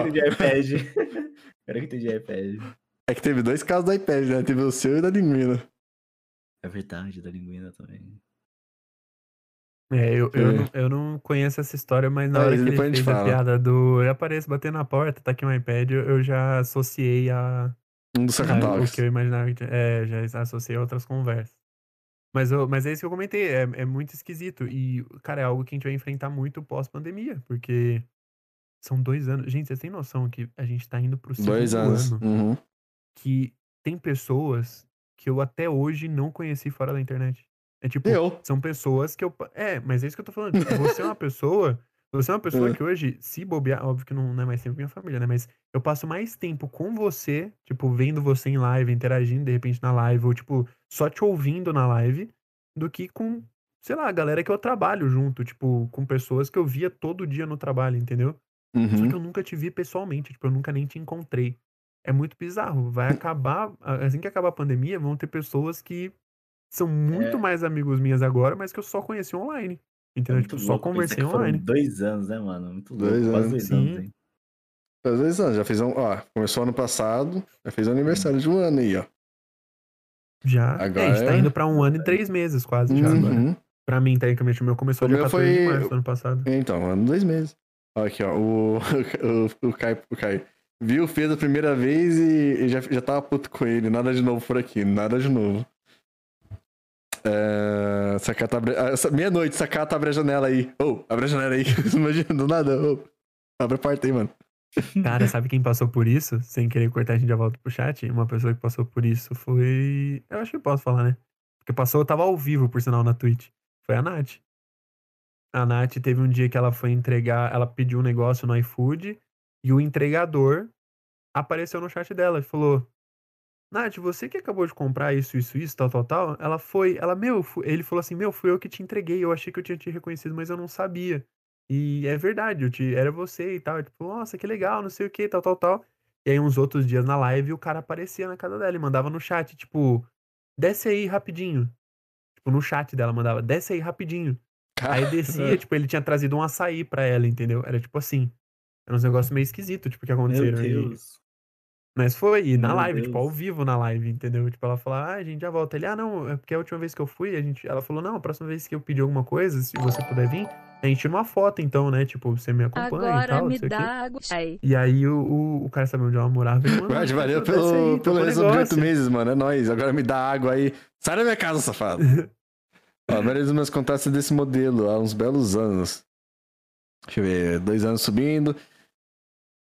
Era que de iPad. É que teve dois casos do iPad, né? Teve o seu e da linguina. É verdade, da linguina também. É, eu, eu, é. Não, eu não conheço essa história, mas na é, hora que ele fez a, a piada do eu apareço batendo na porta, tá aqui um iPad, eu, já associei a... Um dos sacatalhos. O que eu imaginava, é, já associei a outras conversas. Mas, eu, mas é isso que eu comentei, é, é muito esquisito. E, cara, é algo que a gente vai enfrentar muito pós-pandemia, porque são dois anos. Gente, vocês têm noção que a gente tá indo pro segundo dois anos. ano uhum. Que tem pessoas que eu até hoje não conheci fora da internet. É tipo, eu. são pessoas que eu. É, mas é isso que eu tô falando. Tipo, você é uma pessoa. Você é uma pessoa é. que hoje, se bobear, óbvio que não, não é mais tempo com minha família, né? Mas eu passo mais tempo com você, tipo, vendo você em live, interagindo de repente na live, ou tipo, só te ouvindo na live, do que com, sei lá, a galera que eu trabalho junto, tipo, com pessoas que eu via todo dia no trabalho, entendeu? Uhum. Só que eu nunca te vi pessoalmente, tipo, eu nunca nem te encontrei. É muito bizarro. Vai hum. acabar, assim que acabar a pandemia, vão ter pessoas que são muito é. mais amigos minhas agora, mas que eu só conheci online. Entendeu? É tipo, só conversei online. Dois anos, né, mano? Muito louco. Dois anos. dois Sim. anos, hein? Faz dois anos, já fez um. Ó, começou ano passado, já fez o aniversário de um ano aí, ó. Já. Agora é, a gente tá é- indo pra um ano e três meses quase já agora. Uhum. Pra mim, tecnicamente, o meu começou O dia meu 14 de foi- março do ano passado. Então, ano dois meses. Ó, aqui, ó. O, o, o, Caio, o Caio viu, fez a primeira vez e, e já, já tava puto com ele. Nada de novo por aqui, nada de novo. É, sacata abre... ah, essa- Meia-noite, sacata abre a janela aí. Ô, abre a janela aí. Imagina, do nada. Ô, abre a porta aí, mano. Cara, sabe quem passou por isso? Sem querer cortar, a gente já volta pro chat. Uma pessoa que passou por isso foi. Eu acho que eu posso falar, né? Porque passou, eu tava ao vivo, por sinal, na Twitch. Foi a Nath. A Nath teve um dia que ela foi entregar, ela pediu um negócio no iFood e o entregador apareceu no chat dela e falou: Nath, você que acabou de comprar isso, isso, isso, tal, tal, tal. Ela foi, ela, meu, ele falou assim: Meu, fui eu que te entreguei. Eu achei que eu tinha te reconhecido, mas eu não sabia. E é verdade, eu te, era você e tal. Tipo, nossa, que legal, não sei o que, tal, tal, tal. E aí, uns outros dias na live, o cara aparecia na casa dela e mandava no chat, tipo, desce aí rapidinho. Tipo, no chat dela mandava, desce aí rapidinho. Aí descia, tipo, ele tinha trazido um açaí pra ela, entendeu? Era tipo assim. Era uns negócios meio esquisitos, tipo, que Meu aconteceram. E- Deus. Mas foi, e na Meu live, tipo, ao Deus. vivo na live, entendeu? Tipo, ela falou, ah, a gente já volta. Ele, ah, não, é porque a última vez que eu fui, a gente. Ela falou, não, a próxima vez que eu pedir alguma coisa, se você puder vir, a gente tira uma foto, então, né? Tipo, você me acompanha e Agora tal, não me dá água. Aí. E aí o, o, o cara sabia onde ela morava. Guarde, valeu desce aí, pelo, pelo de oito negócio. meses, mano. É nóis. Agora me dá água aí. Sai da minha casa, safado. Ó, a maioria dos meus contatos é desse modelo há uns belos anos. Deixa eu ver, dois anos subindo.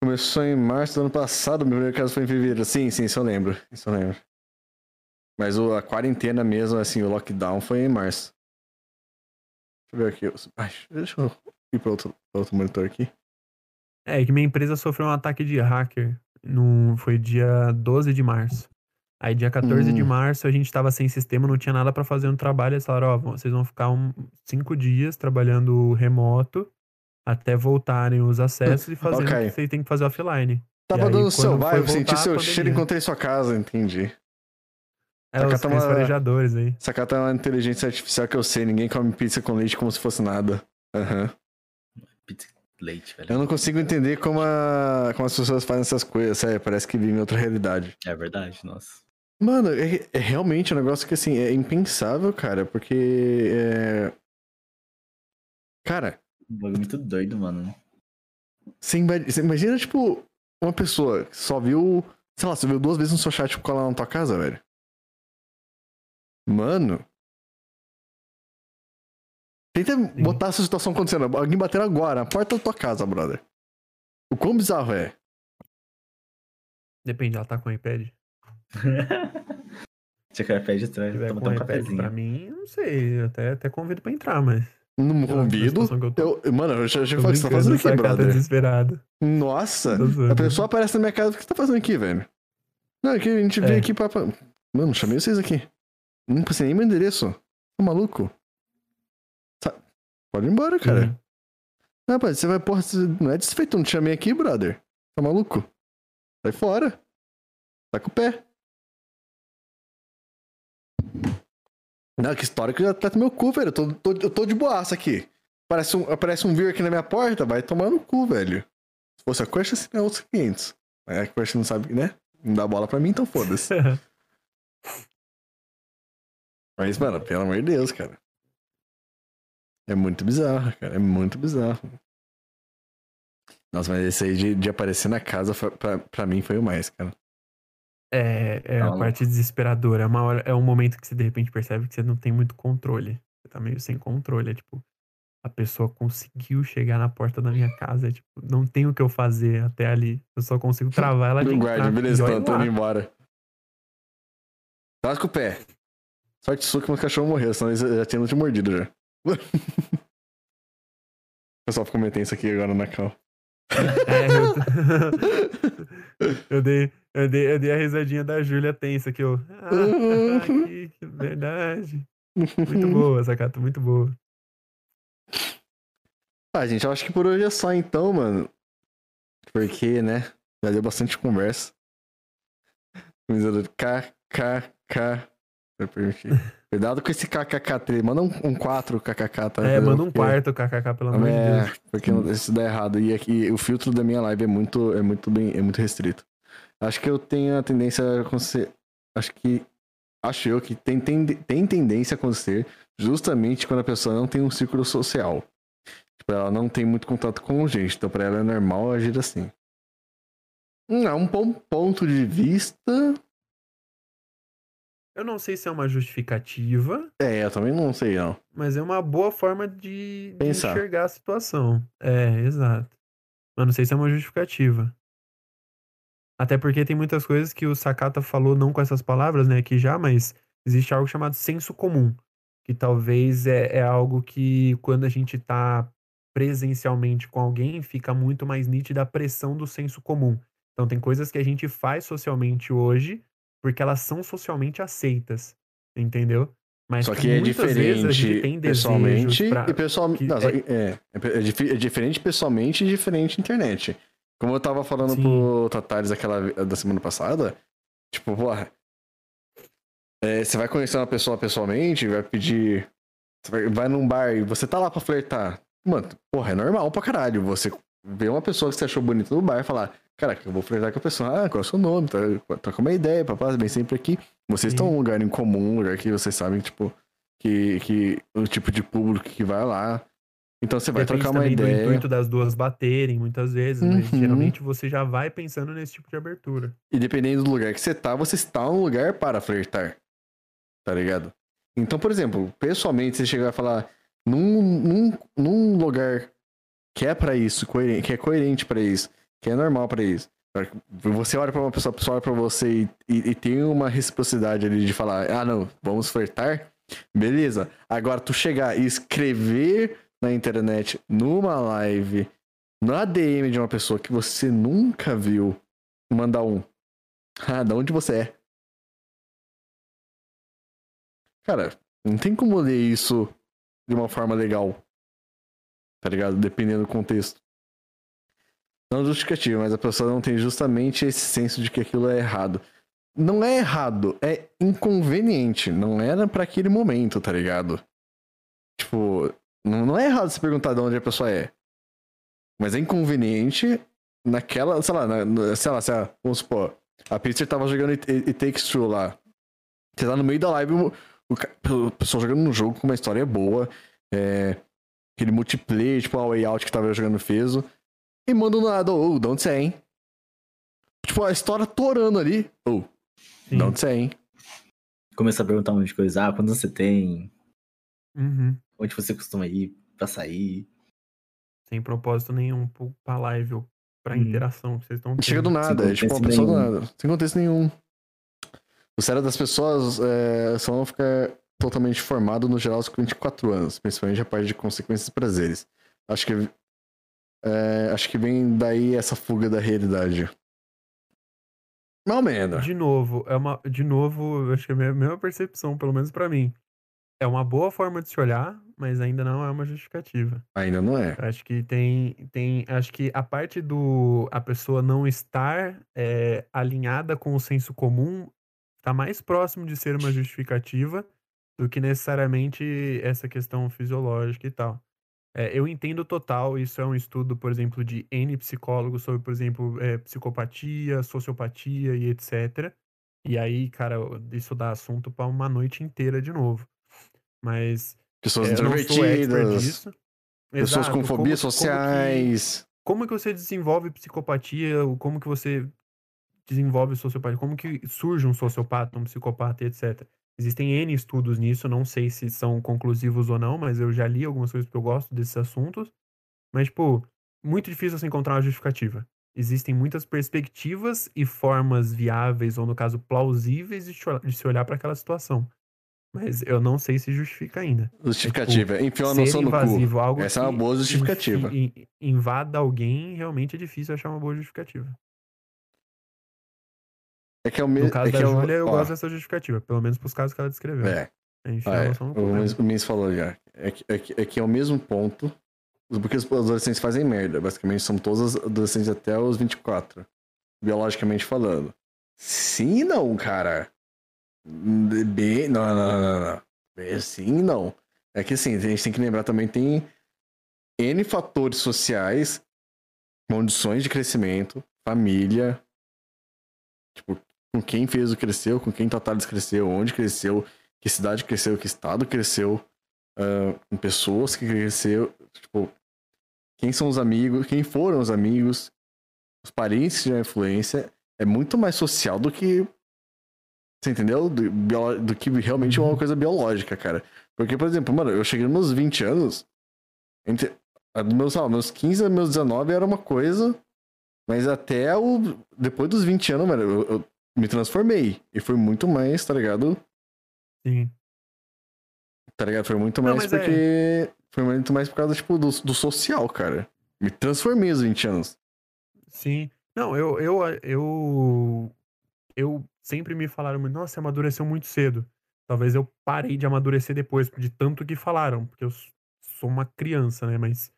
Começou em março do ano passado, meu primeiro caso foi em fevereiro. Sim, sim, isso eu lembro. Isso eu lembro. Mas o- a quarentena mesmo, assim, o lockdown foi em março. Deixa eu ver aqui. Deixa eu ir para outro, pra outro monitor aqui. É, que minha empresa sofreu um ataque de hacker. No, foi dia 12 de março. Aí, dia 14 de Hum. março, a gente tava sem sistema, não tinha nada pra fazer no trabalho. Eles falaram: Ó, vocês vão ficar um, cinco dias trabalhando remoto até voltarem os acessos e fazendo o Ok. que vocês têm que fazer offline. Tava E aí, dando seu bairro, senti seu cheiro e encontrei sua casa, entendi. É, Tá os, uma- farejadores aí. Essa cara tá uma inteligência artificial que eu sei, ninguém come pizza com leite como se fosse nada. Aham. Pizza leite, velho. Eu não consigo entender como, a- como as pessoas fazem essas coisas, sério, parece que vivem em outra realidade. É verdade, nossa. Mano, é, é realmente um negócio que, assim, é impensável, cara, porque. É... Cara, Um bagulho muito doido, mano. você ima- você imagina, tipo, uma pessoa que só viu. Sei lá, você viu duas vezes no seu chat colar na tua casa, velho. Mano. Tenta botar essa situação acontecendo. Alguém batendo agora, na porta da tua casa, brother. O quão bizarro é? Depende, ela tá com o iPad. Se quer pé de trás, Se tiver toma com até o um iPad, pra cafezinho. mim, não sei. Eu até, até convido pra entrar, mas. Situação que eu mano, eu já, o que você tá fazendo aqui, brother. desesperado. Nossa! A pessoa aparece na minha casa, o que você tá fazendo aqui, velho? Não, é que a gente veio É. aqui pra. Mano, chamei vocês aqui. Não passei nem meu endereço. Tá maluco? Sa- Pode ir embora, cara. Uhum. Não, rapaz, você vai, porra, você não é desfeito, não te chamei aqui, brother. Tá maluco? Sai fora. Tá com o pé. Não, que história que já tá no meu cu, velho. Eu tô, tô- eu tô de boaça aqui. Parece um, aparece um vir aqui na minha porta, vai tomar no cu, velho. Se fosse a Crush, assim, é outros 500. Mas a Crush não sabe, né? Não dá bola pra mim, então foda-se. Mas, mano, pelo amor de Deus, cara. É muito bizarro, cara. É muito bizarro. Nossa, mas esse aí de, de aparecer na casa, foi- pra, pra mim, foi o mais, cara. É, é a louco. parte desesperadora. É, uma hora, é um momento que você de repente percebe que você não tem muito controle. Você tá meio sem controle. É tipo, a pessoa conseguiu chegar na porta da minha casa. É, tipo, não tem o que eu fazer até ali. Eu só consigo travar ela de Não guarda, entrar. beleza, tô, tô indo embora. Traz com o pé. Sorte sua que meu cachorro morreu, senão eles já tinham te mordido já. O pessoal ficou comentando isso aqui agora na cal. É, eu... eu, dei, eu, dei, eu dei a risadinha da Júlia tensa que eu. Ah, que, que verdade. Muito boa, Sacata, muito boa. Ah, gente, eu acho que por hoje é só então, mano. Porque, né? Já deu bastante conversa. Camisa do KKK. Cuidado com esse KKK3. Manda um, um 4 KKK, tá? É, manda um Porque- quarto, kkk, pelo amor de É, Deus. porque não- isso dá errado. E aqui o filtro da minha live é muito, é muito bem, é muito restrito. Acho que eu tenho a tendência a acontecer. Acho que. Acho eu que tem, tem, tem tendência a acontecer justamente quando a pessoa não tem um círculo social. Tipo, ela não tem muito contato com gente. Então, pra ela é normal agir assim. Hum, É um bom ponto de vista. Eu não sei se é uma justificativa, É, eu também não sei, não. mas é uma boa forma de, de enxergar a situação. É, exato. Mas não sei se é uma justificativa. Até porque tem muitas coisas que o Sakata falou, não com essas palavras, né, aqui já, mas existe algo chamado senso comum. Que talvez é, é algo que quando a gente tá presencialmente com alguém, fica muito mais nítida a pressão do senso comum. Então tem coisas que a gente faz socialmente hoje porque elas são socialmente aceitas, entendeu? Mas Só que é diferente tem pessoalmente pra... e pessoalmente. é- é, é, é é diferente pessoalmente e diferente internet. Como eu tava falando Sim. pro Tatares aquela, da semana passada, tipo, porra. é, você vai conhecer uma pessoa pessoalmente, vai pedir. Vai, vai num bar e você tá lá pra flertar. Mano, porra, é normal pra caralho. Você vê uma pessoa que você achou bonita no bar e falar, caraca, eu vou flertar com a pessoa. Ah, qual é o seu nome? Tá, troca uma ideia, papai, bem sempre aqui. Vocês estão Sim. num lugar em comum, um lugar que vocês sabem, tipo, que, que o tipo de público que vai lá. Então você vai Depende trocar uma também do ideia. intuito das duas baterem, muitas vezes, mas Uhum. geralmente você já vai pensando nesse tipo de abertura. E dependendo do lugar que você tá, você está num lugar para flertar. Tá ligado? Então, por exemplo, pessoalmente, você chegar a falar num, num, num lugar que é pra isso, que é coerente pra isso, que é normal pra isso. Você olha pra uma pessoa, a pessoa olha pra você e, e- e tem uma reciprocidade ali de falar, ah não, vamos flertar? Beleza. Agora tu chegar e escrever na internet, numa live, na DM de uma pessoa que você nunca viu, mandar um. Ah, de onde você é? Cara, não tem como ler isso de uma forma legal. Tá ligado? Dependendo do contexto. Não justificativa, mas a pessoa não tem justamente esse senso de que aquilo é errado. Não é errado, é inconveniente. Não era pra aquele momento, tá ligado? Tipo, não, não é errado você perguntar de onde a pessoa é. Mas é inconveniente naquela, sei lá, na- sei lá, sei lá, vamos supor, a Pizzer tava jogando It, It Takes Two lá. Você tá no meio da live, o, o, o pessoal jogando um jogo com uma história boa, é, aquele multiplayer, tipo a Way Out que tava jogando Feso, e manda um nada, ô, de onde você é, hein? Tipo, a história torando ali, ô, Sim. de onde você é, hein? Começa a perguntar um monte de coisa. Ah, quantos você tem? Uhum. Onde você costuma ir pra sair? Sem propósito nenhum pra live ou pra Uhum. interação que vocês estão tendo. Chega do nada, é Sem tipo uma contexto pessoa do nenhum. nada, sem contexto nenhum. O cérebro das pessoas é, só vão ficar totalmente formado no geral aos 24 anos, principalmente a parte de consequências e prazeres. Acho que é, acho que vem daí essa fuga da realidade. Não, menos. De novo, é uma. De novo, acho que é a minha- mesma percepção, pelo menos pra mim. É uma boa forma de se olhar, mas ainda não é uma justificativa. Ainda não é. Acho que tem, tem. Acho que a parte do a pessoa não estar é, alinhada com o senso comum está mais próximo de ser uma justificativa do que necessariamente essa questão fisiológica e tal. É, eu entendo total, isso é um estudo, por exemplo, de N psicólogos sobre, por exemplo, é, psicopatia, sociopatia e etc. E aí, cara, isso dá assunto para uma noite inteira de novo. Mas Pessoas é, introvertidas, pessoas Exato, com como- fobias como que- sociais. como que você desenvolve psicopatia, ou como que você desenvolve sociopatia, como que surge um sociopata, um psicopata, etc. Existem N estudos nisso, não sei se são conclusivos ou não, mas eu já li algumas coisas porque eu gosto desses assuntos. Mas, tipo, muito difícil você encontrar uma justificativa. Existem muitas perspectivas e formas viáveis, ou no caso, plausíveis de se olhar para aquela situação. Mas eu não sei se justifica ainda. Justificativa. Enfiou uma Ser noção no cu. invasivo, algo Essa é uma boa justificativa. invada alguém, realmente é difícil achar uma boa justificativa. É que é o mesmo. No caso é que da é Júlia, eu ó, gosto dessa justificativa, pelo menos pros casos que ela descreveu. É. A gente Ah, é. noção do O. Miss- falou já. É que, é, que, é que é o mesmo ponto. Porque os adolescentes fazem merda. Basicamente, são todos adolescentes até os 24. Biologicamente falando. Sim não, cara. Bem, não, não, não, não, não. Bem, sim e não. É que assim, a gente tem que lembrar também tem N fatores sociais, condições de crescimento, família. Tipo, com quem fez o cresceu, com quem Tatalis cresceu, onde cresceu, que cidade cresceu, que estado cresceu, ah, com pessoas que cresceu, tipo, quem são os amigos, quem foram os amigos, os parentes tiveram influência, é muito mais social do que, você entendeu? Do, bio- do que realmente uma coisa biológica, cara. Porque, por exemplo, mano, eu cheguei nos meus 20 anos, entre, meus, lá, meus 15 a meus 19 era uma coisa, mas até o, depois dos 20 anos, mano, eu, eu me transformei. E foi muito mais, tá ligado? Sim. Tá ligado? Foi muito Não, mais mas é. porque. Foi muito mais por causa, tipo, do, do social, cara. Me transformei aos 20 anos. Sim. Não, eu, eu, eu, eu sempre me falaram, nossa, amadureceu muito cedo. Talvez eu parei de amadurecer depois, de tanto que falaram, porque eu sou uma criança, né? Mas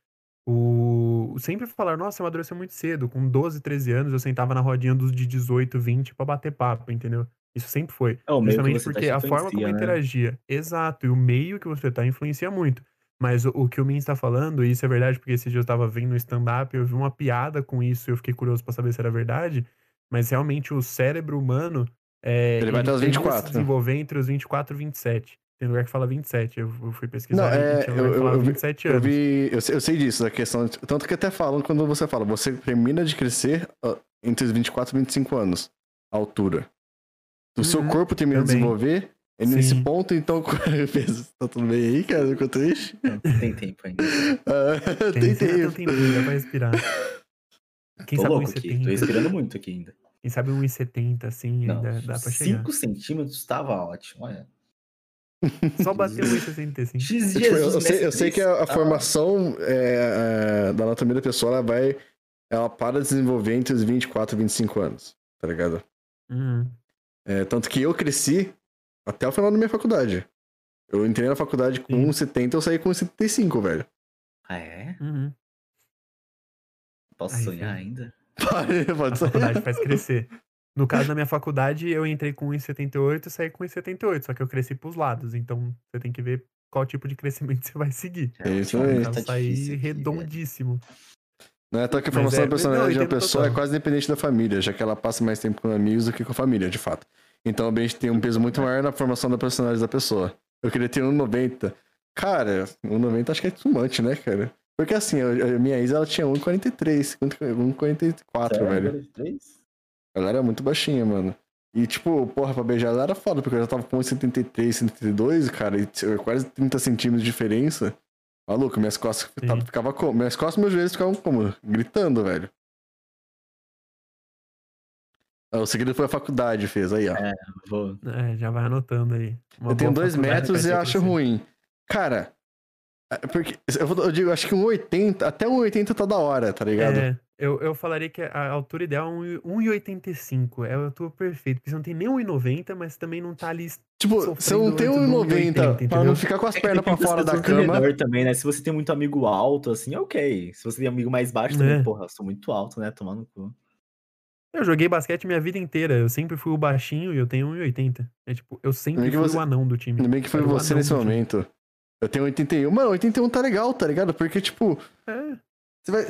o sempre falaram, nossa, amadureceu muito cedo. Com 12, 13 anos, eu sentava na rodinha dos de 18, 20 pra bater papo, entendeu? Isso sempre foi. É Justamente tá porque te a forma como né? interagia. Exato, e o meio que você tá influencia muito. Mas o, o que o Min está falando, e isso é verdade, porque esse dia eu tava vendo no stand-up, eu vi uma piada com isso e eu fiquei curioso pra saber se era verdade. Mas realmente o cérebro humano. É, Ele vai até os tende a 24, se desenvolver entre os 24 e 27. Tem lugar que fala 27. Eu, eu fui pesquisar Não, é, eu- eu vi- 27 Eu anos. vi. Eu sei, eu sei disso, da questão. de- Tanto que até falam quando você fala, você termina de crescer entre os 24 e 25 anos, a altura. O seu Uhum, corpo termina de também. desenvolver. E nesse Sim. ponto, então. tá tudo bem aí, cara? Ficou triste? Tem tempo ainda. Ah, Tem, tem tem, tem tempo. dá pra respirar. Quem Tô sabe louco aqui, tô 1,70. respirando muito aqui ainda. Quem sabe 1,70, assim, Não, dá, dá pra chegar. 5 centímetros tava ótimo, olha. Só bater 1,60, assim. Jesus, Eu, tipo, eu- eu sei, eu sei que a, a formação é, é, da anatomia da pessoa, ela vai. Ela para de desenvolver entre os 24 e 25 anos, tá ligado? Uhum. É, tanto que eu cresci até o final da minha faculdade. Eu entrei na faculdade com Sim. 1,70 eu saí com 1,75, velho. Ah, é? Uhum. Posso Aí, sonhar filho. ainda? Pode, A pode ser. faculdade faz crescer. No caso da minha faculdade, eu entrei com 1,78 e saí com 1,78, só que eu cresci pros lados, então você tem que ver qual tipo de crescimento você vai seguir. É isso ultimamente aí. Então tá saí difícil aqui, velho. redondíssimo. Não é só que a formação é- da personalidade não, eu de uma pessoa é total. quase independente da família, já que ela passa mais tempo com amigos do que com a família, de fato. Então a gente tem um peso muito maior na formação da personalidade da pessoa. Eu queria ter 1,90. Cara, 1,90 acho que é too much, né, cara? Porque assim, a minha ex ela tinha 1,43, 1,44, Sério? velho. 43? Ela era muito baixinha, mano. E, tipo, porra, pra beijar ela era foda, porque eu já tava com 1,73, 1,72, cara, e quase 30 centímetros de diferença. Maluco, minhas costas Sim. tava, ficava como? Minhas costas e meus joelhos ficavam como? Gritando, velho. Ah, O segredo foi a faculdade, fez aí, ó. É, Vou... É, já vai anotando aí. Uma eu tenho dois metros e acho ruim. Cara, porque eu, digo, acho que um 1,80, até um 1,80 tá da hora, tá ligado? É, eu, eu falaria que a altura ideal é um 1,85. É a altura perfeita. Porque você não tem nem 1,90, mas também não tá ali. Tipo, você não tem antes do 1,90 pra 1,80, não ficar com as É pernas pra fora da cama. também, né? Se você tem muito amigo alto, assim, ok. Se você tem amigo mais baixo, também, É. porra, eu sou muito alto, né? Tomar no cu. Eu joguei basquete minha vida inteira. Eu sempre fui o baixinho e eu tenho 1,80. É tipo, eu sempre fui você- o anão do time. Ainda bem que foi você nesse do time. Eu tenho 81. Mano, 81 tá legal, tá ligado? Porque, tipo, É, você vai.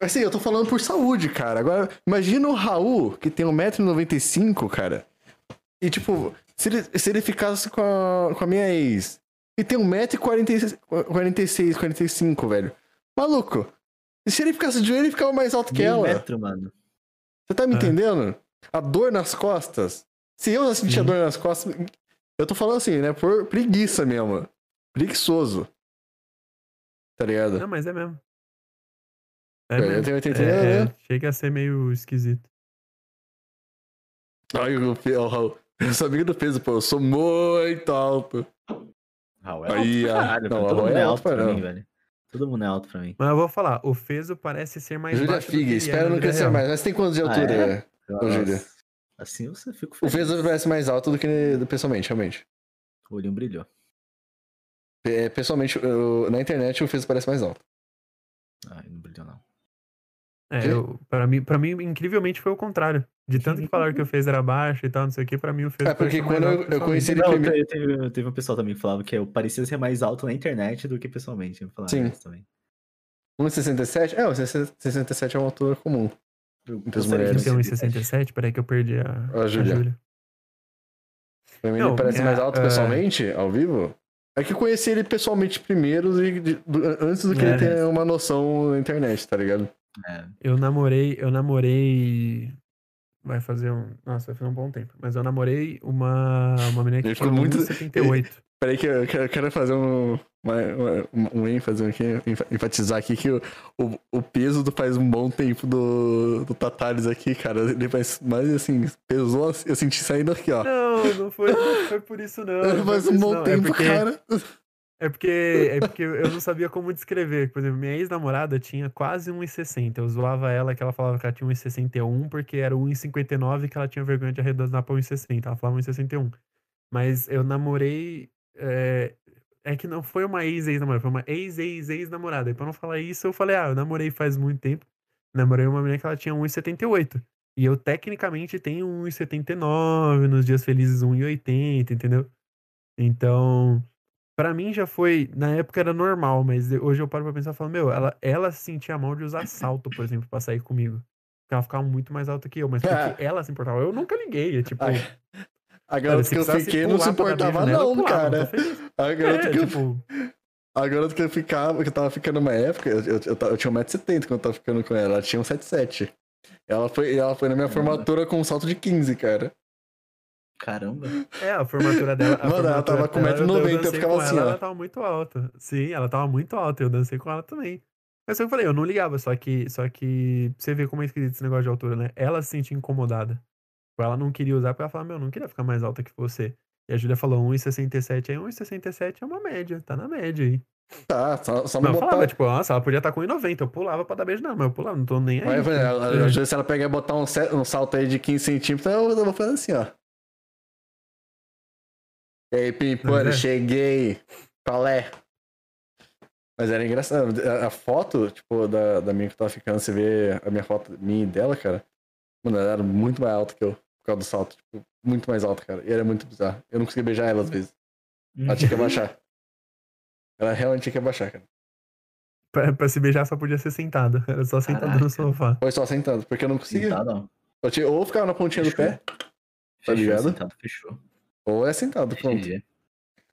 Assim, eu tô falando por saúde, cara. Agora, imagina o Raul, que tem 1,95m, cara. E, tipo, se ele, se ele ficasse com a, com a minha ex e tem 1,46m, 45, velho. Maluco. E se ele ficasse de joelho, ele ficava mais alto que Meio ela. metro, mano. Você tá me É. entendendo? A dor nas costas. Se eu já sentia Sim. dor nas costas, eu tô falando assim, né? Por preguiça mesmo. Preguiçoso. Tá ligado? não, mas é mesmo. É, É, eu mesmo. tenho 80 É, é, né? chega a ser meio esquisito. Ai, o o Raul. Eu sou amigo do peso, pô. Eu sou muito alto. Raul é Aí, alto pra ah, caralho, não, Todo mundo é é alto pra mim, velho. Todo mundo é alto pra mim. Mas eu vou falar, o Feso parece ser mais Júlia baixo do que Fig, ele é espera na não crescer mais. Mas tem quantos de Ah, altura? é? Ô, Júlia. Assim fico O feliz. peso parece mais alto do que pessoalmente, realmente. O olhinho brilhou. É, pessoalmente, eu- na internet o peso parece mais alto. Ai, não brilhou, não. É, eu, pra, mim, pra mim, incrivelmente, foi o contrário. De tanto que falaram que o Fezo era baixo e tal, não sei o que, pra mim o Fezo É, porque quando eu- eu conheci ele Não, primeiro- teve, teve, teve um pessoal também que falava que eu parecia ser mais alto na internet do que pessoalmente. Sim. isso também. 1,67? É, o 67 é uma altura comum. Eu Entre as gostaria de mulheres. ter Tem um 1,67, peraí que eu perdi a, a Júlia. Pra mim Não, ele parece é, mais alto é. pessoalmente, ao vivo. É que eu conheci ele pessoalmente primeiro, e de- do- antes do que É. ele ter uma noção na internet, tá ligado? É, Eu namorei, eu namorei. Vai fazer um. Nossa, vai fazer um bom tempo. Mas eu namorei uma, uma menina que ficou muito- 1,78. Peraí que eu quero fazer um, uma- um ênfase aqui, enfa- enfatizar aqui que o, o, o peso do faz um bom tempo do, do Tatares aqui, cara, ele faz mais assim, pesou, eu senti saindo aqui, ó. Não, não foi, não foi por isso, não. faz um bom não. tempo, é porque, cara. É porque, é porque eu não sabia como descrever. Por exemplo, minha ex-namorada tinha quase 1,60. Eu zoava ela que ela falava que ela tinha 1,61 porque era 1,59 que ela tinha vergonha de arredondar pra 1,60. Ela falava 1,61. Mas eu namorei. É, é que não foi uma ex-ex-namorada, foi uma ex-ex-ex-namorada. E pra não falar isso, eu falei, ah, eu namorei faz muito tempo. Namorei uma menina que ela tinha 1,78. E eu tecnicamente tenho 1,79, nos dias felizes 1,80, entendeu? Então, pra mim já foi, na época era normal, mas hoje eu paro pra pensar e falo, meu, ela, ela se sentia mal de usar salto, por exemplo, pra sair comigo. Porque ela ficava muito mais alta que eu, mas porque ela se importava. Eu nunca liguei, é tipo. A, a garota que eu fiquei não se importava, não, eu pulava, cara. A garota É, que eu tipo, A garota que eu ficava, que eu tava ficando numa época, eu, eu, eu, eu tinha 1,70m quando eu tava ficando com ela, ela tinha 1,77m. Ela foi, ela foi na minha Caramba. formatura com um salto de 15, cara. Caramba. é, a formatura dela. a Mano, ela formatura tava com dela, 1,90m, eu dancei ficava com assim, ela, ó. Ela tava muito alta. Sim, ela tava muito alta, eu dancei com ela também. Mas só que eu falei, eu não ligava, só que, só que você vê como é esquisito esse negócio de altura, né? Ela se sentia incomodada. Tipo, Ela não queria usar, porque ela falava, meu, eu não queria ficar mais alta que você. E a Júlia falou 1,67, aí 1,67 é uma média, tá na média aí. Tá, só, só Não, não botar. falava, tipo, nossa, ela podia estar com 1,90, eu pulava pra dar beijo nela, mas eu pulava, não tô nem aí. Eu falei, pô. ela- É. às vezes se ela pegar e botar um, um salto aí de 15 centímetros, eu, eu vou fazer assim, ó. E aí, Pimpone, Mas é. cheguei. Qual é? Mas era engraçado. A, a foto, tipo, da, da minha que tava ficando, você vê a minha foto minha e dela, cara. Mano, ela era muito mais alta que eu, por causa do salto. Tipo, muito mais alta, cara. E era muito bizarro. Eu não conseguia beijar ela às vezes. Ela tinha que abaixar. Ela realmente tinha que abaixar, cara. Pra, pra se beijar só podia ser sentado. Era só sentado Caraca. no sofá. Foi só sentado, porque eu não conseguia. Sentado, não. Tinha- ou ficava na pontinha do Fechou. pé, Fechou, ligado? Sentado, fechou. ou é sentado, pronto. GG.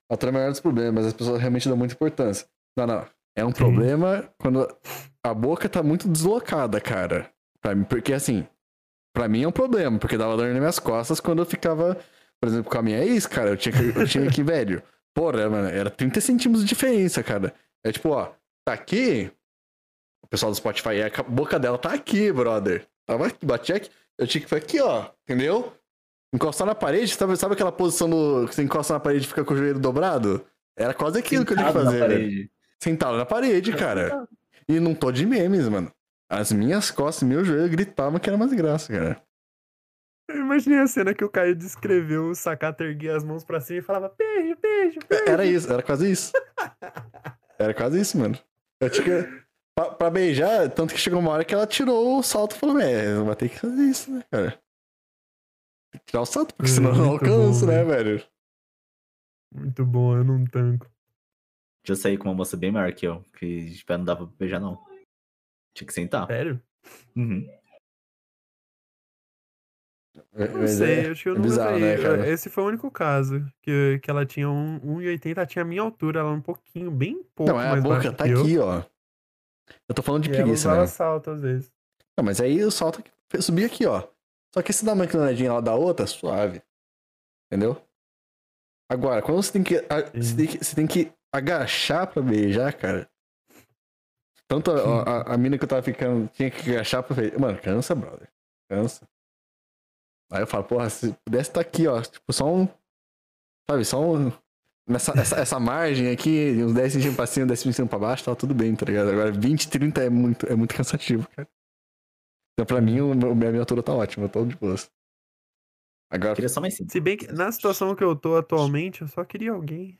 Altura é o maior dos problemas, as pessoas realmente dão muita importância. Não, não. É um Sim. problema quando a boca tá muito deslocada, cara. Pra mim, porque assim, pra mim é um problema, porque dava dor nas minhas costas quando eu ficava, por exemplo, com a minha ex, cara, eu tinha que, eu tinha que velho. Porra, mano, era 30 centímetros de diferença, cara. É tipo, ó, tá aqui, o pessoal do Spotify, a boca dela tá aqui, brother. Tava aqui, bati aqui, eu tinha que ficar aqui, ó, entendeu? Encostar na parede, sabe, sabe aquela posição do, que você encosta na parede e fica com o joelho dobrado? Era quase aquilo que eu tinha que Sentado na fazer, velho. parede. Sentado na parede, cara. E não tô de memes, mano. As minhas costas, meu joelho gritavam que era uma desgraça, cara. Eu imaginei a cena que o Caio descreveu, o Sakata erguia as mãos pra cima e falava beijo, beijo, beijo. Era isso, era quase isso. Era quase isso, mano. Eu tinha que. Pra, pra beijar, tanto que chegou uma hora que ela tirou o salto e falou: É, vai ter que fazer isso, né, cara? Tem que tirar o salto, porque senão eu não alcanço, bom, né, velho? Muito bom, eu não tanco. Já saí com uma moça bem maior que eu, que tipo, não dava pra beijar, não. Tinha que sentar. Sério? Uhum. Não Mas sei, é- acho que eu é não bizarro, né, cara? Esse foi o único caso. Que, que ela tinha um, 1,80, ela tinha a minha altura, ela um pouquinho, bem pouco Não, é a mais boca, tá eu. aqui, ó. Eu tô falando de E ela preguiça, usava né? salto às vezes. Não, mas aí o salto subia aqui, ó. Só que se dá uma inclinadinha lá da outra, suave. Entendeu? Agora, quando você tem que. a- Você tem que, você tem que agachar pra beijar, cara. Tanto a, a, a mina que eu tava ficando tinha que agachar pra beijar. Mano, cansa, brother. Cansa. Aí eu falo, porra, se pudesse estar aqui, ó. Tipo, só um. Sabe, só um. Nessa, essa, essa margem aqui, uns 10 centímetros pra cima, 10 centímetros pra baixo, tava tudo bem, tá ligado? Agora 20, 30 é muito, é muito cansativo, cara. Então, pra mim, o a minha altura tá ótima, eu tô de boas. Agora, Queria só mais cinco. Se bem que na situação que eu tô atualmente, eu só queria alguém.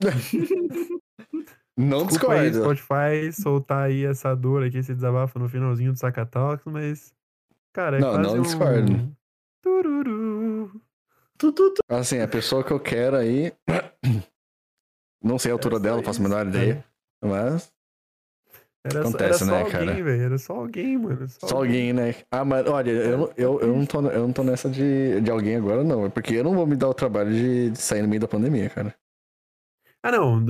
não Desculpa aí, discordo. Spotify, soltar aí essa dor aqui, esse desabafo no finalzinho do Sacatalks, mas. Cara, é Não, quase não um... discordo. Tururu. Tu, tu, tu. Assim, a pessoa que eu quero aí. Não sei a altura dela, não faço a menor ideia. Mas. Era, só- Acontece, era só né, alguém, cara? velho. Era só alguém, mano. Só, Só alguém, né? Ah, mas olha, eu, eu, eu, não, tô, eu não tô nessa de, de alguém agora, não. É porque eu não vou me dar o trabalho de, de sair no meio da pandemia, cara. Ah, não.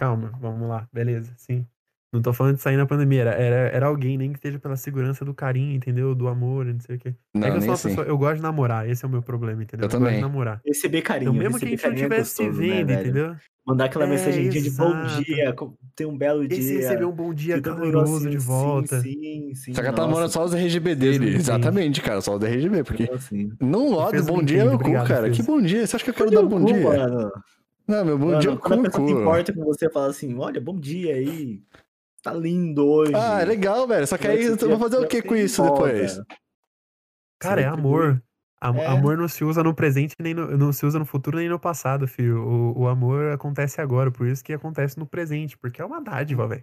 Calma, vamos lá. Beleza, sim. Não tô falando de sair na pandemia. Era, era, era alguém, nem que esteja pela segurança do carinho, entendeu? Do amor, não sei o quê. Não, é que eu sou uma assim. pessoa. Eu gosto de namorar. Esse é o meu problema, entendeu? Eu gosto também. de namorar. Receber carinho. Então, mesmo que a receber gente não é estivesse se gostoso, né, vendo, velho? entendeu? Mandar aquela É, mensagem de bom exato. dia, com- ter um belo E se dia. receber um bom dia caloroso assim, de volta. Sim, sim, sim. Só que ela tá namorando só os RGB dele. Exatamente, cara, só os RGB. Porque assim. não Fez bom dia é meu cu, cara. Que bom dia? Você acha que eu quero dar bom dia? Não, meu bom Mano, dia é o quando a cu, pessoa se importa com você, fala assim, olha, bom dia aí. Tá lindo hoje. Ah, é legal, velho. Só que aí eu vou fazer o que com isso depois? Cara, é amor. Am- É. Amor não se usa no presente, nem no, não se usa no futuro, nem no passado, filho. O, o amor acontece agora, por isso que acontece no presente, porque é uma dádiva, velho.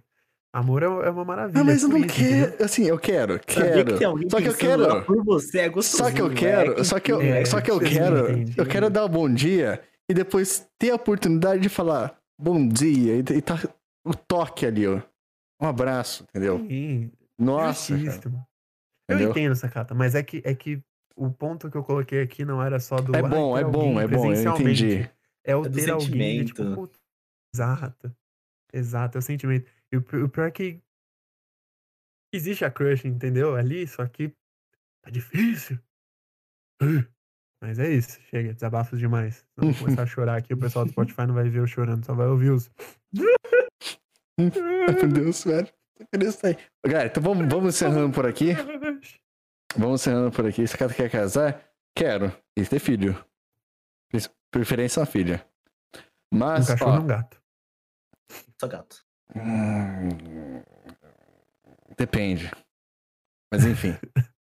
Amor é é uma maravilha. Ah, mas eu não quero. Assim, eu quero, quero. que Só que eu quero. por você é gostoso. Só que eu quero, só que eu, É, só que eu quero, eu quero dar um bom dia e depois ter a oportunidade de falar bom dia e, e tá o toque ali, ó. Um abraço, entendeu? Sim, Nossa. Eu entendo, Sakata, mas é que, é que o ponto que eu coloquei aqui não era só do. É "Ai, bom, ter é bom, é bom, eu presencialmente". entendi. É o É ter alguém, tipo, sentimento. puta, exato. Exato, é o sentimento. E o, o pior é que existe a crush, entendeu? Ali, só que tá difícil. Mas é isso, chega, desabafos demais. Se eu começar a chorar aqui, o pessoal do Spotify não vai ver eu chorando, só vai ouvir os. Meu Deus, velho. Eu queria sair. Galera, então vamos, vamos encerrando por aqui. Vamos encerrando por aqui. Esse cara quer casar? Quero. E ter filho. Pre- Preferência uma filha. Um Mas, cachorro e ó, um gato. Só gato. hum, depende. Mas enfim.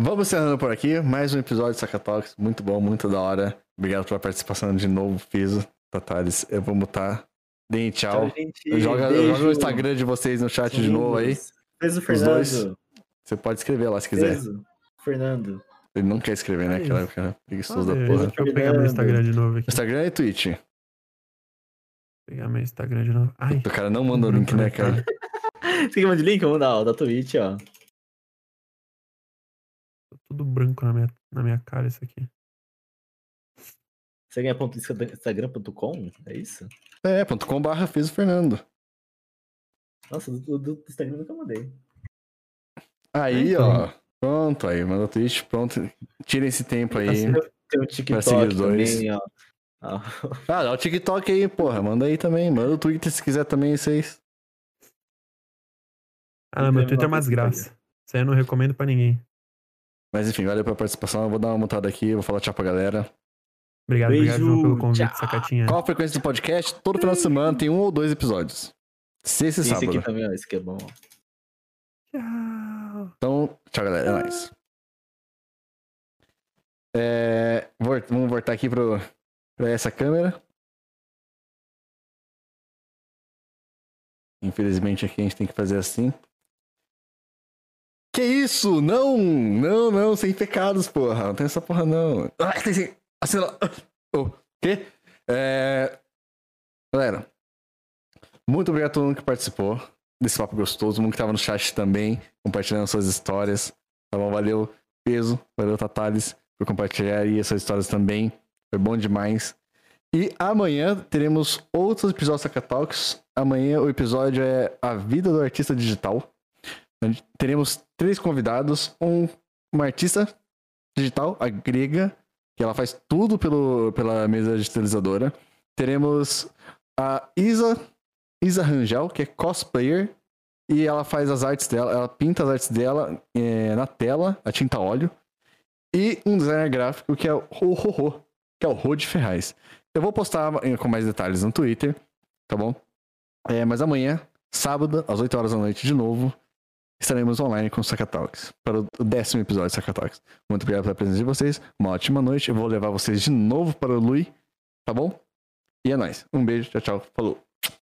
Vamos encerrando por aqui. Mais um episódio de Saca Talks. Muito bom, muito da hora. Obrigado pela participação de novo, Fiso, Tatares. Eu vou mutar. Deem tchau. gente. Joga, o Instagram de vocês no chat de novo aí. Peso Os dois. Fernando. Você pode escrever lá se quiser. Peso. Fernando. Ele não quer escrever, né? Aquela isso. cara preguiçoso Ah, da porra. Deixa eu pegar meu Fernando. Instagram de novo aqui. Instagram e Twitch. Pegar meu Instagram de novo. Ai, O cara não manda o link, né, cara? Você quer mandar link? Vamos dar, ó, da Twitch, ó. Tá tudo branco na minha, na minha cara isso aqui. Você ganha ponto instagram.com? É isso? É, ponto com barra fez o Fernando. Nossa, do, do, Instagram eu nunca mandei. Aí, Então. ó. Pronto, aí, manda o Twitch, pronto. Tira esse tempo aí. Tem o seguir TikTok os dois. também, ó. Ah, dá o TikTok aí, porra. Manda aí também. Manda o Twitter se quiser também, vocês. Ah, não, meu Twitter é pra graças. Isso aí eu não recomendo pra ninguém. Mas enfim, valeu pela participação. Eu vou dar uma montada aqui, vou falar tchau pra galera. Obrigado, Beijo, obrigado João, pelo convite, tchau. sacatinha. Qual a frequência do podcast? Todo final de semana tem um ou dois episódios. Sexta e Esse aqui sábado. também, ó. Esse aqui é bom. Tchau. Então, tchau, galera. É nóis. É, vamos voltar aqui pro, pra essa câmera. Infelizmente aqui a gente tem que fazer assim. Que isso? Não! Não, não, sem pecados, porra. Não tem essa porra, não. Ah, tem sim. Assim. O quê? É... Galera, muito obrigado a todo mundo que participou desse papo gostoso, todo mundo que tava no chat também, compartilhando suas histórias. Tá bom? Valeu, Peso, valeu, Tatales, por compartilhar aí essas histórias também. Foi bom demais. E amanhã teremos outros episódios da Talks. Amanhã o episódio é A Vida do Artista Digital. Teremos três convidados. Um, uma artista digital, a grega, que ela faz tudo pelo, pela mesa digitalizadora. Teremos a Isa, Isa Rangel, que é cosplayer. E ela faz as artes dela, ela pinta as artes dela eh, na tela, a tinta óleo. E um designer gráfico que é o Ho, que é o Rod Ferraz. Eu vou postar eh, com mais detalhes no Twitter, tá bom? É, mas amanhã, sábado, às 8 horas da noite, de novo, estaremos online com o Sacatalks, para o décimo episódio do Sacatalks. Muito obrigado pela presença de vocês, uma ótima noite. Eu vou levar vocês de novo para o Lui, tá bom? E é nóis. Um beijo, tchau, tchau. Falou.